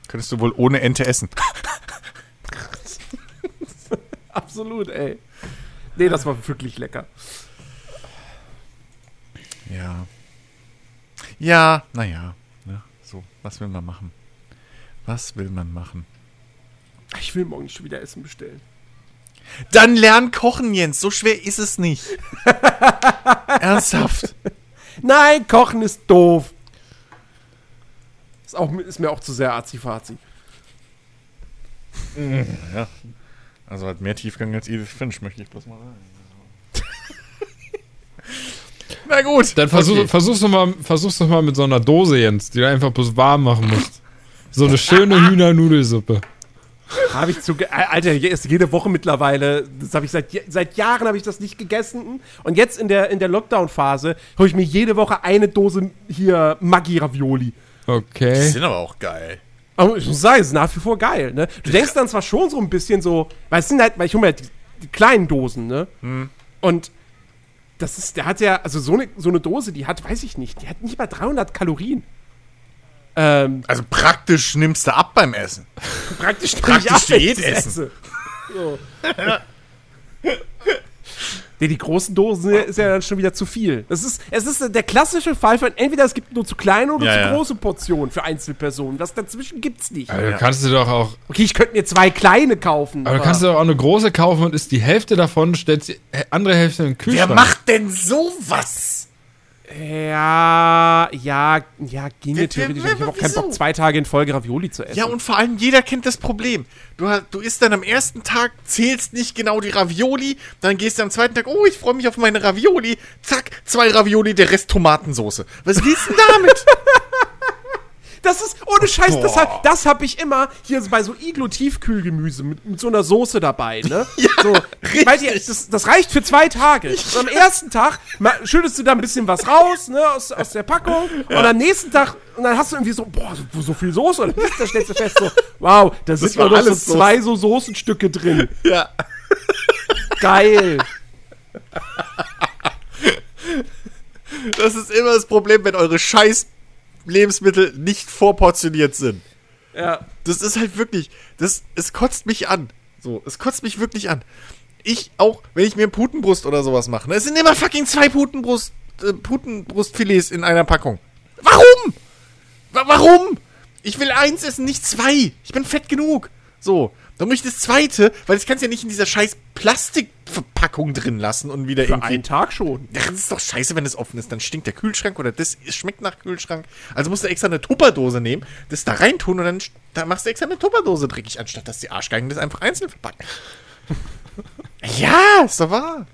Könntest du wohl ohne Ente essen. Absolut, ey. Nee, das war wirklich lecker. Ja. Ja, naja. Ne, so, was will man machen? Was will man machen? Ich will morgen schon wieder Essen bestellen. Dann lern kochen, Jens. So schwer ist es nicht. Ernsthaft. Nein, Kochen ist doof. Ist, auch, ist mir auch zu sehr azi-fazi. Ja. Also hat mehr Tiefgang als Edith Finch, möchte ich bloß mal sagen. Na gut. Dann versuch, okay. versuch's doch mal, versuch's doch mal mit so einer Dose, Jens, die du einfach bloß warm machen musst. So eine schöne Hühnernudelsuppe. Habe ich zu. ge- Alter, ist jede Woche mittlerweile. Das habe ich seit, seit Jahren habe ich das nicht gegessen. Und jetzt in der, in der Lockdown-Phase hole ich mir jede Woche eine Dose hier Maggi-Ravioli. Die Okay. sind aber auch geil. Aber ich muss sagen, es ist nach wie vor geil, ne? Du denkst dann zwar schon so ein bisschen so, weil es sind halt, weil ich hole mir halt die, die kleinen Dosen, ne? Und das ist, der hat ja, also so eine, so eine Dose, die hat, weiß ich nicht, die hat nicht mal 300 Kalorien. Ähm, Also praktisch nimmst du ab beim Essen. praktisch Praktisch Diätessen. esse. So. nee, die großen Dosen ist ja dann schon wieder zu viel. Das ist, es ist der klassische Fall von entweder es gibt nur zu kleine oder Ja, zu ja. große Portionen für Einzelpersonen. Was dazwischen gibt's nicht. Aber du kannst dir doch auch, Okay, ich könnte mir zwei kleine kaufen. aber du kannst dir doch auch eine große kaufen und isst die Hälfte davon, stellst die andere Hälfte in den Wer Kühlschrank. macht denn sowas? Ja, ja, ja, ginge Wer- theoretisch. Ich habe auch keinen? Bock, zwei Tage in Folge Ravioli zu essen. Ja, und vor allem jeder kennt das Problem. Du, du isst dann am ersten Tag, zählst nicht genau die Ravioli, dann gehst du am zweiten Tag, oh, ich freue mich auf meine Ravioli. Zack, zwei Ravioli, der Rest Tomatensoße. Was willst du denn damit? Das ist, ohne Scheiß, das, Boah. hab- das habe ich immer hier bei so Iglo-Tiefkühlgemüse mit, mit so einer Soße dabei, ne? Ja, so. Weil die, das, das reicht für zwei Tage. Und am ersten Tag schüttest du da ein bisschen was raus, ne, aus, aus der Packung. Und am nächsten Tag, und dann hast du irgendwie so, boah, so, so viel Soße. Und dann stellst du fest, so, wow, da sind nur noch so zwei so Soßenstücke drin. ja. Geil. Das ist immer das Problem, wenn eure scheiß Lebensmittel nicht vorportioniert sind. Ja. Das ist halt wirklich, das, es kotzt mich an. So, es kotzt mich wirklich an. Ich auch, wenn ich mir Putenbrust oder sowas mache, ne, es sind immer fucking zwei Putenbrust, äh, Putenbrustfilets in einer Packung. Warum? Wa warum? Ich will eins essen, nicht zwei. Ich bin fett genug. So, dann muss ich das zweite, weil das kannst du ja nicht in dieser scheiß Plastikverpackung drin lassen und wieder Für irgendwie einen Tag schon. das ist doch scheiße, wenn es offen ist. Dann stinkt der Kühlschrank oder das schmeckt nach Kühlschrank. Also musst du extra eine Tupperdose nehmen, das da reintun und dann st- da machst du extra eine Tupperdose dreckig, anstatt dass die Arschgeigen das einfach einzeln verpacken. ja, ist doch wahr.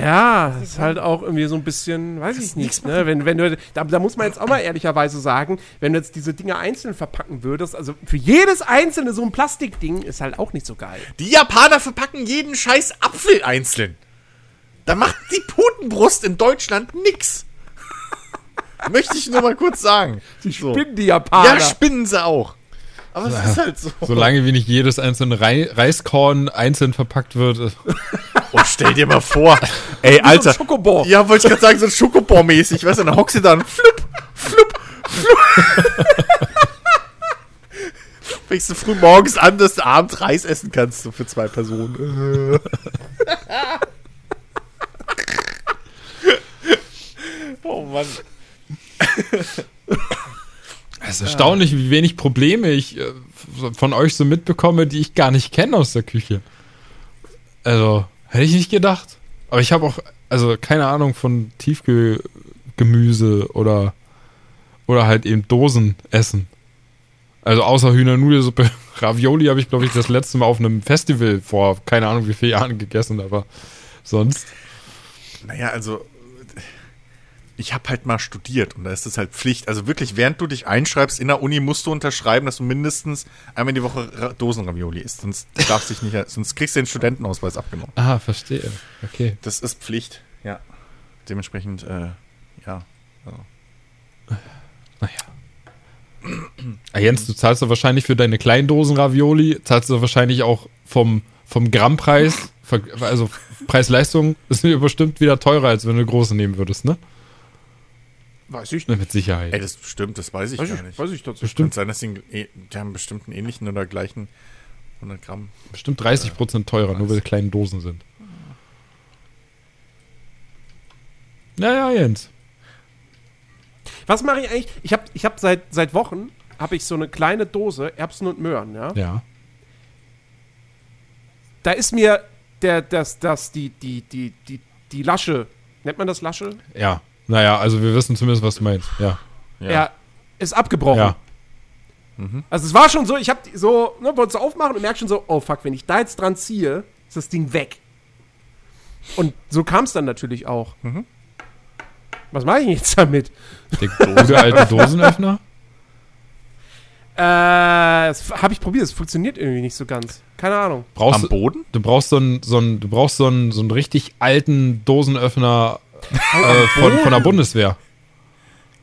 Ja, das ist halt auch irgendwie so ein bisschen, weiß ich nicht, ne? Wenn, wenn du, da, da muss man jetzt auch mal ehrlicherweise sagen, wenn du jetzt diese Dinge einzeln verpacken würdest, also für jedes einzelne so ein Plastikding ist halt auch nicht so geil. Die Japaner verpacken jeden scheiß Apfel einzeln. Da macht die Putenbrust in Deutschland nix. Möchte ich nur mal kurz sagen. Die So. spinnen die Japaner. Ja, spinnen sie auch. Aber es ist halt so. Solange wie nicht jedes einzelne Rei Reiskorn einzeln verpackt wird. Und stell dir mal vor, ey, Wie so ein Alter. Schokobon. Ja, wollte ich gerade sagen, so Schokobon-mäßig. Weißt du, dann hockst du dann, flupp, flupp, flupp. Fängst du früh morgens an, dass du abends Reis essen kannst, so für zwei Personen. oh Mann. Es ist erstaunlich, wie wenig Probleme ich äh, von euch so mitbekomme, die ich gar nicht kenne aus der Küche. Also, hätte ich nicht gedacht. Aber ich habe auch, also keine Ahnung von Tiefgemüse oder, oder halt eben Dosenessen. Also außer Hühnernudelsuppe, Ravioli habe ich, glaube ich, das letzte Mal auf einem Festival vor keine Ahnung wie vielen Jahren gegessen, aber sonst. Naja, also ich habe halt mal studiert und da ist es halt Pflicht. Also wirklich, während du dich einschreibst in der Uni, musst du unterschreiben, dass du mindestens einmal in die Woche Ra Dosenravioli isst. Sonst darfst dich nicht, sonst kriegst du den Studentenausweis abgenommen. Ah, verstehe. Okay. Das ist Pflicht, ja. Dementsprechend, äh, ja. Also. Ah, Jens, du zahlst doch wahrscheinlich für deine kleinen Dosen Ravioli, zahlst du wahrscheinlich auch vom, vom Grammpreis, also Preis-Leistung, ist mir bestimmt wieder teurer, als wenn du große nehmen würdest, ne? Weiß ich Ne, Mit Sicherheit. Ey, das stimmt, das weiß ich Weiß gar ich, nicht. weiß ich tatsächlich. Kann bestimmt, sein, dass die, einen eh- die haben bestimmt einen ähnlichen oder gleichen 100 Gramm. bestimmt 30 Prozent teurer, nur weil es kleine Dosen sind. Naja, Jens. Was mache ich eigentlich? Ich habe ich hab seit, seit Wochen habe ich so eine kleine Dose Erbsen und Möhren, ja. Ja. Da ist mir der, das, das, die, die, die, die, die Lasche, nennt man das Lasche? Ja. Naja, also wir wissen zumindest, was du meinst. Ja. Ja. ist abgebrochen. Ja. Also es war schon so, ich habe so, ne, wollte es aufmachen und merk schon so, oh fuck, wenn ich da jetzt dran ziehe, ist das Ding weg. Und so kam es dann natürlich auch. Mhm. Was mache ich jetzt damit? Der gute alte Dosenöffner. Äh, das habe ich probiert, es funktioniert irgendwie nicht so ganz. Keine Ahnung. Brauchst Am du, Boden? du brauchst so einen, so einen, du brauchst so einen, so einen richtig alten Dosenöffner äh, von, von der Bundeswehr.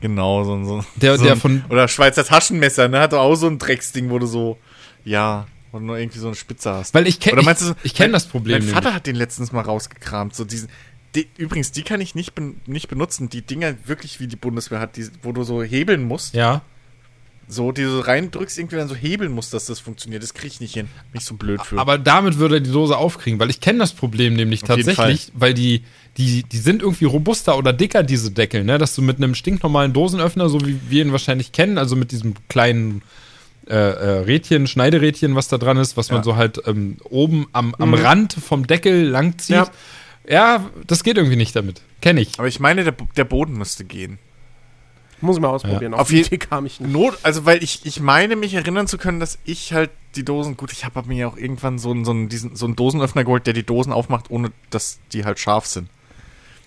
Genau, so, ein- so, Der- so der ein, von- Oder Schweizer Taschenmesser, ne? Hat auch so ein Drecksding, wo du so, ja, wo du nur irgendwie so eine Spitze hast. Weil ich kenne ich, ich kenn das Problem Mein Vater hat den letztens mal rausgekramt. So diesen, die, übrigens, die kann ich nicht, ben, nicht benutzen. Die Dinger wirklich wie die Bundeswehr hat, die, wo du so hebeln musst. Ja. So, die du so reindrückst, irgendwie dann so hebeln musst, dass das funktioniert. Das krieg ich nicht hin. Mich so blöd für. Aber damit würde er die Dose aufkriegen, weil ich kenne das Problem nämlich Auf tatsächlich, weil die, die, die sind irgendwie robuster oder dicker, diese Deckel, ne? Dass du mit einem stinknormalen Dosenöffner, so wie wir ihn wahrscheinlich kennen, also mit diesem kleinen äh, äh, Rädchen, Schneiderädchen, was da dran ist, was man Ja. so halt ähm, oben am, am Rand vom Deckel langzieht. Ja. Ja. das geht irgendwie nicht damit. Kenne ich. Aber ich meine, der, der Boden müsste gehen. Muss ich mal ausprobieren. Ja. Auf Auf die Idee kam ich nicht. Not, also weil ich, ich meine mich erinnern zu können, dass ich halt die Dosen, gut, ich habe mir ja auch irgendwann so einen, so, einen, diesen, so einen Dosenöffner geholt, der die Dosen aufmacht, ohne dass die halt scharf sind.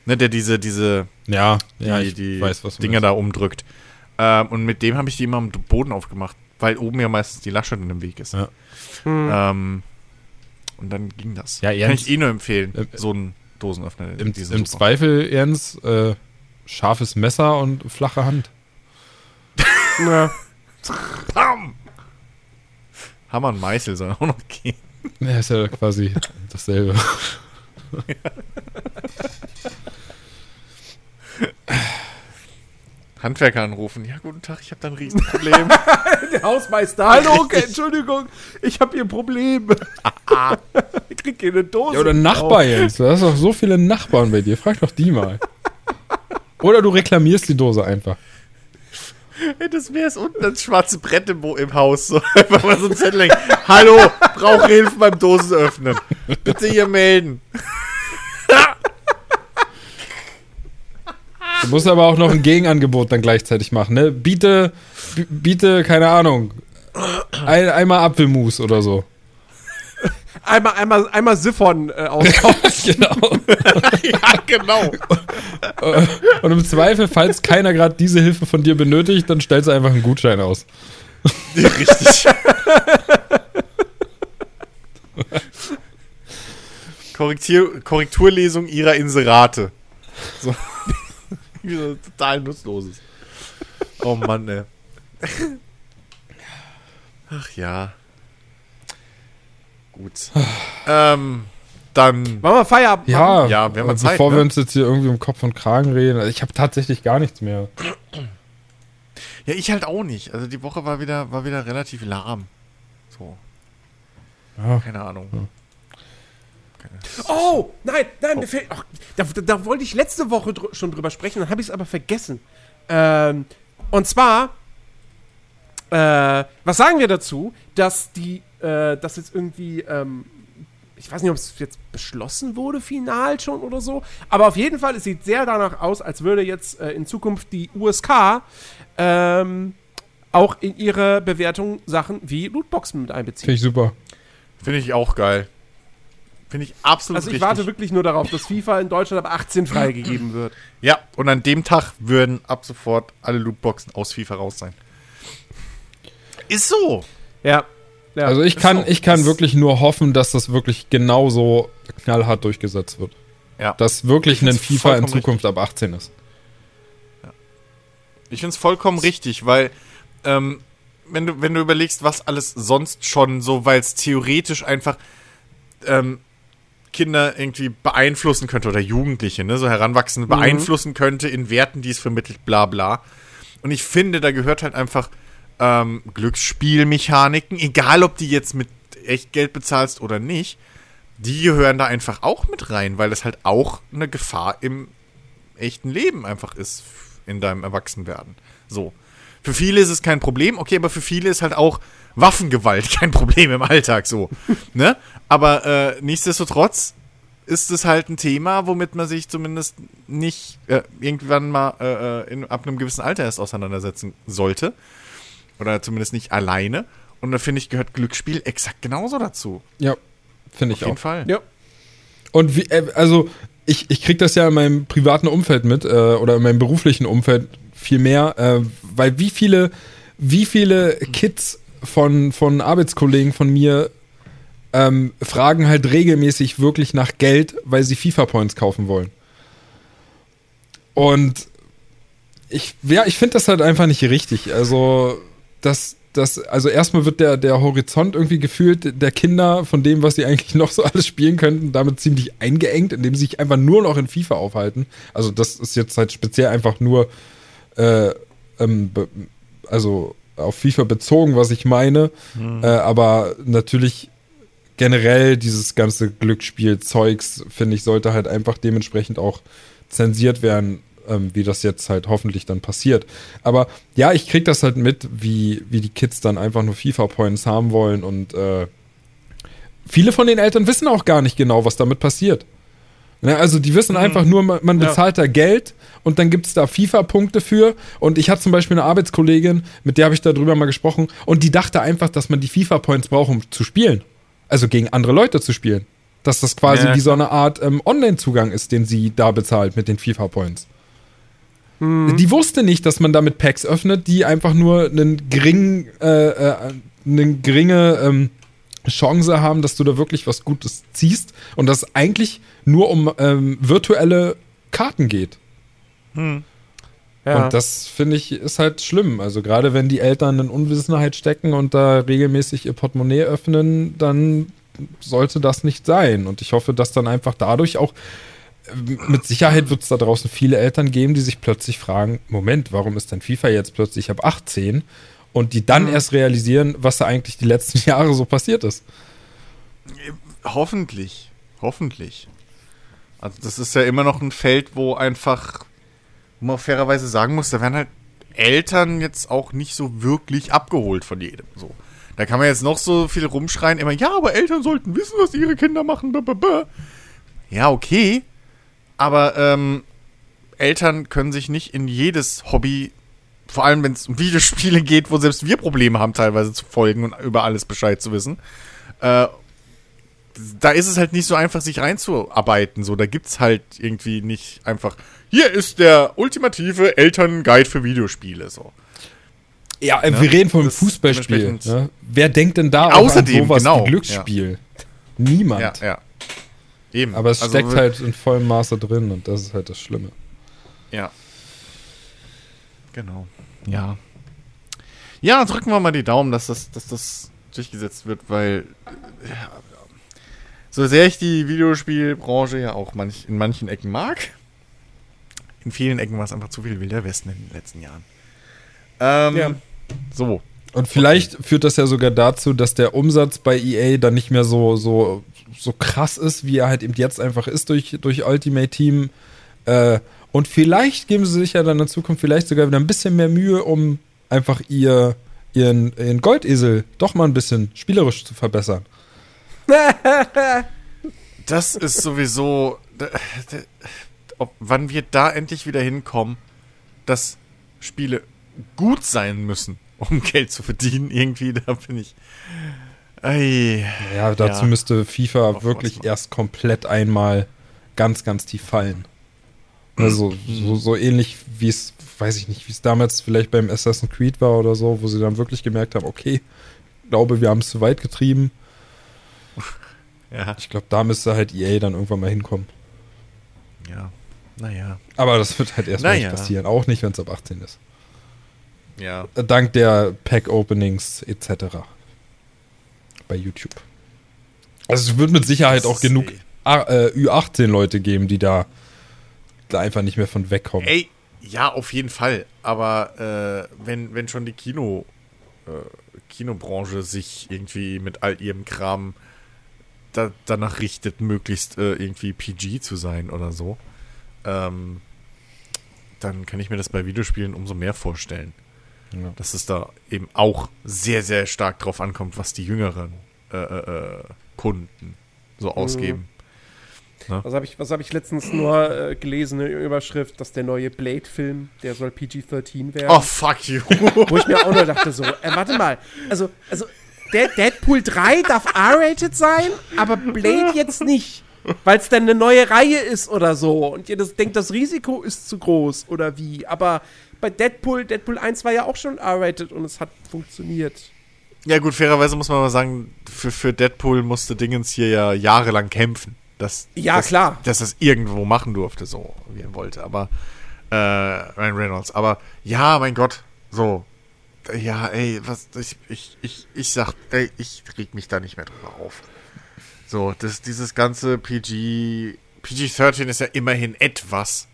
Ne, der diese, diese, Ja, die, ja, ich die weiß, was Dinger da umdrückt. Ähm, und mit dem habe ich die immer am Boden aufgemacht, weil oben ja meistens die Lasche dann im Weg ist. Ja. Ähm, und dann ging das. Ja, Kann Jens- ich eh nur empfehlen, Äh, so einen Dosenöffner. Im, im. Zweifel, Ernst, äh, scharfes Messer und flache Hand. Ja. Bam! Hammer und Meißel sollen auch noch gehen. Ja, ist ja quasi dasselbe. Handwerker anrufen. Ja, guten Tag, ich habe da ein Riesenproblem. Der Hausmeister, hallo, okay, Entschuldigung, ich habe hier ein Problem. ich krieg hier eine Dose. Ja, oder Nachbar, Jens. Du hast doch so viele Nachbarn bei dir. Frag doch die mal. Oder du reklamierst die Dose einfach. Das wär's unten das schwarze Brett im, im Haus. So, einfach mal so ein Zettel. Hallo, brauche Hilfe beim Dosenöffnen. Bitte hier melden. Du musst aber auch noch ein Gegenangebot dann gleichzeitig machen, ne? Biete, biete, keine Ahnung, ein, einmal Apfelmus oder so. Einmal, einmal, einmal Siphon äh, aus. genau. ja, genau. Und im Zweifel, falls keiner gerade diese Hilfe von dir benötigt, dann stellst du einfach einen Gutschein aus. Richtig. Korrektur, Korrekturlesung ihrer Inserate. So total nutzloses. Oh Mann, ey. Ach ja. Gut. ähm, dann. Machen wir Feierabend. Ja, Ja, wir haben ja Zeit, bevor ne? wir uns jetzt hier irgendwie um Kopf und Kragen reden. Also ich habe tatsächlich gar nichts mehr. Ja, ich halt auch nicht. Also die Woche war wieder, war wieder relativ lahm. So, Ja. keine Ahnung. Oh, nein, nein, mir fällt. Ach, da, da, da wollte ich letzte Woche dr schon drüber sprechen, dann habe ich es aber vergessen. Ähm, und zwar, äh, was sagen wir dazu, dass die, äh, dass jetzt irgendwie, ähm, ich weiß nicht, ob es jetzt beschlossen wurde, final schon oder so, aber auf jeden Fall, es sieht sehr danach aus, als würde jetzt äh, in Zukunft die USK ähm, auch in ihre Bewertung Sachen wie Lootboxen mit einbeziehen. Finde ich super. Finde ich auch geil. Finde ich absolut Also ich richtig. warte wirklich nur darauf, dass FIFA in Deutschland ab 18 freigegeben wird. Ja, und an dem Tag würden ab sofort alle Lootboxen aus FIFA raus sein. Ist so. Ja. Ja. Also ich kann, so. ich kann wirklich nur hoffen, dass das wirklich genauso knallhart durchgesetzt wird. Ja. Dass wirklich Ich ein FIFA in Zukunft ab 18 ist. Ich finde es vollkommen richtig, weil ähm, wenn, du, wenn du überlegst, was alles sonst schon so, weil es theoretisch einfach ähm, Kinder irgendwie beeinflussen könnte oder Jugendliche, ne, so Heranwachsende beeinflussen könnte in Werten, die es vermittelt, bla bla. Und ich finde, da gehört halt einfach ähm, Glücksspielmechaniken, egal ob die jetzt mit Echtgeld bezahlst oder nicht, die gehören da einfach auch mit rein, weil das halt auch eine Gefahr im echten Leben einfach ist in deinem Erwachsenwerden. So. Für viele ist es kein Problem, okay, aber für viele ist halt auch Waffengewalt kein Problem im Alltag so. ne? Aber äh, nichtsdestotrotz ist es halt ein Thema, womit man sich zumindest nicht äh, irgendwann mal äh, äh, in, ab einem gewissen Alter erst auseinandersetzen sollte. Oder zumindest nicht alleine. Und da finde ich, gehört Glücksspiel exakt genauso dazu. Ja, finde Auf ich jeden auch. Fall. Ja. Und wie, äh, also ich, ich krieg das ja in meinem privaten Umfeld mit äh, oder in meinem beruflichen Umfeld viel mehr, äh, weil wie viele, wie viele Kids von, von Arbeitskollegen von mir ähm, fragen halt regelmäßig wirklich nach Geld, weil sie FIFA-Points kaufen wollen. Und ich, ja, ich finde das halt einfach nicht richtig. Also, das, das, also erstmal wird der, der Horizont irgendwie gefühlt der Kinder von dem, was sie eigentlich noch so alles spielen könnten, damit ziemlich eingeengt, indem sie sich einfach nur noch in FIFA aufhalten. Also, das ist jetzt halt speziell einfach nur, äh, ähm, also auf FIFA bezogen, was ich meine. Äh, aber natürlich generell dieses ganze Glücksspiel-Zeugs, finde ich, sollte halt einfach dementsprechend auch zensiert werden, ähm, wie das jetzt halt hoffentlich dann passiert. Aber ja, ich krieg das halt mit, wie, wie die Kids dann einfach nur FIFA-Points haben wollen und äh, viele von den Eltern wissen auch gar nicht genau, was damit passiert. Ne, also die wissen einfach nur, man, man Ja. bezahlt da Geld und dann gibt es da FIFA-Punkte für. Und ich hatte zum Beispiel eine Arbeitskollegin, mit der habe ich darüber mal gesprochen, und die dachte einfach, dass man die FIFA-Points braucht, um zu spielen. Also gegen andere Leute zu spielen. Dass das quasi Ja, wie so eine Art ähm, Online-Zugang ist, den sie da bezahlt mit den FIFA-Points. Die wusste nicht, dass man damit Packs öffnet, die einfach nur einen geringen, äh, äh, eine geringe ähm, Chance haben, dass du da wirklich was Gutes ziehst und dass es eigentlich nur um ähm, virtuelle Karten geht. Ja. Und das finde ich ist halt schlimm. Also gerade wenn die Eltern in Unwissenheit stecken und da regelmäßig ihr Portemonnaie öffnen, dann sollte das nicht sein. Und ich hoffe, dass dann einfach dadurch auch mit Sicherheit wird es da draußen viele Eltern geben, die sich plötzlich fragen, Moment, warum ist denn FIFA jetzt plötzlich ab 18? Und die dann erst realisieren, was da eigentlich die letzten Jahre so passiert ist. Hoffentlich. Hoffentlich. Also das ist ja immer noch ein Feld, wo einfach, wo man fairerweise sagen muss, da werden halt Eltern jetzt auch nicht so wirklich abgeholt von jedem. So. Da kann man jetzt noch so viel rumschreien, immer, ja, aber Eltern sollten wissen, was ihre Kinder machen. blah. Ja, okay. Aber ähm, Eltern können sich nicht in jedes Hobby, vor allem wenn es um Videospiele geht, wo selbst wir Probleme haben, teilweise zu folgen und über alles Bescheid zu wissen, äh, da ist es halt nicht so einfach, sich reinzuarbeiten. So, da gibt's halt irgendwie nicht einfach. Hier ist der ultimative Elternguide für Videospiele. So. Ja, äh, wir reden vom Fußballspiel. Ne? Wer denkt denn da Außerdem, an sowas genau, Glücksspiel? Niemand. Ja, ja. Eben. Aber es Also, steckt halt in vollem Maße drin und das ist halt das Schlimme. Ja. Genau. Ja. Ja, drücken wir mal die Daumen, dass das, dass das durchgesetzt wird, weil ja, so sehr ich die Videospielbranche ja auch manch, in manchen Ecken mag, in vielen Ecken war es einfach zu viel Wilder Westen in den letzten Jahren. Ähm, Ja. So. Und vielleicht führt das ja sogar dazu, dass der Umsatz bei EA dann nicht mehr so, so, so krass ist, wie er halt eben jetzt einfach ist durch, durch Ultimate Team. Äh, und vielleicht geben sie sich ja dann in Zukunft vielleicht sogar wieder ein bisschen mehr Mühe, um einfach ihr, ihren, ihren Goldesel doch mal ein bisschen spielerisch zu verbessern. Das ist sowieso. Ob, wann wir da endlich wieder hinkommen, dass Spiele gut sein müssen, um Geld zu verdienen, irgendwie, da bin ich. Ei. Ja, dazu Ja. müsste FIFA Auf wirklich erst komplett einmal ganz, ganz tief fallen. Also so, so ähnlich wie es, weiß ich nicht, wie es damals vielleicht beim Assassin's Creed war oder so, wo sie dann wirklich gemerkt haben, okay, ich glaube, wir haben es zu weit getrieben. Ja, Ich glaube, da müsste halt EA dann irgendwann mal hinkommen. ja. Naja. Aber das wird halt erstmal Naja. nicht passieren, auch nicht, wenn es ab 18 ist. Ja. Dank der Pack-Openings etc. Bei YouTube. Also es wird mit Sicherheit auch genug äh, Ü18-Leute geben, die da, da einfach nicht mehr von wegkommen. Ey, ja, auf jeden Fall. Aber äh, wenn, wenn schon die Kino, äh, Kinobranche sich irgendwie mit all ihrem Kram da, danach richtet, möglichst äh, irgendwie PG zu sein oder so, ähm, dann kann ich mir das bei Videospielen umso mehr vorstellen. Ja. Dass es da eben auch sehr, sehr stark drauf ankommt, was die jüngeren äh, äh, äh, Kunden so ausgeben. Was habe ich, was hab ich letztens nur äh, gelesen, eine Überschrift, dass der neue Blade-Film, der soll PG-13 werden. Oh, fuck you. Wo ich mir auch nur dachte so, äh, warte mal, also, also der Deadpool 3 darf R-rated sein, aber Blade jetzt nicht. Weil es dann eine neue Reihe ist oder so. Und ihr das denkt, das Risiko ist zu groß oder wie. Aber bei Deadpool, Deadpool 1 war ja auch schon R-rated und es hat funktioniert. Ja, gut, fairerweise muss man mal sagen, für, für Deadpool musste Dingens hier ja jahrelang kämpfen. Dass, Ja, dass, klar. Dass es irgendwo machen durfte, so wie er wollte. Aber, äh, Ryan Reynolds. Aber, ja, mein Gott, so. Ja, ey, was, ich, ich, ich, ich sag, ey, ich reg mich da nicht mehr drüber auf. So, das, dieses ganze PG, PG-13 ist ja immerhin etwas.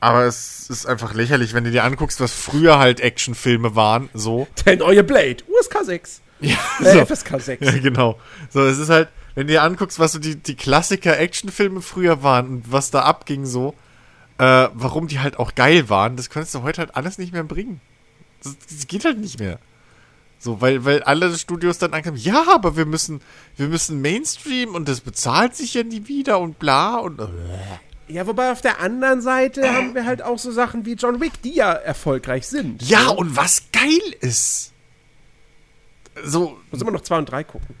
Aber es ist einfach lächerlich, wenn du dir anguckst, was früher halt Actionfilme waren, so. Der neue Blade, USK 6. Ja, Äh, FSK 6. Ja, genau. So, es ist halt, wenn du dir anguckst, was so die, die Klassiker-Actionfilme früher waren und was da abging so, äh, warum die halt auch geil waren, das könntest du heute halt alles nicht mehr bringen. Das, das geht halt nicht mehr. So, weil, weil alle Studios dann ankamen, ja, aber wir müssen, wir müssen Mainstream und das bezahlt sich ja nie wieder und bla und. Äh. Ja, wobei auf der anderen Seite haben wir halt auch so Sachen wie John Wick, die ja erfolgreich sind. Ja, und was geil ist. So, Muss immer noch 2 und 3 gucken.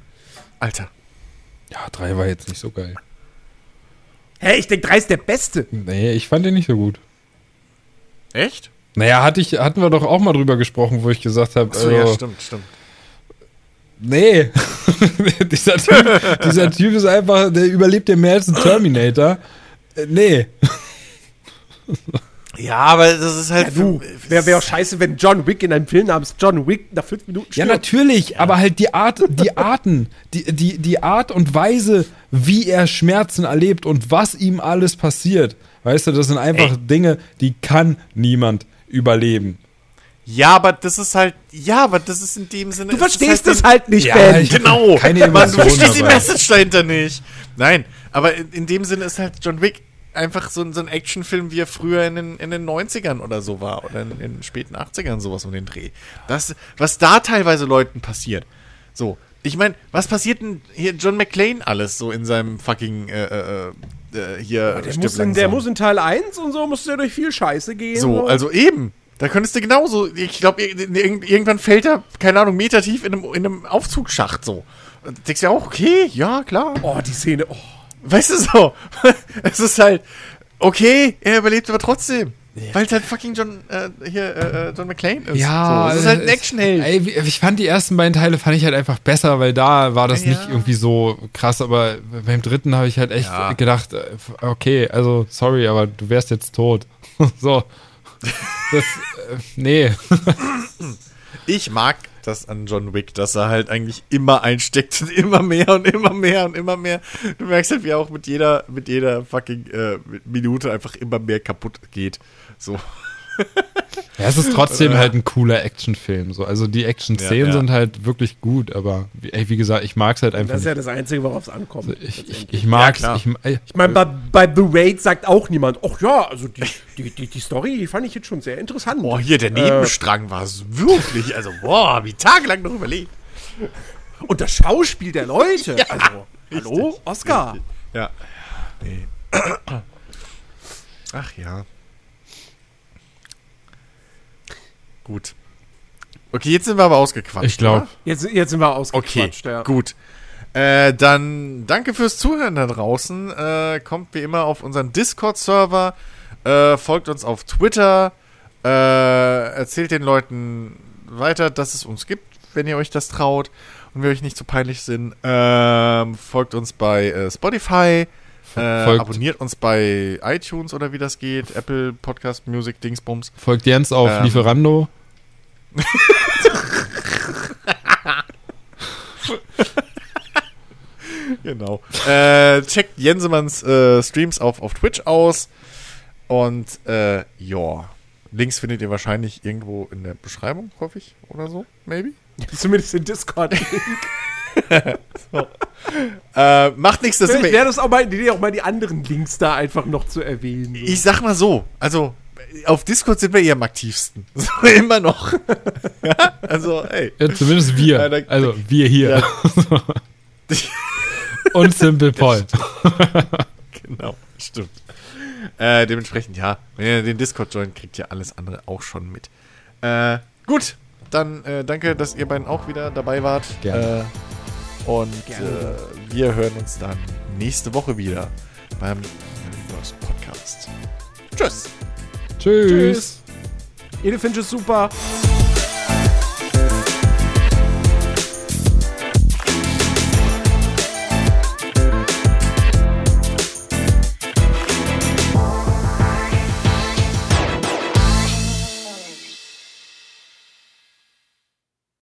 Alter. Ja, drei war jetzt nicht so geil. Hä, ich denke, 3 ist der beste. Nee, ich fand den nicht so gut. Echt? Naja, hatte ich, hatten wir doch auch mal drüber gesprochen, wo ich gesagt habe, also, ja, stimmt, stimmt. nee, dieser, typ, dieser Typ ist einfach, der überlebt ja mehr als ein Terminator. Äh, nee. Ja, aber das ist halt. Ja, du, wäre wär auch scheiße, wenn John Wick in einem Film namens John Wick nach 5 Minuten Ja, stirbt. natürlich, aber halt die Art, die Arten, die, die, die Art und Weise, wie er Schmerzen erlebt und was ihm alles passiert. Weißt du, das sind einfach Dinge, die kann niemand überleben. Ja, aber das ist halt, ja, aber das ist in dem Sinne. Du es verstehst halt das halt nicht, Ja, Ben. ich- Genau. Keine Mann, du Emotionen verstehst die. Message dahinter nicht. Nein, aber in, in dem Sinne ist halt John Wick einfach so, ein- so ein Actionfilm, wie er früher in den, in den 90ern oder so war. Oder in, in den späten 80ern sowas um den Dreh. Das, was da teilweise Leuten passiert. So. Ich meine, was passiert denn hier John McClane alles so in seinem fucking äh, äh, äh, hier Der Stirb muss, in, der muss in Teil 1 und so muss der durch viel Scheiße gehen. So, also eben. Da könntest du genauso, ich glaube, irgendwann fällt er, keine Ahnung, Meter tief in einem, in einem Aufzugsschacht so. Und denkst du ja auch, okay, ja, klar. Oh, die Szene. Oh. Weißt du so? es ist halt, okay, er überlebt aber trotzdem. Weil es halt fucking John, äh, hier, äh, John McClane ist. Ja, so, es ist halt ein Actionheld. Ich fand die ersten beiden Teile fand ich halt einfach besser, weil da war das Ja. nicht irgendwie so krass, aber beim dritten habe ich halt echt Ja. gedacht, äh, okay, also sorry, aber du wärst jetzt tot. so. Das, äh, nee. Ich mag das an John Wick, dass er halt eigentlich immer einsteckt und immer mehr und immer mehr und immer mehr. Du merkst halt, wie er auch mit jeder, mit jeder fucking äh, Minute einfach immer mehr kaputt geht. So. Ja, es ist trotzdem halt ein cooler Actionfilm. So. Also die Action-Szenen Ja, ja. sind halt wirklich gut, aber wie, ey, wie gesagt, ich mag es halt einfach Das ist ja das Einzige, worauf es ankommt. Ich, ich, ich mag's. klar. ich, Ich meine, bei, bei The Raid sagt auch niemand, ach ja, also die, die, die, die Story, die fand ich jetzt schon sehr interessant. Boah, hier der Nebenstrang war es wirklich, also boah, hab ich tagelang noch überlegt. Und das Schauspiel der Leute. also, hallo, Oscar. Ja. Nee. Ach ja. Gut. Okay, jetzt sind wir aber ausgequatscht. ich glaube? Jetzt, jetzt sind wir Okay, ausgequatscht, ja. gut. Äh, dann danke fürs Zuhören da draußen. Äh, kommt wie immer auf unseren Discord-Server. Äh, folgt uns auf Twitter. Äh, erzählt den Leuten weiter, dass es uns gibt, wenn ihr euch das traut und wir euch nicht zu peinlich sind. Ähm, folgt uns bei äh, Spotify. Äh, abonniert uns bei iTunes oder wie das geht. Apple Podcast Music Dingsbums. folgt Jens auf Ähm. Lieferando. Genau. äh, checkt Jensemanns äh, Streams auf, auf Twitch aus. Und äh, ja. Links findet ihr wahrscheinlich irgendwo in der Beschreibung, hoffe ich, oder so, maybe. Zumindest in Discord. Äh, macht nichts, das sind Vielleicht wir. wäre das auch mal, die, auch mal die anderen Links da einfach noch zu erwähnen. Ich sag mal so, also auf Discord sind wir eher am aktivsten. So immer noch. ja, also, ey. Ja, zumindest wir. Ja, da- also wir hier. Und Simple Paul. Genau, stimmt. Äh, dementsprechend, ja, wenn ihr den Discord joint, kriegt ihr alles andere auch schon mit. Äh, gut, dann äh, danke, dass ihr beiden auch wieder dabei wart. Gerne. Und äh, wir hören uns dann nächste Woche wieder beim Universe Podcast. Tschüss. Tschüss. Tschüss. Jede Finch ist super.